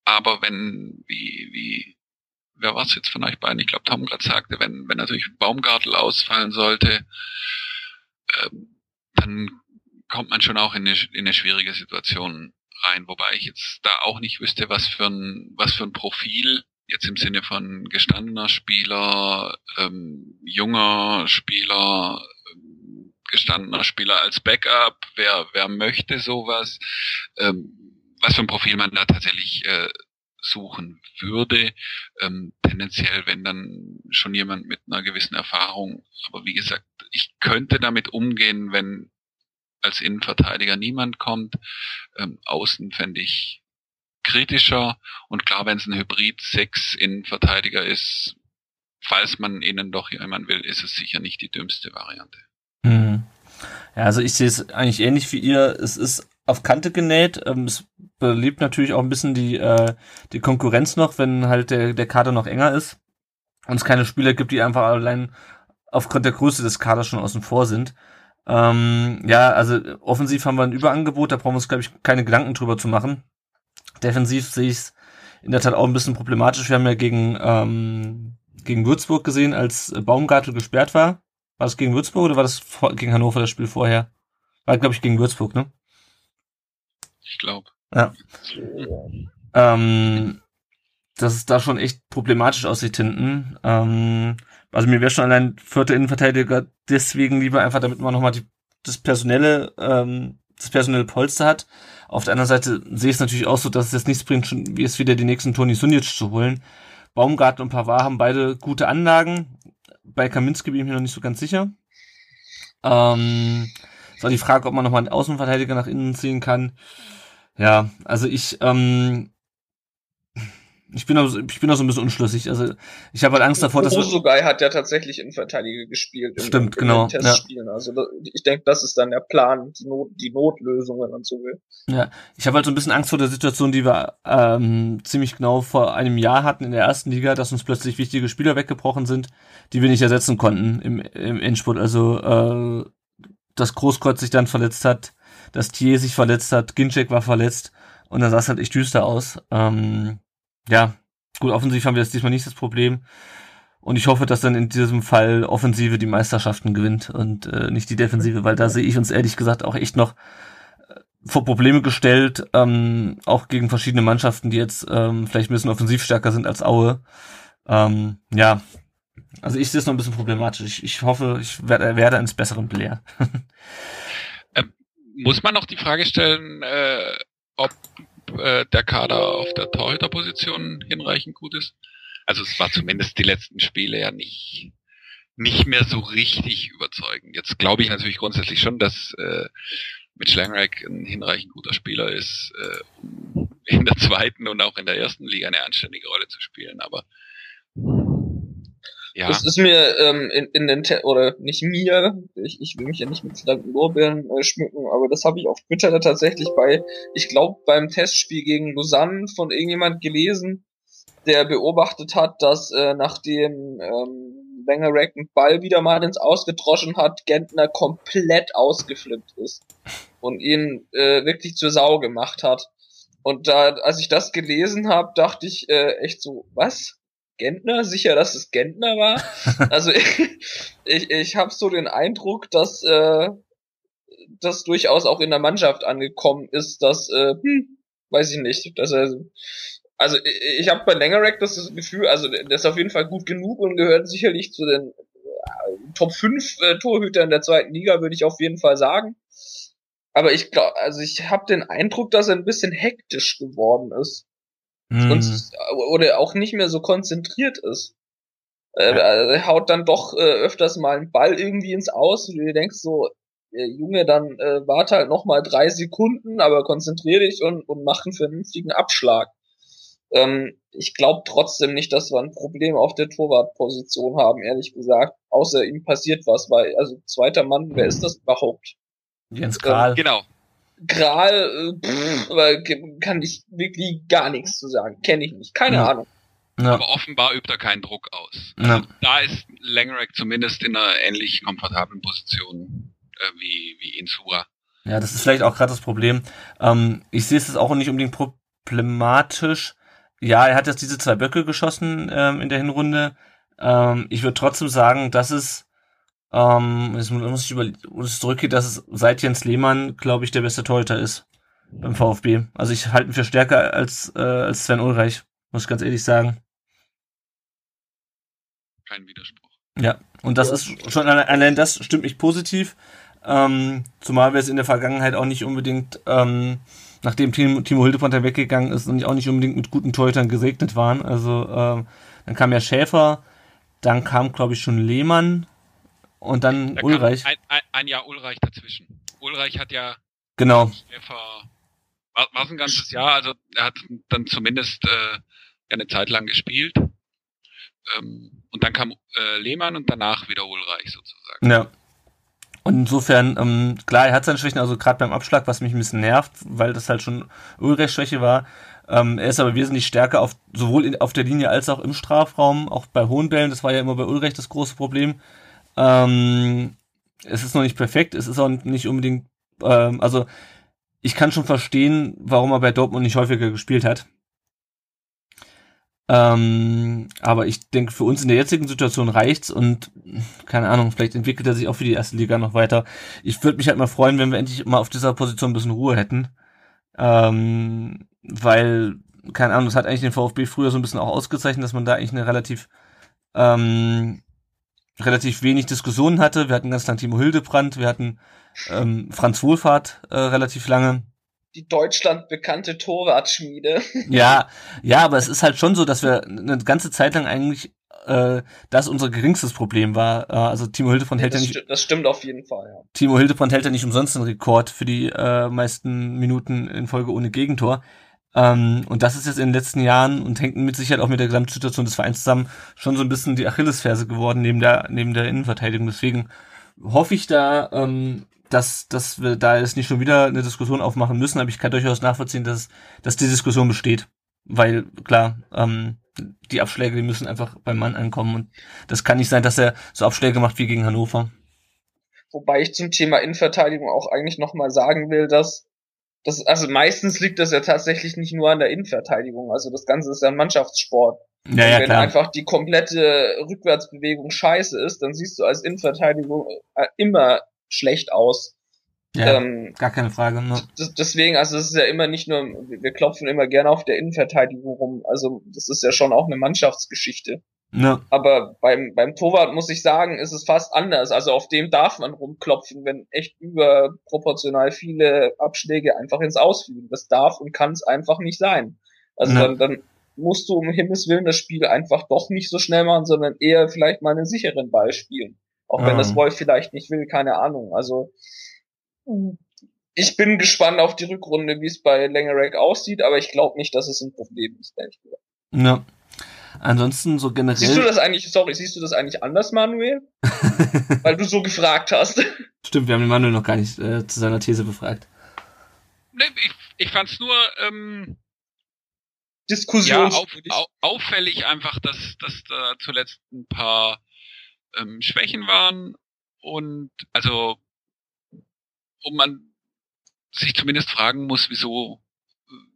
aber wenn, wie, wie, wer war es jetzt von euch beiden? Ich glaube, Tom gerade sagte, wenn, wenn natürlich Baumgartel ausfallen sollte, ähm, dann kommt man schon auch in eine, in eine schwierige Situation rein, wobei ich jetzt da auch nicht wüsste, was für ein, was für ein Profil jetzt im Sinne von gestandener Spieler, ähm, junger Spieler, ähm, gestandener Spieler als Backup, wer, wer möchte sowas, ähm, was für ein Profil man da tatsächlich äh, suchen würde. Ähm, tendenziell, wenn dann schon jemand mit einer gewissen Erfahrung, aber wie gesagt, ich könnte damit umgehen, wenn als Innenverteidiger niemand kommt. Ähm, außen fände ich kritischer und klar, wenn es ein Hybrid 6 Innenverteidiger ist, falls man ihnen doch jemand will, ist es sicher nicht die dümmste Variante. Mhm. Ja, also ich sehe es eigentlich ähnlich wie ihr. Es ist auf Kante genäht. Ähm, es belebt natürlich auch ein bisschen die, äh, die Konkurrenz noch, wenn halt der, der Kader noch enger ist und es keine Spieler gibt, die einfach allein aufgrund der Größe des Kaders schon außen vor sind. Ähm, ja, also offensiv haben wir ein Überangebot, da brauchen wir uns, glaube ich, keine Gedanken drüber zu machen. Defensiv sehe ich es in der Tat auch ein bisschen problematisch. Wir haben ja gegen, ähm, gegen Würzburg gesehen, als Baumgartel gesperrt war. War das gegen Würzburg oder war das gegen Hannover das Spiel vorher? War, glaube ich, gegen Würzburg, ne? Ich glaube. Ja. Ähm, dass es da schon echt problematisch aussieht hinten. Ähm, also mir wäre schon allein vierter Innenverteidiger deswegen lieber einfach, damit man nochmal die, das personelle, ähm, das personelle Polster hat. Auf der anderen Seite sehe ich es natürlich auch so, dass es jetzt nichts bringt, schon wie es wieder die nächsten Toni Sunic zu holen. Baumgarten und Pavard haben beide gute Anlagen. Bei Kaminski bin ich mir noch nicht so ganz sicher. Ähm, auch die Frage, ob man nochmal einen Außenverteidiger nach innen ziehen kann. Ja, also ich, ähm, ich bin auch, ich bin auch so ein bisschen unschlüssig. Also ich habe halt Angst davor, dass Uruguay hat ja tatsächlich in Verteidiger gespielt. Im, Stimmt, im, genau. Testspielen. Ja. Also ich denke, das ist dann der Plan, die, Not, die Notlösung, wenn man so will. Ja, ich habe halt so ein bisschen Angst vor der Situation, die wir ähm, ziemlich genau vor einem Jahr hatten in der ersten Liga, dass uns plötzlich wichtige Spieler weggebrochen sind, die wir nicht ersetzen konnten im, im Endspurt. Also äh, dass Großkreuz sich dann verletzt hat, dass Thier sich verletzt hat, Ginczek war verletzt und dann sah es halt echt düster aus. Ähm, ja, gut, offensiv haben wir jetzt diesmal nicht das Problem. Und ich hoffe, dass dann in diesem Fall Offensive die Meisterschaften gewinnt und äh, nicht die Defensive, weil da sehe ich uns ehrlich gesagt auch echt noch äh, vor Probleme gestellt, ähm, auch gegen verschiedene Mannschaften, die jetzt ähm, vielleicht ein bisschen offensiv stärker sind als Aue. Ähm, ja, also ich sehe es noch ein bisschen problematisch. Ich, ich hoffe, ich werde, werde eines Besseren belehrt. ähm, muss man noch die Frage stellen, äh, ob äh, der Kader auf der Torhüterposition hinreichend gut ist. Also es war zumindest die letzten Spiele ja nicht nicht mehr so richtig überzeugend. Jetzt glaube ich natürlich grundsätzlich schon, dass äh, mit Langreich ein hinreichend guter Spieler ist, äh, in der zweiten und auch in der ersten Liga eine anständige Rolle zu spielen. Aber ja. Das ist mir ähm, in, in den Te oder nicht mir, ich, ich will mich ja nicht mit Gedanken Lorbeeren äh, schmücken, aber das habe ich auf Twitter da tatsächlich bei, ich glaube beim Testspiel gegen Lausanne von irgendjemand gelesen, der beobachtet hat, dass äh, nachdem ähm, Wenger einen Ball wieder mal ins Ausgetroschen hat, Gentner komplett ausgeflippt ist und ihn äh, wirklich zur Sau gemacht hat. Und da, als ich das gelesen habe, dachte ich äh, echt so, was? Gentner, sicher, dass es Gentner war. also ich, ich, ich habe so den Eindruck, dass äh, das durchaus auch in der Mannschaft angekommen ist, dass, äh, hm, weiß ich nicht, dass er also ich, ich habe bei Langerack das Gefühl, also der ist auf jeden Fall gut genug und gehört sicherlich zu den äh, Top 5 äh, Torhütern der zweiten Liga, würde ich auf jeden Fall sagen. Aber ich glaube, also ich habe den Eindruck, dass er ein bisschen hektisch geworden ist mhm. und, oder auch nicht mehr so konzentriert ist. Äh, er haut dann doch äh, öfters mal einen Ball irgendwie ins Aus und du denkst so, äh, Junge, dann äh, warte halt noch mal drei Sekunden, aber konzentrier dich und, und mach einen vernünftigen Abschlag. Ähm, ich glaube trotzdem nicht, dass wir ein Problem auf der Torwartposition haben, ehrlich gesagt. Außer ihm passiert was, weil, also zweiter Mann, wer ist das überhaupt? Jens Kral. Genau. Gral, äh, aber kann ich wirklich gar nichts zu sagen. Kenne ich nicht. Keine ja. Ahnung. Ja. Aber offenbar übt er keinen Druck aus. Ja. Also da ist Langerack zumindest in einer ähnlich komfortablen Position äh, wie, wie Insura. Ja, das ist vielleicht auch gerade das Problem. Ähm, ich sehe es auch nicht unbedingt problematisch. Ja, er hat jetzt diese zwei Böcke geschossen ähm, in der Hinrunde. Ähm, ich würde trotzdem sagen, dass es ähm, jetzt muss ich über, ich zurückgehen, dass es seit Jens Lehmann, glaube ich, der beste Torhüter ist beim VfB. Also ich halte ihn für stärker als, äh, als Sven Ulreich, muss ich ganz ehrlich sagen. Kein Widerspruch. Ja, und das ja. ist schon allein das stimmt mich positiv. Ähm, zumal wir es in der Vergangenheit auch nicht unbedingt, ähm, nachdem Timo, Timo Hildebrand weggegangen ist, und auch nicht unbedingt mit guten Torhütern gesegnet waren. Also ähm, dann kam ja Schäfer, dann kam, glaube ich, schon Lehmann und dann da Ulreich. Ein, ein, ein, Jahr Ulreich dazwischen. Ulreich hat ja genau. war, war ein ganzes Jahr, also er hat dann zumindest äh, eine Zeit lang gespielt. Ähm, und dann kam äh, Lehmann und danach wieder Ulreich sozusagen. Ja. Und insofern, ähm, klar, er hat seine Schwächen, also gerade beim Abschlag, was mich ein bisschen nervt, weil das halt schon Ulrichs Schwäche war. Ähm, er ist aber wesentlich stärker auf sowohl in, auf der Linie als auch im Strafraum, auch bei hohen Bällen. Das war ja immer bei Ulrich das große Problem. Ähm, es ist noch nicht perfekt, es ist auch nicht unbedingt, ähm, also ich kann schon verstehen, warum er bei Dortmund nicht häufiger gespielt hat. Ähm, aber ich denke, für uns in der jetzigen Situation reicht's und keine Ahnung, vielleicht entwickelt er sich auch für die erste Liga noch weiter. Ich würde mich halt mal freuen, wenn wir endlich mal auf dieser Position ein bisschen Ruhe hätten. Ähm, weil, keine Ahnung, das hat eigentlich den VfB früher so ein bisschen auch ausgezeichnet, dass man da eigentlich eine relativ ähm, relativ wenig Diskussionen hatte. Wir hatten ganz lang Timo Hildebrand, wir hatten ähm, Franz Wohlfahrt äh, relativ lange die Deutschland bekannte Torwartschmiede. Ja, ja, aber es ist halt schon so, dass wir eine ganze Zeit lang eigentlich äh, das unser geringstes Problem war. Äh, also Timo Hildebrand ja, hält ja nicht. Sti das stimmt auf jeden Fall, ja. Timo Hildebrand hält ja nicht umsonst den Rekord für die äh, meisten Minuten in Folge ohne Gegentor. Ähm, und das ist jetzt in den letzten Jahren und hängt mit Sicherheit auch mit der Gesamtsituation des Vereins zusammen schon so ein bisschen die Achillesferse geworden neben der neben der Innenverteidigung. Deswegen hoffe ich da, ähm, dass, dass wir da jetzt nicht schon wieder eine Diskussion aufmachen müssen, aber ich kann durchaus nachvollziehen, dass, dass die Diskussion besteht. Weil, klar, ähm, die Abschläge, die müssen einfach beim Mann ankommen und das kann nicht sein, dass er so Abschläge macht wie gegen Hannover. Wobei ich zum Thema Innenverteidigung auch eigentlich nochmal sagen will, dass das, also meistens liegt das ja tatsächlich nicht nur an der Innenverteidigung. Also das Ganze ist ja ein Mannschaftssport. Ja, ja, wenn klar. einfach die komplette Rückwärtsbewegung scheiße ist, dann siehst du als Innenverteidigung äh, immer schlecht aus. Ja, ähm, gar keine Frage. Ne? deswegen, also es ist ja immer nicht nur, wir klopfen immer gerne auf der Innenverteidigung rum. Also das ist ja schon auch eine Mannschaftsgeschichte. Ne. Aber beim, beim Torwart muss ich sagen, ist es fast anders. Also auf dem darf man rumklopfen, wenn echt überproportional viele Abschläge einfach ins Ausfliegen. Das darf und kann es einfach nicht sein. Also Ja. dann, dann musst du um Himmels Willen das Spiel einfach doch nicht so schnell machen, sondern eher vielleicht mal einen sicheren Ball spielen. Auch wenn das Wolf vielleicht nicht will, keine Ahnung. Also ich bin gespannt auf die Rückrunde, wie es bei Langerack aussieht, aber ich glaube nicht, dass es ein Problem ist, ehrlich gesagt. Ne. Ansonsten so generell. Siehst du das eigentlich, sorry, siehst du das eigentlich anders, Manuel? Weil du so gefragt hast. Stimmt, wir haben den Manuel noch gar nicht äh, zu seiner These befragt. Nee, ich, ich fand's nur ähm, ja, Diskussion. auf, au, auffällig einfach, dass, dass da zuletzt ein paar ähm, Schwächen waren und also und man sich zumindest fragen muss, wieso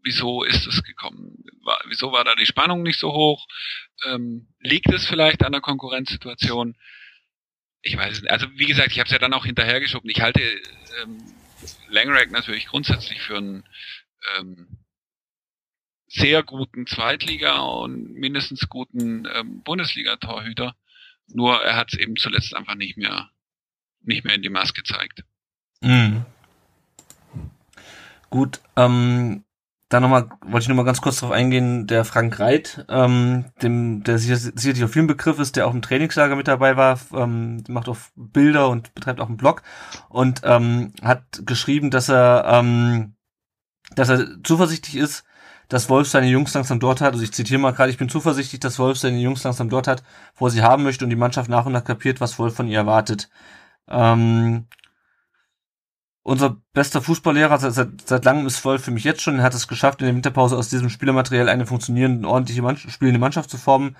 wieso ist es gekommen? War, wieso war da die Spannung nicht so hoch? Ähm, liegt es vielleicht an der Konkurrenzsituation? Ich weiß es nicht. Also wie gesagt, ich habe es ja dann auch hinterhergeschoben. Ich halte ähm, Langerack natürlich grundsätzlich für einen ähm, sehr guten Zweitliga und mindestens guten ähm, Bundesliga-Torhüter. Nur er hat es eben zuletzt einfach nicht mehr nicht mehr in die Maß gezeigt. Mhm. Gut, ähm, da nochmal, wollte ich nochmal ganz kurz drauf eingehen, der Frank Reit, ähm, dem, der sicher- sicherlich auf vielen Begriff ist, der auch im Trainingslager mit dabei war, ähm, macht auch Bilder und betreibt auch einen Blog und ähm, hat geschrieben, dass er, ähm, dass er zuversichtlich ist, dass Wolf seine Jungs langsam dort hat, also ich zitiere mal gerade, ich bin zuversichtlich, dass Wolf seine Jungs langsam dort hat, wo er sie haben möchte und die Mannschaft nach und nach kapiert, was Wolf von ihr erwartet. Ähm, unser bester Fußballlehrer seit, seit, seit langem ist Wolf für mich jetzt schon. Er hat es geschafft, in der Winterpause aus diesem Spielermaterial eine funktionierende, ordentliche Mannschaft, spielende Mannschaft zu formen.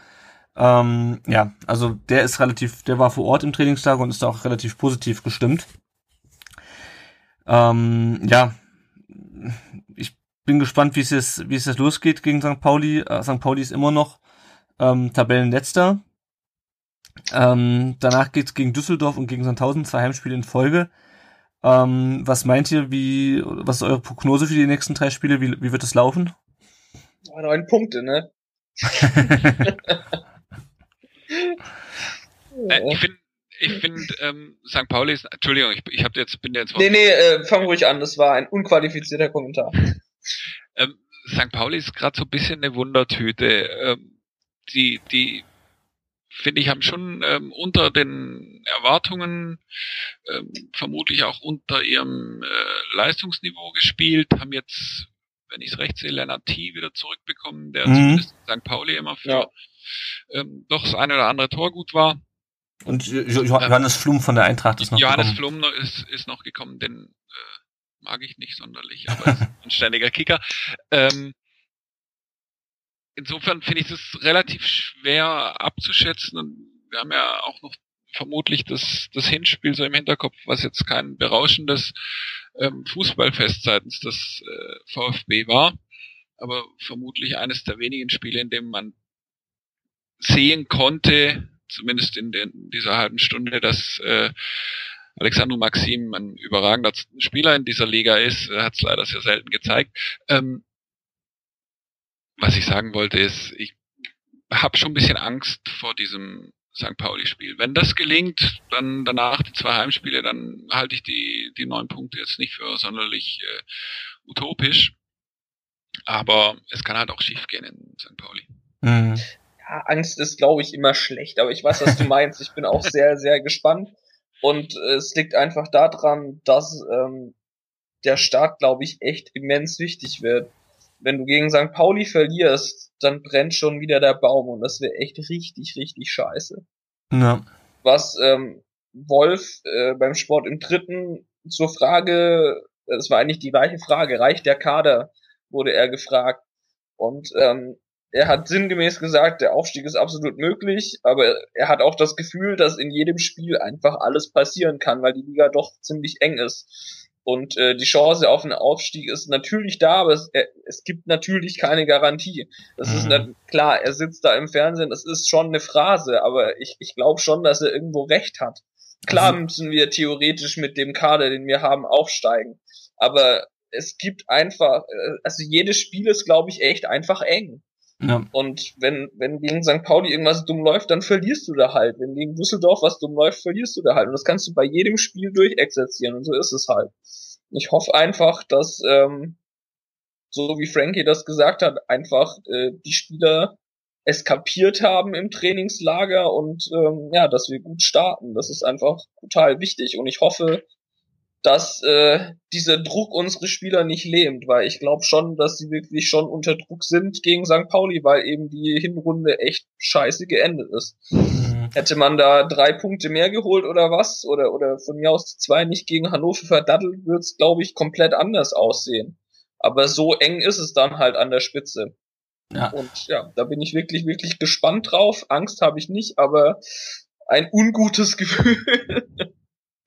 Ähm, ja, also der ist relativ, der war vor Ort im Trainingslager und ist da auch relativ positiv gestimmt. Ähm, ja, ich bin gespannt, wie es jetzt, wie es jetzt losgeht gegen St. Pauli. Äh, St. Pauli ist immer noch ähm, Tabellenletzter. Ähm, danach geht's gegen Düsseldorf und gegen Sandhausen, zwei Heimspiele in Folge. Ähm, was meint ihr, wie, was ist eure Prognose für die nächsten drei Spiele? Wie, wie wird es laufen? Neun Punkte, ne? Äh, ich finde, ich finde, ähm, St. Pauli ist, Entschuldigung, ich, ich hab jetzt, bin jetzt Nee, nee, äh, fang ruhig an, das war ein unqualifizierter Kommentar. ähm, St. Pauli ist gerade so ein bisschen eine Wundertüte. Ähm, die, die, finde ich, haben schon ähm, unter den Erwartungen ähm, vermutlich auch unter ihrem äh, Leistungsniveau gespielt, haben jetzt, wenn ich es recht sehe, Lennart T. wieder zurückbekommen, der Mhm. zumindest in St. Pauli immer für Ja. ähm, doch das eine oder andere Tor gut war. Und jo Johannes Flum von der Eintracht ist noch Johannes gekommen. Flum ist, ist noch gekommen, den äh, mag ich nicht sonderlich, aber ist ein ständiger Kicker. Ähm, insofern finde ich es relativ schwer abzuschätzen und wir haben ja auch noch vermutlich das, das Hinspiel so im Hinterkopf, was jetzt kein berauschendes ähm, Fußballfest seitens des äh, VfB war, aber vermutlich eines der wenigen Spiele, in dem man sehen konnte, zumindest in, den, dieser halben Stunde, dass äh, Alexandru Maxim ein überragender Spieler in dieser Liga ist, er hat es leider sehr selten gezeigt. Ähm, was ich sagen wollte ist, ich habe schon ein bisschen Angst vor diesem St. Pauli-Spiel. Wenn das gelingt, dann danach die zwei Heimspiele, dann halte ich die, die neun Punkte jetzt nicht für sonderlich äh, utopisch. Aber es kann halt auch schief gehen in St. Pauli. Mhm. Ja, Angst ist, glaube ich, immer schlecht, aber ich weiß, was du meinst. Ich bin auch sehr, sehr gespannt. Und äh, es liegt einfach daran, dass ähm, der Start, glaube ich, echt immens wichtig wird. Wenn du gegen St. Pauli verlierst, dann brennt schon wieder der Baum und das wäre echt richtig, richtig scheiße. Ja. Was ähm, Wolf äh, beim Sport im Dritten zur Frage, das war eigentlich die gleiche Frage, reicht der Kader, wurde er gefragt. Und ähm, er hat sinngemäß gesagt, der Aufstieg ist absolut möglich, aber er hat auch das Gefühl, dass in jedem Spiel einfach alles passieren kann, weil die Liga doch ziemlich eng ist. Und äh, die Chance auf einen Aufstieg ist natürlich da, aber es, äh, es gibt natürlich keine Garantie. Das mhm. ist nicht, klar, er sitzt da im Fernsehen, das ist schon eine Phrase, aber ich, ich glaube schon, dass er irgendwo recht hat. Klar also, müssen wir theoretisch mit dem Kader, den wir haben, aufsteigen. Aber es gibt einfach, äh, also jedes Spiel ist, glaube ich, echt einfach eng. Ja. Und wenn, wenn gegen St. Pauli irgendwas dumm läuft, dann verlierst du da halt. Wenn gegen Düsseldorf was dumm läuft, verlierst du da halt. Und das kannst du bei jedem Spiel durchexerzieren. Und so ist es halt. Ich hoffe einfach, dass, ähm, so wie Frankie das gesagt hat, einfach äh, die Spieler eskapiert haben im Trainingslager und ähm, ja, dass wir gut starten. Das ist einfach total wichtig. Und ich hoffe, dass äh, dieser Druck unsere Spieler nicht lähmt, weil ich glaube schon, dass sie wirklich schon unter Druck sind gegen St. Pauli, weil eben die Hinrunde echt scheiße geendet ist. Mhm. Hätte man da drei Punkte mehr geholt oder was, oder, oder von mir aus zwei nicht gegen Hannover verdattelt, würde es, glaube ich, komplett anders aussehen. Aber so eng ist es dann halt an der Spitze. Ja. Und ja, da bin ich wirklich, wirklich gespannt drauf. Angst habe ich nicht, aber ein ungutes Gefühl.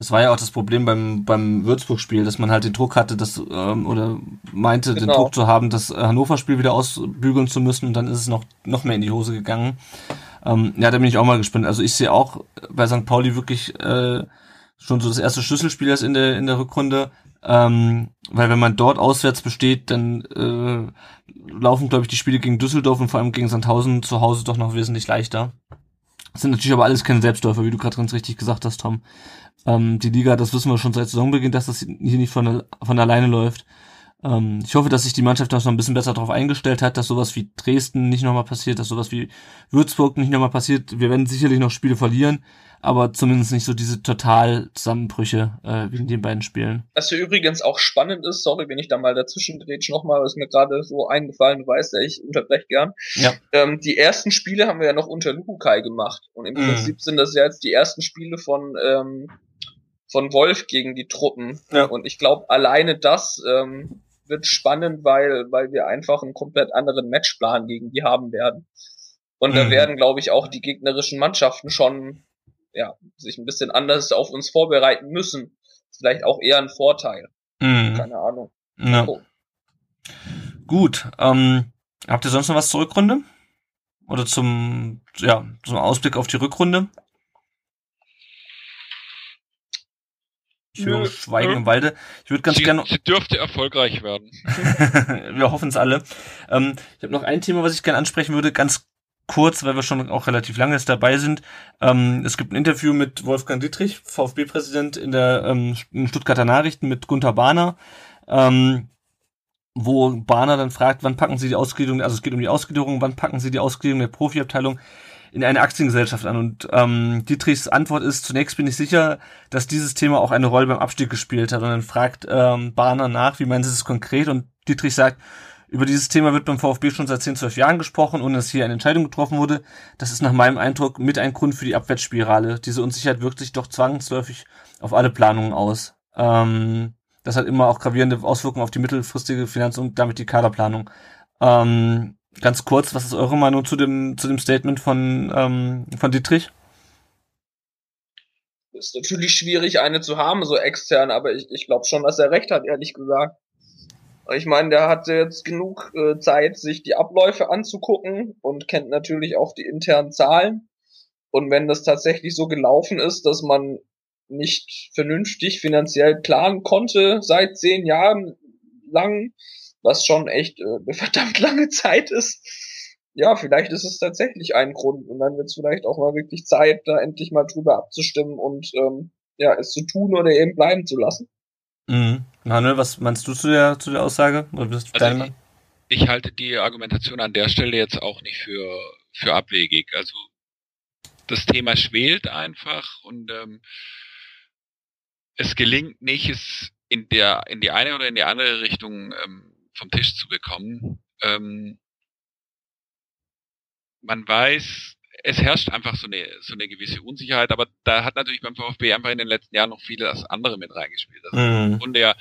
Das war ja auch das Problem beim, beim Würzburg-Spiel, dass man halt den Druck hatte, dass, ähm, oder meinte, genau. den Druck zu haben, das Hannover-Spiel wieder ausbügeln zu müssen und dann ist es noch, noch mehr in die Hose gegangen. Ähm, ja, da bin ich auch mal gespannt. Also ich sehe auch bei St. Pauli wirklich äh, schon so das erste Schlüsselspiel ist in der, in der Rückrunde. Ähm, weil wenn man dort auswärts besteht, dann äh, laufen, glaube ich, die Spiele gegen Düsseldorf und vor allem gegen Sandhausen zu Hause doch noch wesentlich leichter. Das sind natürlich aber alles keine Selbstläufer, wie du gerade ganz richtig gesagt hast, Tom. Ähm, die Liga, das wissen wir schon seit Saisonbeginn, dass das hier nicht von, von alleine läuft. Ähm, ich hoffe, dass sich die Mannschaft noch ein bisschen besser darauf eingestellt hat, dass sowas wie Dresden nicht nochmal passiert, dass sowas wie Würzburg nicht nochmal passiert. Wir werden sicherlich noch Spiele verlieren, aber zumindest nicht so diese Total-Zusammenbrüche äh, wie in den beiden Spielen. Was hier übrigens auch spannend ist, sorry, wenn ich da mal dazwischen drätsch nochmal, was mir gerade so eingefallen, du weißt ja, ich unterbreche gern. Ja. Ähm, die ersten Spiele haben wir ja noch unter Lukai gemacht und im mhm. Prinzip sind das ja jetzt die ersten Spiele von ähm, von Wolf gegen die Truppen. Ja. Und ich glaube, alleine das ähm, wird spannend, weil, weil wir einfach einen komplett anderen Matchplan gegen die haben werden. Und mhm. da werden, glaube ich, auch die gegnerischen Mannschaften schon ja, sich ein bisschen anders auf uns vorbereiten müssen. Vielleicht auch eher ein Vorteil. Mhm. Keine Ahnung. Ja. Oh. Gut. Ähm, habt ihr sonst noch was zur Rückrunde? Oder zum, ja, zum Ausblick auf die Rückrunde? Ich höre Schweigen im Walde. Ich würde ganz sie, gerne. Sie dürfte erfolgreich werden. wir hoffen es alle. Ähm, ich habe noch ein Thema, was ich gerne ansprechen würde, ganz kurz, weil wir schon auch relativ lange jetzt dabei sind. Ähm, es gibt ein Interview mit Wolfgang Dietrich, VfB-Präsident in der ähm, in Stuttgarter Nachrichten mit Gunther Bahner, ähm, wo Bahner dann fragt, wann packen Sie die Ausgliederung, also es geht um die Ausgliederung, wann packen Sie die Ausgliederung der Profiabteilung in eine Aktiengesellschaft an. Und ähm, Dietrichs Antwort ist, zunächst bin ich sicher, dass dieses Thema auch eine Rolle beim Abstieg gespielt hat. Und dann fragt ähm, Bahner nach, wie meinen Sie das konkret? Und Dietrich sagt, Über dieses Thema wird beim VfB schon seit 10, 12 Jahren gesprochen, ohne dass hier eine Entscheidung getroffen wurde. Das ist nach meinem Eindruck mit ein Grund für die Abwärtsspirale. Diese Unsicherheit wirkt sich doch zwangsläufig auf alle Planungen aus. Ähm, das hat immer auch gravierende Auswirkungen auf die mittelfristige Finanz- und damit die Kaderplanung. Ähm, ganz kurz, was ist eure Meinung zu dem, zu dem Statement von, ähm, von Dietrich? Ist natürlich schwierig, eine zu haben, so extern, aber ich, ich glaube schon, dass er recht hat, ehrlich gesagt. Ich meine, der hatte jetzt genug äh, Zeit, sich die Abläufe anzugucken und kennt natürlich auch die internen Zahlen. Und wenn das tatsächlich so gelaufen ist, dass man nicht vernünftig finanziell planen konnte seit zehn Jahren lang, was schon echt äh, eine verdammt lange Zeit ist. Ja, vielleicht ist es tatsächlich ein Grund und dann wird es vielleicht auch mal wirklich Zeit, da endlich mal drüber abzustimmen und ähm, ja, es zu tun oder eben bleiben zu lassen. Mhm. Manuel, was meinst du zu der, zu der Aussage? Oder bist also ich, ich halte die Argumentation an der Stelle jetzt auch nicht für, für abwegig. Also das Thema schwelt einfach und ähm, es gelingt nicht, es in der in die eine oder in die andere Richtung ähm, vom Tisch zu bekommen. Ähm, man weiß, es herrscht einfach so eine so eine gewisse Unsicherheit, aber da hat natürlich beim VfB einfach in den letzten Jahren noch vieles andere mit reingespielt. Also mhm. Und der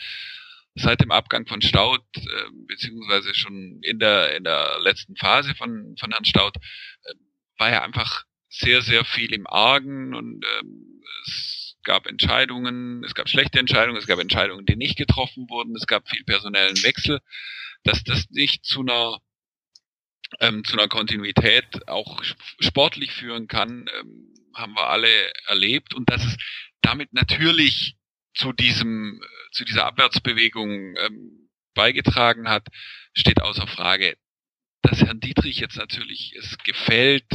seit dem Abgang von Staud äh, beziehungsweise schon in der in der letzten Phase von von Herrn Staud äh, war ja einfach sehr sehr viel im Argen und ähm, es gab Entscheidungen, es gab schlechte Entscheidungen, es gab Entscheidungen, die nicht getroffen wurden, es gab viel personellen Wechsel, dass das nicht zu einer ähm, zu einer Kontinuität auch sportlich führen kann, ähm, haben wir alle erlebt und dass es damit natürlich zu diesem zu dieser Abwärtsbewegung ähm, beigetragen hat, steht außer Frage. Dass Herrn Dietrich jetzt natürlich es gefällt,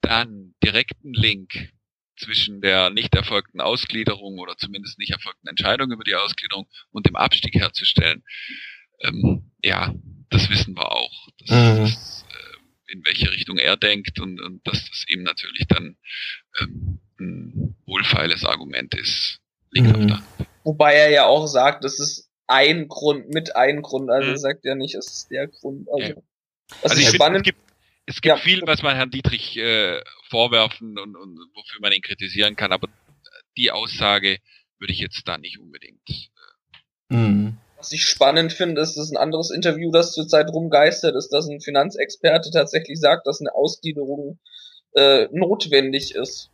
dann direkten Link zwischen der nicht erfolgten Ausgliederung oder zumindest nicht erfolgten Entscheidung über die Ausgliederung und dem Abstieg herzustellen. Ähm, ja, das wissen wir auch. Das, mhm. das, äh, in welche Richtung er denkt und, und dass das ihm natürlich dann ähm, ein wohlfeiles Argument ist, liegt mhm. auf der Hand. Wobei er ja auch sagt, das ist ein Grund mit ein Grund, also mhm. er sagt ja nicht, es ist der Grund. Also, ja. also ich spannend. Find, es gibt es gibt ja. viel, was man Herrn Dietrich äh, vorwerfen und, und wofür man ihn kritisieren kann, aber die Aussage würde ich jetzt da nicht unbedingt. Äh, mhm. Was ich spannend finde, ist, dass ein anderes Interview, das zurzeit rumgeistert, ist, dass ein Finanzexperte tatsächlich sagt, dass eine Ausgliederung äh, notwendig ist.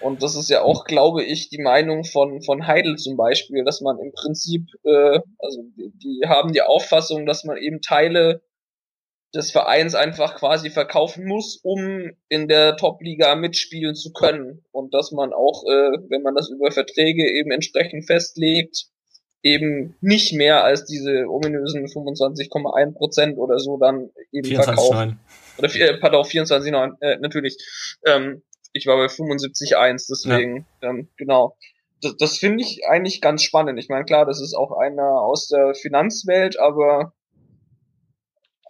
Und das ist ja auch, glaube ich, die Meinung von, von Heidel zum Beispiel, dass man im Prinzip, äh, also die, die haben die Auffassung, dass man eben Teile des Vereins einfach quasi verkaufen muss, um in der Top-Liga mitspielen zu können. Und dass man auch, äh, wenn man das über Verträge eben entsprechend festlegt, eben nicht mehr als diese ominösen 25,1 Prozent oder so dann eben 24, verkauft. 9. Oder, äh, pardon, 24,9, äh, natürlich. Ähm, ich war bei 75,1, deswegen, ja. ähm, genau. Das, das finde ich eigentlich ganz spannend. Ich meine, klar, das ist auch einer aus der Finanzwelt, aber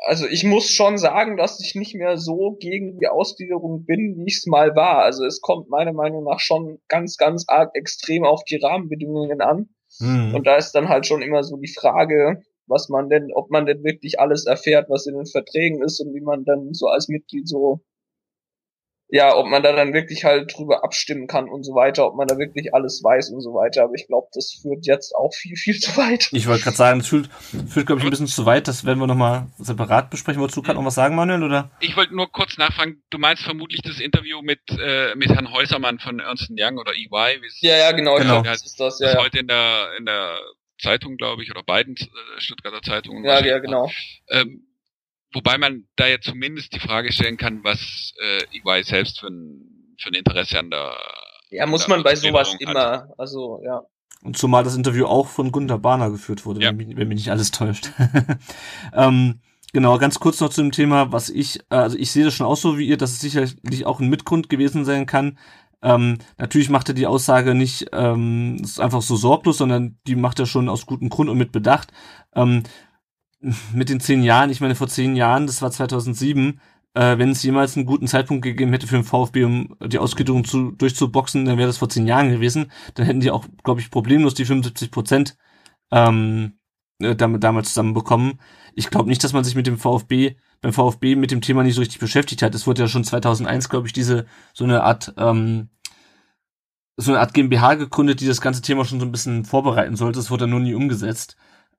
also ich muss schon sagen, dass ich nicht mehr so gegen die Ausgliederung bin, wie ich es mal war. Also es kommt meiner Meinung nach schon ganz, ganz arg extrem auf die Rahmenbedingungen an. Mhm. Und da ist dann halt schon immer so die Frage, was man denn, ob man denn wirklich alles erfährt, was in den Verträgen ist und wie man dann so als Mitglied so ja, ob man da dann wirklich halt drüber abstimmen kann und so weiter, ob man da wirklich alles weiß und so weiter. Aber ich glaube, das führt jetzt auch viel, viel zu weit. Ich wollte gerade sagen, das führt, führt glaube ich, ein bisschen zu weit. Das werden wir nochmal separat besprechen. Wolltest du gerade noch was sagen, Manuel, oder? Ich wollte nur kurz nachfragen. Du meinst vermutlich das Interview mit, äh, mit Herrn Häusermann von Ernst Young oder EY? Ja, ja, genau. genau. Das ist das, ja, das ja. heute in der, in der Zeitung, glaube ich, oder beiden äh, Stuttgarter Zeitungen. Ja, ja, genau. Ähm, Wobei man da ja zumindest die Frage stellen kann, was äh, EY selbst für ein, für ein Interesse an der. Ja, muss man bei sowas hat. immer, also ja. Und zumal das Interview auch von Gunter Bahner geführt wurde, ja. wenn, mich, wenn mich nicht alles täuscht. ähm, genau, ganz kurz noch zu dem Thema, was ich, äh, also ich sehe das schon auch so wie ihr, dass es sicherlich auch ein Mitgrund gewesen sein kann. Ähm, natürlich macht er die Aussage nicht ähm, einfach so sorglos, sondern die macht er schon aus gutem Grund und mit Bedacht. Ähm, mit den zehn Jahren, ich meine, vor zehn Jahren, das war 2007, äh, wenn es jemals einen guten Zeitpunkt gegeben hätte für den VfB, um die Ausgliederung zu, durchzuboxen, dann wäre das vor zehn Jahren gewesen. Dann hätten die auch, glaube ich, problemlos die 75 Prozent ähm, äh, damit, damals zusammenbekommen. Ich glaube nicht, dass man sich mit dem VfB, beim VfB mit dem Thema nicht so richtig beschäftigt hat. Es wurde ja schon 2001, glaube ich, diese, so eine Art, ähm, so eine Art GmbH gegründet, die das ganze Thema schon so ein bisschen vorbereiten sollte. Es wurde dann nur nie umgesetzt.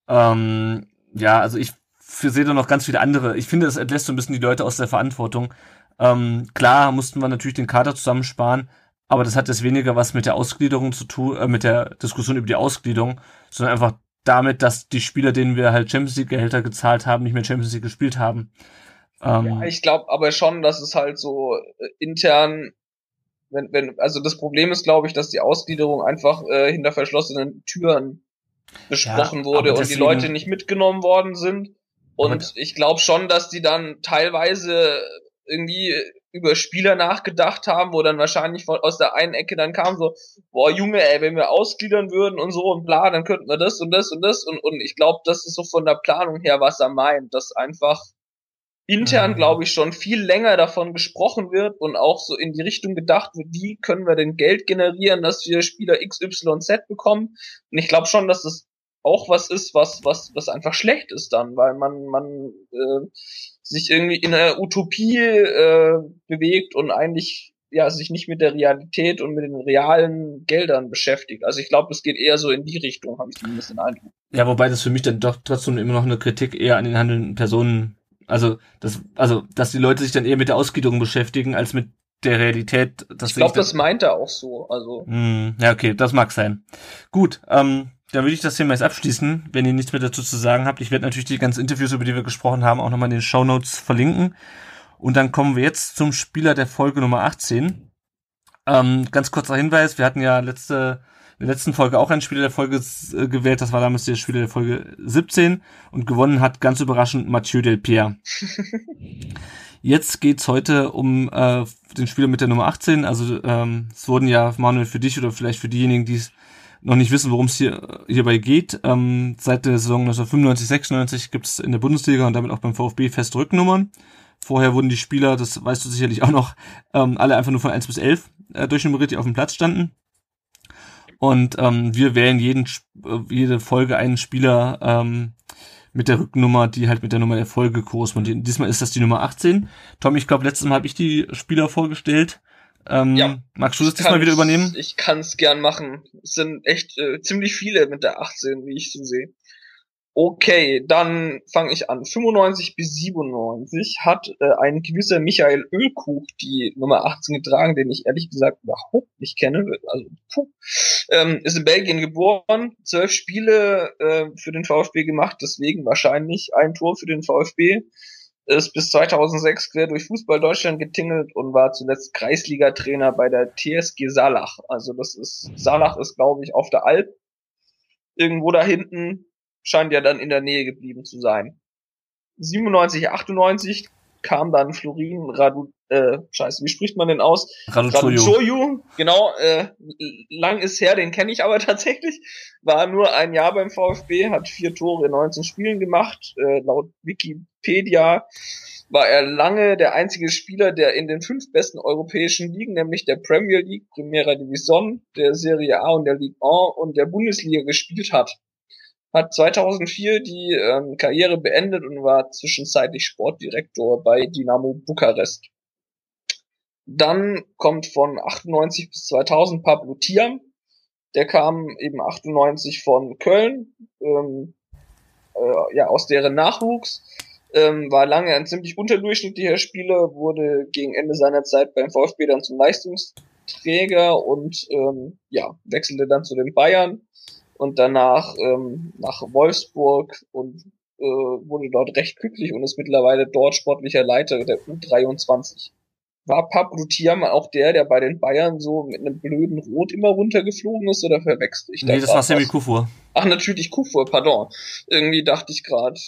Ähm, ja, also ich sehe da noch ganz viele andere. Ich finde, es entlässt so ein bisschen die Leute aus der Verantwortung. Ähm, klar mussten wir natürlich den Kader zusammensparen, aber das hat jetzt weniger was mit der Ausgliederung zu tun, äh, mit der Diskussion über die Ausgliederung, sondern einfach damit, dass die Spieler, denen wir halt Champions League Gehälter gezahlt haben, nicht mehr Champions League gespielt haben. Ähm, ja, ich glaube aber schon, dass es halt so äh, intern, wenn, wenn, also das Problem ist, glaube ich, dass die Ausgliederung einfach äh, hinter verschlossenen Türen besprochen ja, wurde und die Leute nicht mitgenommen worden sind. Und ich glaube schon, dass die dann teilweise irgendwie über Spieler nachgedacht haben, wo dann wahrscheinlich von, aus der einen Ecke dann kam so, boah Junge, ey, wenn wir ausgliedern würden und so und bla, dann könnten wir das und das und das und, und ich glaube, das ist so von der Planung her, was er meint, dass einfach intern, mhm. glaube ich, schon viel länger davon gesprochen wird und auch so in die Richtung gedacht wird, wie können wir denn Geld generieren, dass wir Spieler XYZ bekommen. Und ich glaube schon, dass das auch was ist, was, was, was einfach schlecht ist dann, weil man, man äh, sich irgendwie in einer Utopie äh, bewegt und eigentlich ja sich nicht mit der Realität und mit den realen Geldern beschäftigt. Also ich glaube, es geht eher so in die Richtung, habe ich zumindest den Eindruck. Ja, wobei das für mich dann doch trotzdem immer noch eine Kritik eher an den handelnden Personen, also das, also dass die Leute sich dann eher mit der Ausgliederung beschäftigen als mit der Realität. ich glaube, das meint er auch so. Also. Mm, ja, okay, das mag sein. Gut, ähm, dann würde ich das Thema jetzt abschließen, wenn ihr nichts mehr dazu zu sagen habt. Ich werde natürlich die ganzen Interviews, über die wir gesprochen haben, auch nochmal in den Show Notes verlinken. Und dann kommen wir jetzt zum Spieler der Folge Nummer 18. Ähm, ganz kurzer Hinweis, wir hatten ja letzte, der letzten Folge auch einen Spieler der Folge äh, gewählt, das war damals der Spieler der Folge 17 und gewonnen hat ganz überraschend Mathieu Delpierre. Jetzt geht's heute um äh, den Spieler mit der Nummer 18. Also ähm, es wurden ja, Manuel, für dich oder vielleicht für diejenigen, die es noch nicht wissen, worum es hier hierbei geht. Ähm, seit der Saison 1995, 96 gibt es in der Bundesliga und damit auch beim VfB feste Rücknummern. Vorher wurden die Spieler, das weißt du sicherlich auch noch, ähm, alle einfach nur von 1 bis 11 äh, durchnummeriert, die auf dem Platz standen. Und ähm, wir wählen jeden, äh, jede Folge einen Spieler ähm, mit der Rücknummer, die halt mit der Nummer der Folge korrespondiert. Diesmal ist das die Nummer 18. Tom, ich glaube, letztes Mal habe ich die Spieler vorgestellt. Ähm, ja, magst du das diesmal wieder übernehmen? Ich kann es gern machen. Es sind echt äh, ziemlich viele mit der 18, wie ich so sehe. Okay, dann fange ich an. 95 bis 97 hat äh, ein gewisser Michael Ölkuch die Nummer 18 getragen, den ich ehrlich gesagt überhaupt nicht kenne. Also, puh. Ähm, ist in Belgien geboren, zwölf Spiele äh, für den VfB gemacht, deswegen wahrscheinlich ein Tor für den VfB ist bis 2006 quer durch Fußball Deutschland getingelt und war zuletzt Kreisliga-Trainer bei der TSG Salach. Also das ist, Salach ist glaube ich auf der Alp. Irgendwo da hinten scheint ja dann in der Nähe geblieben zu sein. 97, 98 kam dann Florin Radu, äh, scheiße, wie spricht man denn aus? Raduchoyu. Genau, äh, lang ist her, den kenne ich aber tatsächlich. War nur ein Jahr beim VfB, hat vier Tore in 19 Spielen gemacht. Äh, laut Wikipedia war er lange der einzige Spieler, der in den fünf besten europäischen Ligen, nämlich der Premier League, Primera Division, der Serie A und der Ligue 1 und der Bundesliga gespielt hat hat 2004 die ähm, Karriere beendet und war zwischenzeitlich Sportdirektor bei Dynamo Bukarest. Dann kommt von 98 bis 2000 Pablo Tiam. Der kam eben 98 von Köln, ähm, äh, ja, aus deren Nachwuchs. Ähm, war lange ein ziemlich unterdurchschnittlicher Spieler, wurde gegen Ende seiner Zeit beim VfB dann zum Leistungsträger und ähm, ja, wechselte dann zu den Bayern und danach ähm, nach Wolfsburg und äh, wurde dort recht glücklich und ist mittlerweile dort sportlicher Leiter der U23. War Pablo Thiam auch der, der bei den Bayern so mit einem blöden Rot immer runtergeflogen ist oder verwechselt ich Nee, das war Sammy Kufur. Ach, natürlich Kufur, pardon. Irgendwie dachte ich gerade,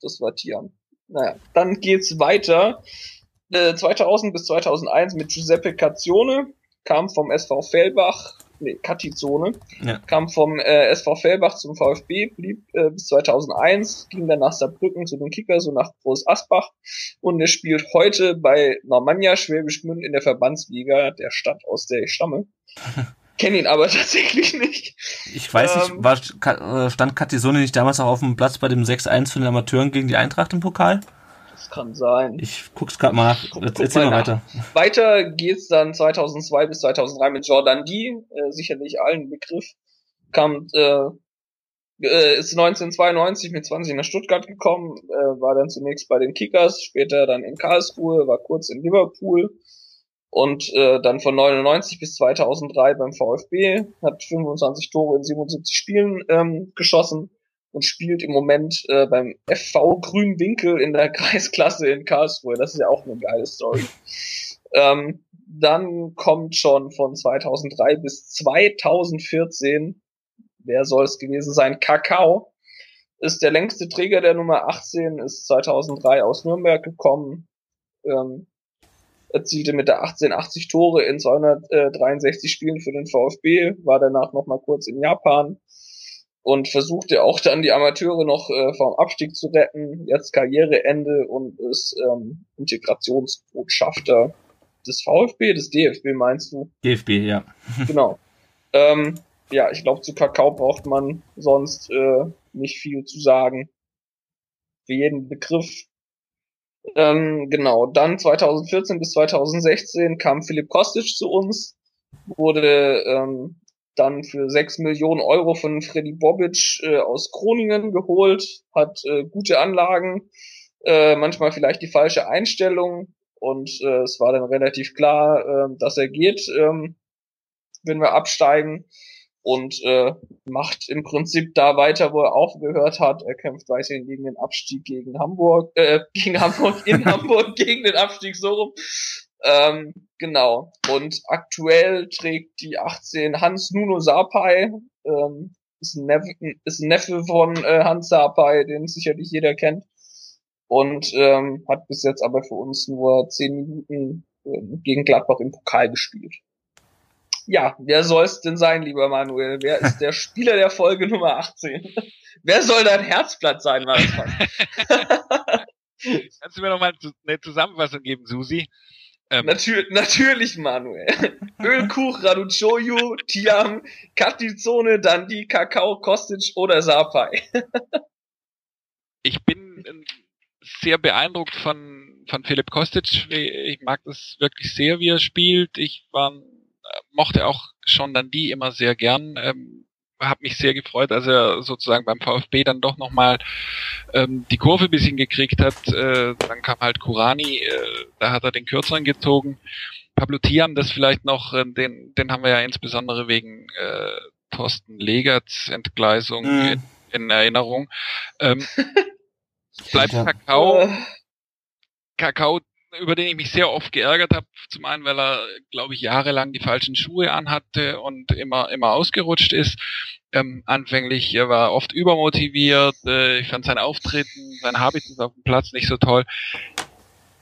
das war Thiam. Naja, dann geht's weiter. Äh, 2000 bis 2001 mit Giuseppe Cazzione, kam vom SV Fellbach, nee, Kattizone, ja. kam vom äh, SV Fellbach zum VfB, blieb äh, bis 2001, ging dann nach Saarbrücken zu den Kickers und nach Groß Asbach und er spielt heute bei Normannia Schwäbisch Gmünd in der Verbandsliga der Stadt, aus der ich stamme. kenne ihn aber tatsächlich nicht. Ich weiß nicht, Ähm. war, äh, stand Katisone nicht damals auch auf dem Platz bei dem 6-1 von den Amateuren gegen die Eintracht im Pokal? Das kann sein. Ich guck's gerade mal nach. Guck- guck Erzähl mal mal nach. weiter. Weiter geht's dann 2002 bis 2003 mit Jordan D, äh, sicherlich allen Begriff. Kam, äh, äh, ist 1992 mit 20 nach Stuttgart gekommen, äh, war dann zunächst bei den Kickers, später dann in Karlsruhe, war kurz in Liverpool und äh, dann von 99 bis 2003 beim VfB, hat 25 Tore in 77 Spielen ähm, geschossen und spielt im Moment äh, beim FV Grünwinkel in der Kreisklasse in Karlsruhe. Das ist ja auch eine geile Story. Ähm, dann kommt schon von 2003 bis 2014, wer soll es gewesen sein, Kakao, ist der längste Träger der Nummer 18, ist 2003 aus Nürnberg gekommen, ähm, erzielte mit der 18 80 Tore in 263 Spielen für den VfB, war danach noch mal kurz in Japan und versuchte auch dann die Amateure noch äh, vom Abstieg zu retten. Jetzt Karriereende und ist ähm, Integrationsbotschafter des VfB, des DFB meinst du? DFB, ja. Genau. ähm, ja, ich glaube, zu Kakao braucht man sonst äh, nicht viel zu sagen. Für jeden Begriff. Ähm, genau, dann 2014 bis 2016 kam Philipp Kostic zu uns, wurde ähm, dann für 6 Millionen Euro von Freddy Bobic äh, aus Groningen geholt, hat äh, gute Anlagen, äh, manchmal vielleicht die falsche Einstellung und äh, es war dann relativ klar, äh, dass er geht, ähm, wenn wir absteigen und äh, macht im Prinzip da weiter, wo er aufgehört hat. Er kämpft weiterhin gegen den Abstieg gegen Hamburg, äh, gegen Hamburg, in Hamburg gegen den Abstieg so rum. Ähm, genau. Und aktuell trägt die 18 Hans Nuno Sapai, ähm, ist ein Neffe, ist ein Neffe von äh, Hans Sapai, den sicherlich jeder kennt. Und ähm, hat bis jetzt aber für uns nur 10 Minuten ähm, gegen Gladbach im Pokal gespielt. Ja, wer soll es denn sein, lieber Manuel? Wer ist der Spieler der Folge Nummer 18? wer soll dein Herzblatt sein, war. Kannst du mir noch mal zu- eine Zusammenfassung geben, Susi? Ähm, Natür natürlich, Manuel. Ölkuch, Raduchoyu, Tiam, Katizone, Dandi, Kakao, Kostic oder Sapai. ich bin äh, sehr beeindruckt von, von Philipp Kostic. Ich mag das wirklich sehr, wie er spielt. Ich war, äh, mochte auch schon dann die immer sehr gern. Ähm, habe mich sehr gefreut, als er sozusagen beim VfB dann doch nochmal ähm, die Kurve ein bisschen gekriegt hat. Äh, dann kam halt Kurani, äh, da hat er den Kürzeren gezogen. Pablo Tiam, das vielleicht noch, äh, den, den haben wir ja insbesondere wegen äh, Thorsten Legerts Entgleisung Mhm. in, in Erinnerung. Ähm, bleibt. Kakao, Kakao, über den ich mich sehr oft geärgert habe. Zum einen, weil er, glaube ich, jahrelang die falschen Schuhe anhatte und immer immer ausgerutscht ist. Ähm, anfänglich, er war oft übermotiviert. Äh, ich fand sein Auftreten, sein Habitus auf dem Platz nicht so toll.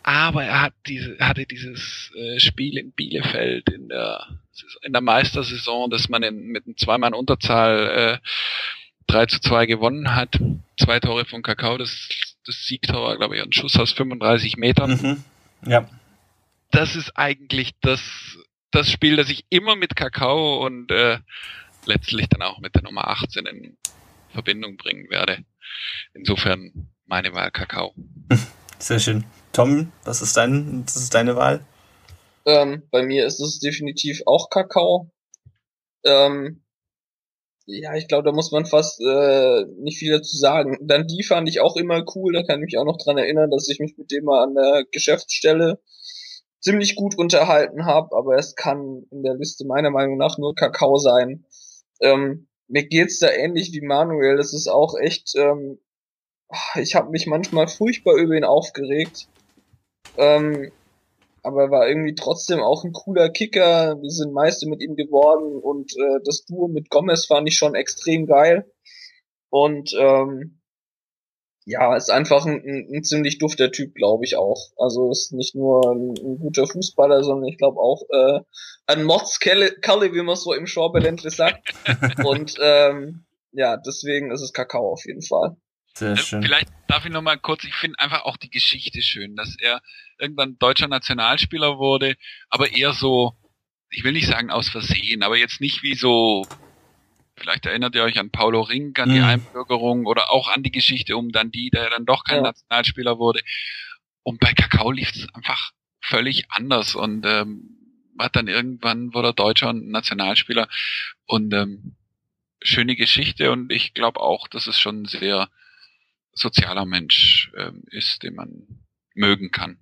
Aber er hat diese, hatte dieses äh, Spiel in Bielefeld in der in der Meistersaison, dass man in, mit einem Zweimann Unterzahl äh, 3 zu 2 gewonnen hat. Zwei Tore von Kakao, das, das Siegtor war, glaube ich, ein Schuss aus 35 Metern. Mhm. Ja. Das ist eigentlich das, das Spiel, das ich immer mit Kakao und äh, letztlich dann auch mit der Nummer 18 in Verbindung bringen werde. Insofern meine Wahl Kakao. Sehr schön. Tom, was ist dein, das ist deine Wahl? Ähm, bei mir ist es definitiv auch Kakao. Ähm, ja, ich glaube, da muss man fast äh, nicht viel dazu sagen. Dann die fand ich auch immer cool, da kann ich mich auch noch dran erinnern, dass ich mich mit dem mal an der Geschäftsstelle ziemlich gut unterhalten habe, aber es kann in der Liste meiner Meinung nach nur Kakao sein. Ähm, mir geht's da ähnlich wie Manuel, das ist auch echt, ähm, ich habe mich manchmal furchtbar über ihn aufgeregt. Ähm, aber er war irgendwie trotzdem auch ein cooler Kicker. Wir sind Meister mit ihm geworden und äh, das Duo mit Gomez fand ich schon extrem geil. Und ähm, ja, ist einfach ein, ein, ein ziemlich dufter Typ, glaube ich auch. Also ist nicht nur ein, ein guter Fußballer, sondern ich glaube auch äh, ein Mordskerle, wie man so im Schorbeländle sagt. und ähm, ja, deswegen ist es Kakao auf jeden Fall. Sehr schön. Vielleicht darf ich noch mal kurz, ich finde einfach auch die Geschichte schön, dass er irgendwann deutscher Nationalspieler wurde, aber eher so ich will nicht sagen aus Versehen, aber jetzt nicht wie so, vielleicht erinnert ihr euch an Paulo Ring, an die Mhm. Einbürgerung oder auch an die Geschichte um Dundee, der dann doch kein Ja. Nationalspieler wurde. Und bei Kakao lief es einfach völlig anders und ähm, hat dann irgendwann wurde er Deutscher und Nationalspieler und ähm, schöne Geschichte und ich glaube auch, dass es schon sehr sozialer Mensch ähm, ist, den man mögen kann.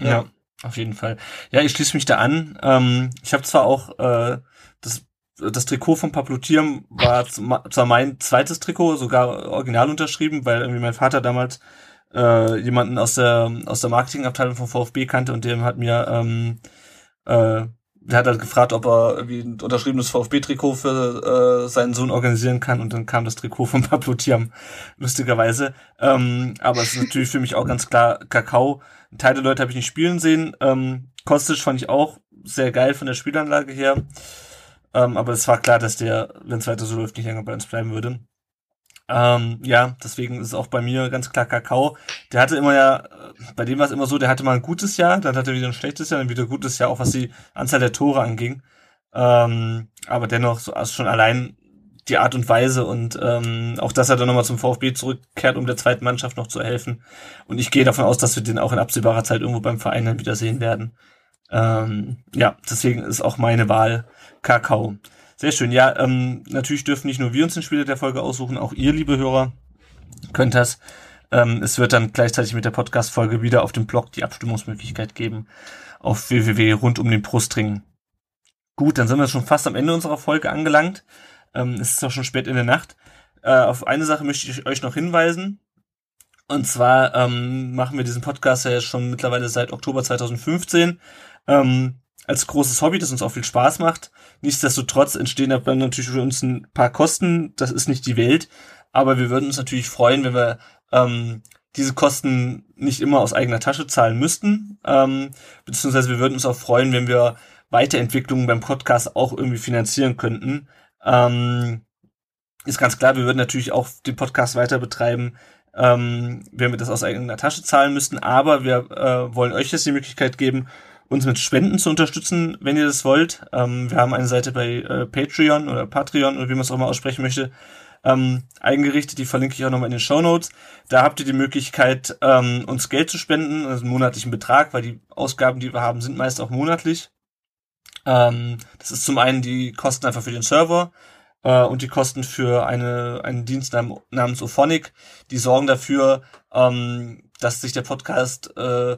Ja. auf jeden Fall. Ja, ich schließe mich da an. Ähm, ich habe zwar auch äh, das, das Trikot von Pablo Thiam war zwar mein zweites Trikot, sogar original unterschrieben, weil irgendwie mein Vater damals äh, jemanden aus der aus der Marketingabteilung vom VfB kannte und dem hat mir ähm, äh, der hat halt gefragt, ob er irgendwie ein unterschriebenes VfB-Trikot für äh, seinen Sohn organisieren kann und dann kam das Trikot von Pablo Thiam, lustigerweise. Ähm, aber es ist natürlich für mich auch ganz klar Kakao. Ein Teil der Leute habe ich nicht spielen sehen. Ähm, Kostic fand ich auch sehr geil von der Spielanlage her. Ähm, aber es war klar, dass der, wenn es weiter so läuft, nicht länger bei uns bleiben würde. Ähm, ja, deswegen ist es auch bei mir ganz klar Kakao. Der hatte immer ja, äh, bei dem war es immer so, der hatte mal ein gutes Jahr, dann hatte er wieder ein schlechtes Jahr, dann wieder ein gutes Jahr, auch was die Anzahl der Tore anging. Ähm, aber dennoch, so also schon allein die Art und Weise und ähm, auch, dass er dann nochmal zum VfB zurückkehrt, um der zweiten Mannschaft noch zu helfen. Und ich gehe davon aus, dass wir den auch in absehbarer Zeit irgendwo beim Verein dann wieder sehen werden. Ähm, ja, deswegen ist auch meine Wahl Kakao. Sehr schön. Ja, ähm, natürlich dürfen nicht nur wir uns den Spieler der Folge aussuchen, auch ihr, liebe Hörer, könnt das. Ähm, es wird dann gleichzeitig mit der Podcast-Folge wieder auf dem Blog die Abstimmungsmöglichkeit geben auf www rund um den Brustring. Gut, dann sind wir schon fast am Ende unserer Folge angelangt. Ähm, es ist auch schon spät in der Nacht. Äh, auf eine Sache möchte ich euch noch hinweisen. Und zwar ähm, machen wir diesen Podcast ja schon mittlerweile seit Oktober 2015 ähm, als großes Hobby, das uns auch viel Spaß macht. Nichtsdestotrotz entstehen dann natürlich für uns ein paar Kosten. Das ist nicht die Welt, aber wir würden uns natürlich freuen, wenn wir ähm, diese Kosten nicht immer aus eigener Tasche zahlen müssten. Ähm, beziehungsweise wir würden uns auch freuen, wenn wir Weiterentwicklungen beim Podcast auch irgendwie finanzieren könnten. Ähm, ist ganz klar, wir würden natürlich auch den Podcast weiter betreiben, ähm, wenn wir das aus eigener Tasche zahlen müssten. Aber wir äh, wollen euch jetzt die Möglichkeit geben, uns mit Spenden zu unterstützen, wenn ihr das wollt. Ähm, wir haben eine Seite bei äh, Patreon oder Patreon oder wie man es auch mal aussprechen möchte, ähm, eingerichtet. Die verlinke ich auch nochmal in den Show Notes. Da habt ihr die Möglichkeit, ähm, uns Geld zu spenden, also einen monatlichen Betrag, weil die Ausgaben, die wir haben, sind meist auch monatlich. Ähm, das ist zum einen die Kosten einfach für den Server äh, und die Kosten für eine, einen Dienst nam namens Ophonic. Die sorgen dafür, ähm, dass sich der Podcast äh,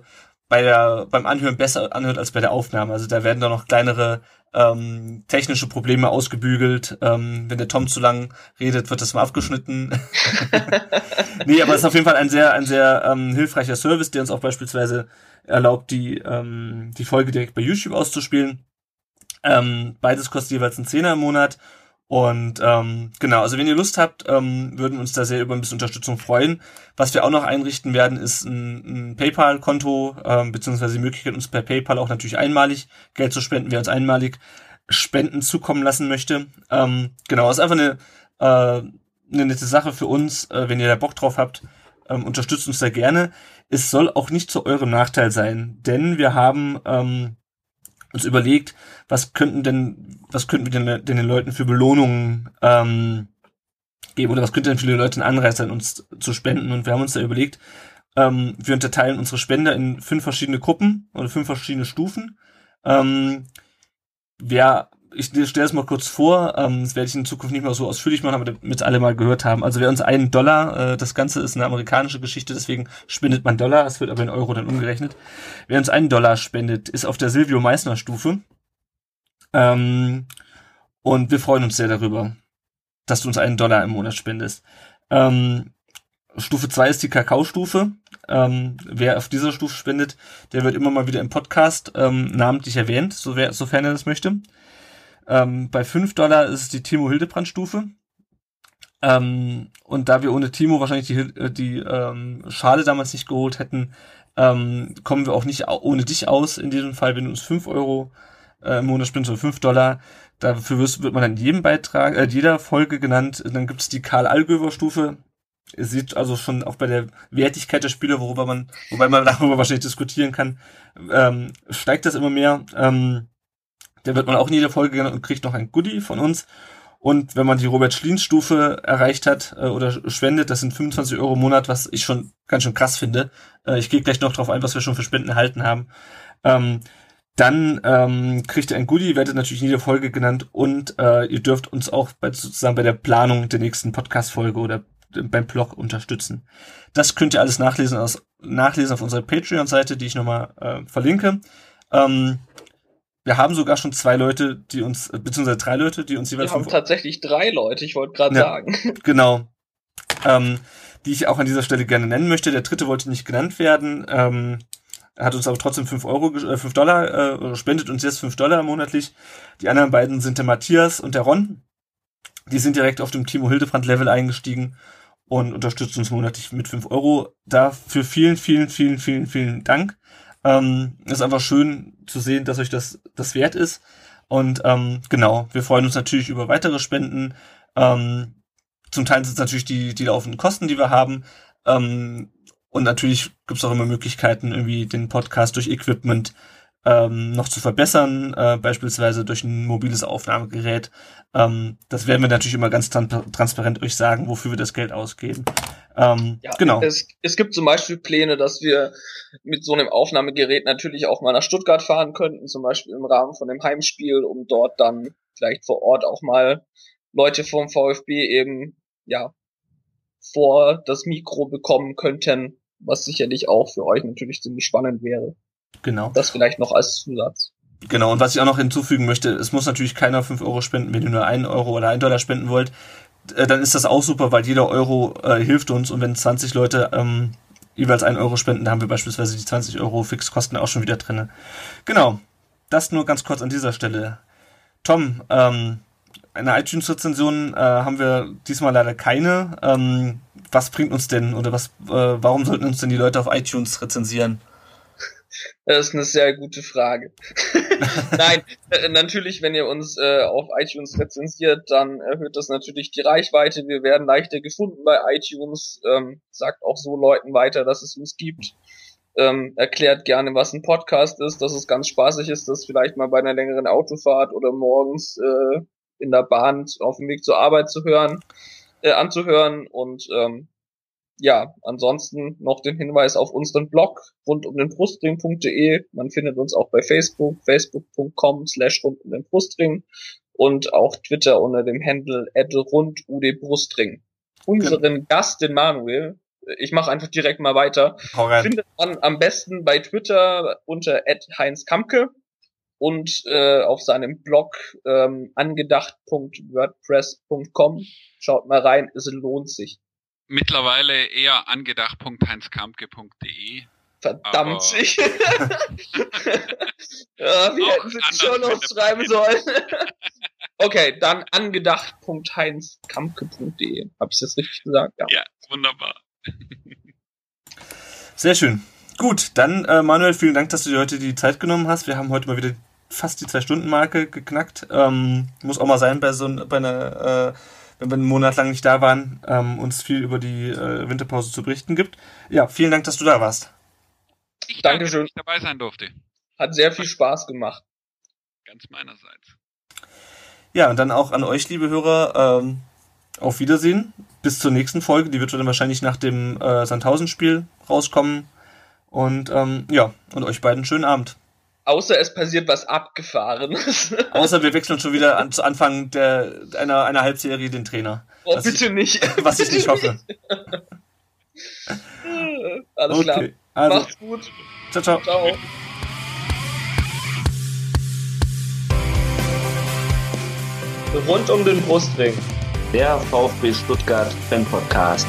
bei der, beim Anhören besser anhört als bei der Aufnahme. Also da werden da noch kleinere ähm, technische Probleme ausgebügelt. Ähm, wenn der Tom zu lang redet, wird das mal abgeschnitten. nee, aber es ist auf jeden Fall ein sehr, ein sehr ähm, hilfreicher Service, der uns auch beispielsweise erlaubt, die, ähm, die Folge direkt bei YouTube auszuspielen. Ähm, beides kostet jeweils einen Zehner im Monat. Und ähm, genau, also wenn ihr Lust habt, ähm, würden uns da sehr über ein bisschen Unterstützung freuen. Was wir auch noch einrichten werden, ist ein, ein PayPal-Konto, ähm, beziehungsweise die Möglichkeit, uns per PayPal auch natürlich einmalig Geld zu spenden, wer uns einmalig Spenden zukommen lassen möchte. Ähm, genau, ist einfach eine, äh, eine nette Sache für uns, äh, wenn ihr da Bock drauf habt. Ähm, unterstützt uns da gerne. Es soll auch nicht zu eurem Nachteil sein, denn wir haben ähm, uns überlegt, was könnten denn, was könnten wir denn, denn den Leuten für Belohnungen ähm, geben oder was könnte denn für die Leute ein Anreiz sein, uns zu spenden? Und wir haben uns da überlegt, ähm, wir unterteilen unsere Spender in fünf verschiedene Gruppen oder fünf verschiedene Stufen. Ähm, wer, ich stelle es mal kurz vor, ähm, das werde ich in Zukunft nicht mehr so ausführlich machen, aber damit alle mal gehört haben. Also wer uns einen Dollar, äh, das Ganze ist eine amerikanische Geschichte, deswegen spendet man Dollar, es wird aber in Euro dann umgerechnet. Wer uns einen Dollar spendet, ist auf der Silvio Meissner Stufe. Ähm, und wir freuen uns sehr darüber, dass du uns einen Dollar im Monat spendest. Ähm, Stufe 2 ist die Kakao-Stufe. Ähm, wer auf dieser Stufe spendet, der wird immer mal wieder im Podcast ähm, namentlich erwähnt, so wer, sofern er das möchte. Ähm, bei 5 Dollar ist es die Timo Hildebrand-Stufe. Ähm, und da wir ohne Timo wahrscheinlich die, äh, die ähm, Schale damals nicht geholt hätten, ähm, kommen wir auch nicht ohne dich aus. In diesem Fall, wenn du uns 5 Euro äh, im Monat spendest oder 5 Dollar, dafür wirst, wird man dann jedem Beitrag, äh, jeder Folge genannt. Dann gibt es die Karl-Allgöwer-Stufe. Ihr seht also schon auch bei der Wertigkeit der Spiele, worüber man, wobei man darüber wahrscheinlich diskutieren kann, ähm, steigt das immer mehr. Ähm, Der wird man auch in jeder Folge genannt und kriegt noch ein Goodie von uns. Und wenn man die Robert-Schlien-Stufe erreicht hat äh, oder spendet, das sind 25 Euro im Monat, was ich schon ganz schön krass finde. Äh, ich gehe gleich noch drauf ein, was wir schon für Spenden erhalten haben. Ähm, dann ähm, kriegt ihr ein Goodie, werdet natürlich in jeder Folge genannt und äh, ihr dürft uns auch bei, sozusagen bei der Planung der nächsten Podcast-Folge oder beim Blog unterstützen. Das könnt ihr alles nachlesen, aus, nachlesen auf unserer Patreon-Seite, die ich nochmal äh, verlinke. Ähm, wir haben sogar schon zwei Leute, die uns, beziehungsweise drei Leute, die uns jeweils. Wir haben tatsächlich drei Leute, ich wollte gerade ja, sagen. Genau. Ähm, die ich auch an dieser Stelle gerne nennen möchte. Der dritte wollte nicht genannt werden. Ähm, hat uns aber trotzdem fünf Euro, äh, 5 Dollar, äh, spendet uns jetzt fünf Dollar monatlich. Die anderen beiden sind der Matthias und der Ron. Die sind direkt auf dem Timo Hildebrand Level eingestiegen und unterstützen uns monatlich mit fünf Euro. Dafür vielen, vielen, vielen, vielen, vielen Dank. Ähm, ist einfach schön zu sehen, dass euch das, das wert ist. Und ähm, genau, wir freuen uns natürlich über weitere Spenden. Ähm, zum Teil sind es natürlich die, die laufenden Kosten, die wir haben. Ähm, und natürlich gibt es auch immer Möglichkeiten, irgendwie den Podcast durch Equipment ähm, noch zu verbessern, äh, beispielsweise durch ein mobiles Aufnahmegerät. Ähm, das werden wir natürlich immer ganz tran transparent euch sagen, wofür wir das Geld ausgeben. Ähm, ja, genau. Es, es gibt zum Beispiel Pläne, dass wir mit so einem Aufnahmegerät natürlich auch mal nach Stuttgart fahren könnten, zum Beispiel im Rahmen von dem Heimspiel, um dort dann vielleicht vor Ort auch mal Leute vom VfB eben ja vor das Mikro bekommen könnten, was sicherlich auch für euch natürlich ziemlich spannend wäre. Genau. Das vielleicht noch als Zusatz. Genau, und was ich auch noch hinzufügen möchte, es muss natürlich keiner 5 Euro spenden, wenn ihr nur 1 Euro oder 1 Dollar spenden wollt, äh, dann ist das auch super, weil jeder Euro äh, hilft uns und wenn 20 Leute ähm, jeweils 1 Euro spenden, dann haben wir beispielsweise die 20 Euro Fixkosten auch schon wieder drinne. Genau, das nur ganz kurz an dieser Stelle. Tom, ähm, eine iTunes-Rezension äh, haben wir diesmal leider keine. Ähm, was bringt uns denn oder was, äh, warum sollten uns denn die Leute auf iTunes rezensieren? Das ist eine sehr gute Frage. Nein, äh, natürlich, wenn ihr uns äh, auf iTunes rezensiert, dann erhöht das natürlich die Reichweite. Wir werden leichter gefunden bei iTunes. Ähm, sagt auch so Leuten weiter, dass es uns gibt. Ähm, erklärt gerne, was ein Podcast ist, dass es ganz spaßig ist, das vielleicht mal bei einer längeren Autofahrt oder morgens äh, in der Bahn auf dem Weg zur Arbeit zu hören, äh, anzuhören und ähm, ja, ansonsten noch den Hinweis auf unseren Blog rund um den Brustring.de. Man findet uns auch bei Facebook, facebook.com slash rund um den Brustring und auch Twitter unter dem Handle rund Brustring. Unseren genau. Gast, den Manuel, ich mache einfach direkt mal weiter, findet man am besten bei Twitter unter Heinz Kamke und äh, auf seinem Blog ähm, angedacht.wordpress.com. Schaut mal rein, es lohnt sich mittlerweile eher angedacht.heinzkampke.de. Verdammt sich. ja, wir hätten es schon noch schreiben sollen. okay, dann angedacht.heinzkampke.de. Hab ich das richtig gesagt? Ja, ja wunderbar. Sehr schön. Gut, dann äh, Manuel, vielen Dank, dass du dir heute die Zeit genommen hast. Wir haben heute mal wieder fast die Zwei-Stunden-Marke geknackt. Ähm, muss auch mal sein bei so bei einer äh, wenn wir einen Monat lang nicht da waren, ähm, uns viel über die äh, Winterpause zu berichten gibt. Ja, vielen Dank, dass du da warst. Ich danke, dass ich dabei sein durfte. Hat sehr viel Spaß gemacht. Ganz meinerseits. Ja, und dann auch an euch, liebe Hörer, ähm, auf Wiedersehen. Bis zur nächsten Folge. Die wird dann wahrscheinlich nach dem äh, Sandhausen-Spiel rauskommen. Und ähm, ja, und euch beiden schönen Abend. Außer es passiert was Abgefahrenes. Außer wir wechseln schon wieder an, zu Anfang der, einer, einer Halbserie den Trainer. Oh, bitte ich, nicht. Was ich nicht hoffe. Alles okay. klar. Also, Macht's gut. Ciao, ciao. Ciao. Rund um den Brustring. Der VfB Stuttgart Fan Podcast.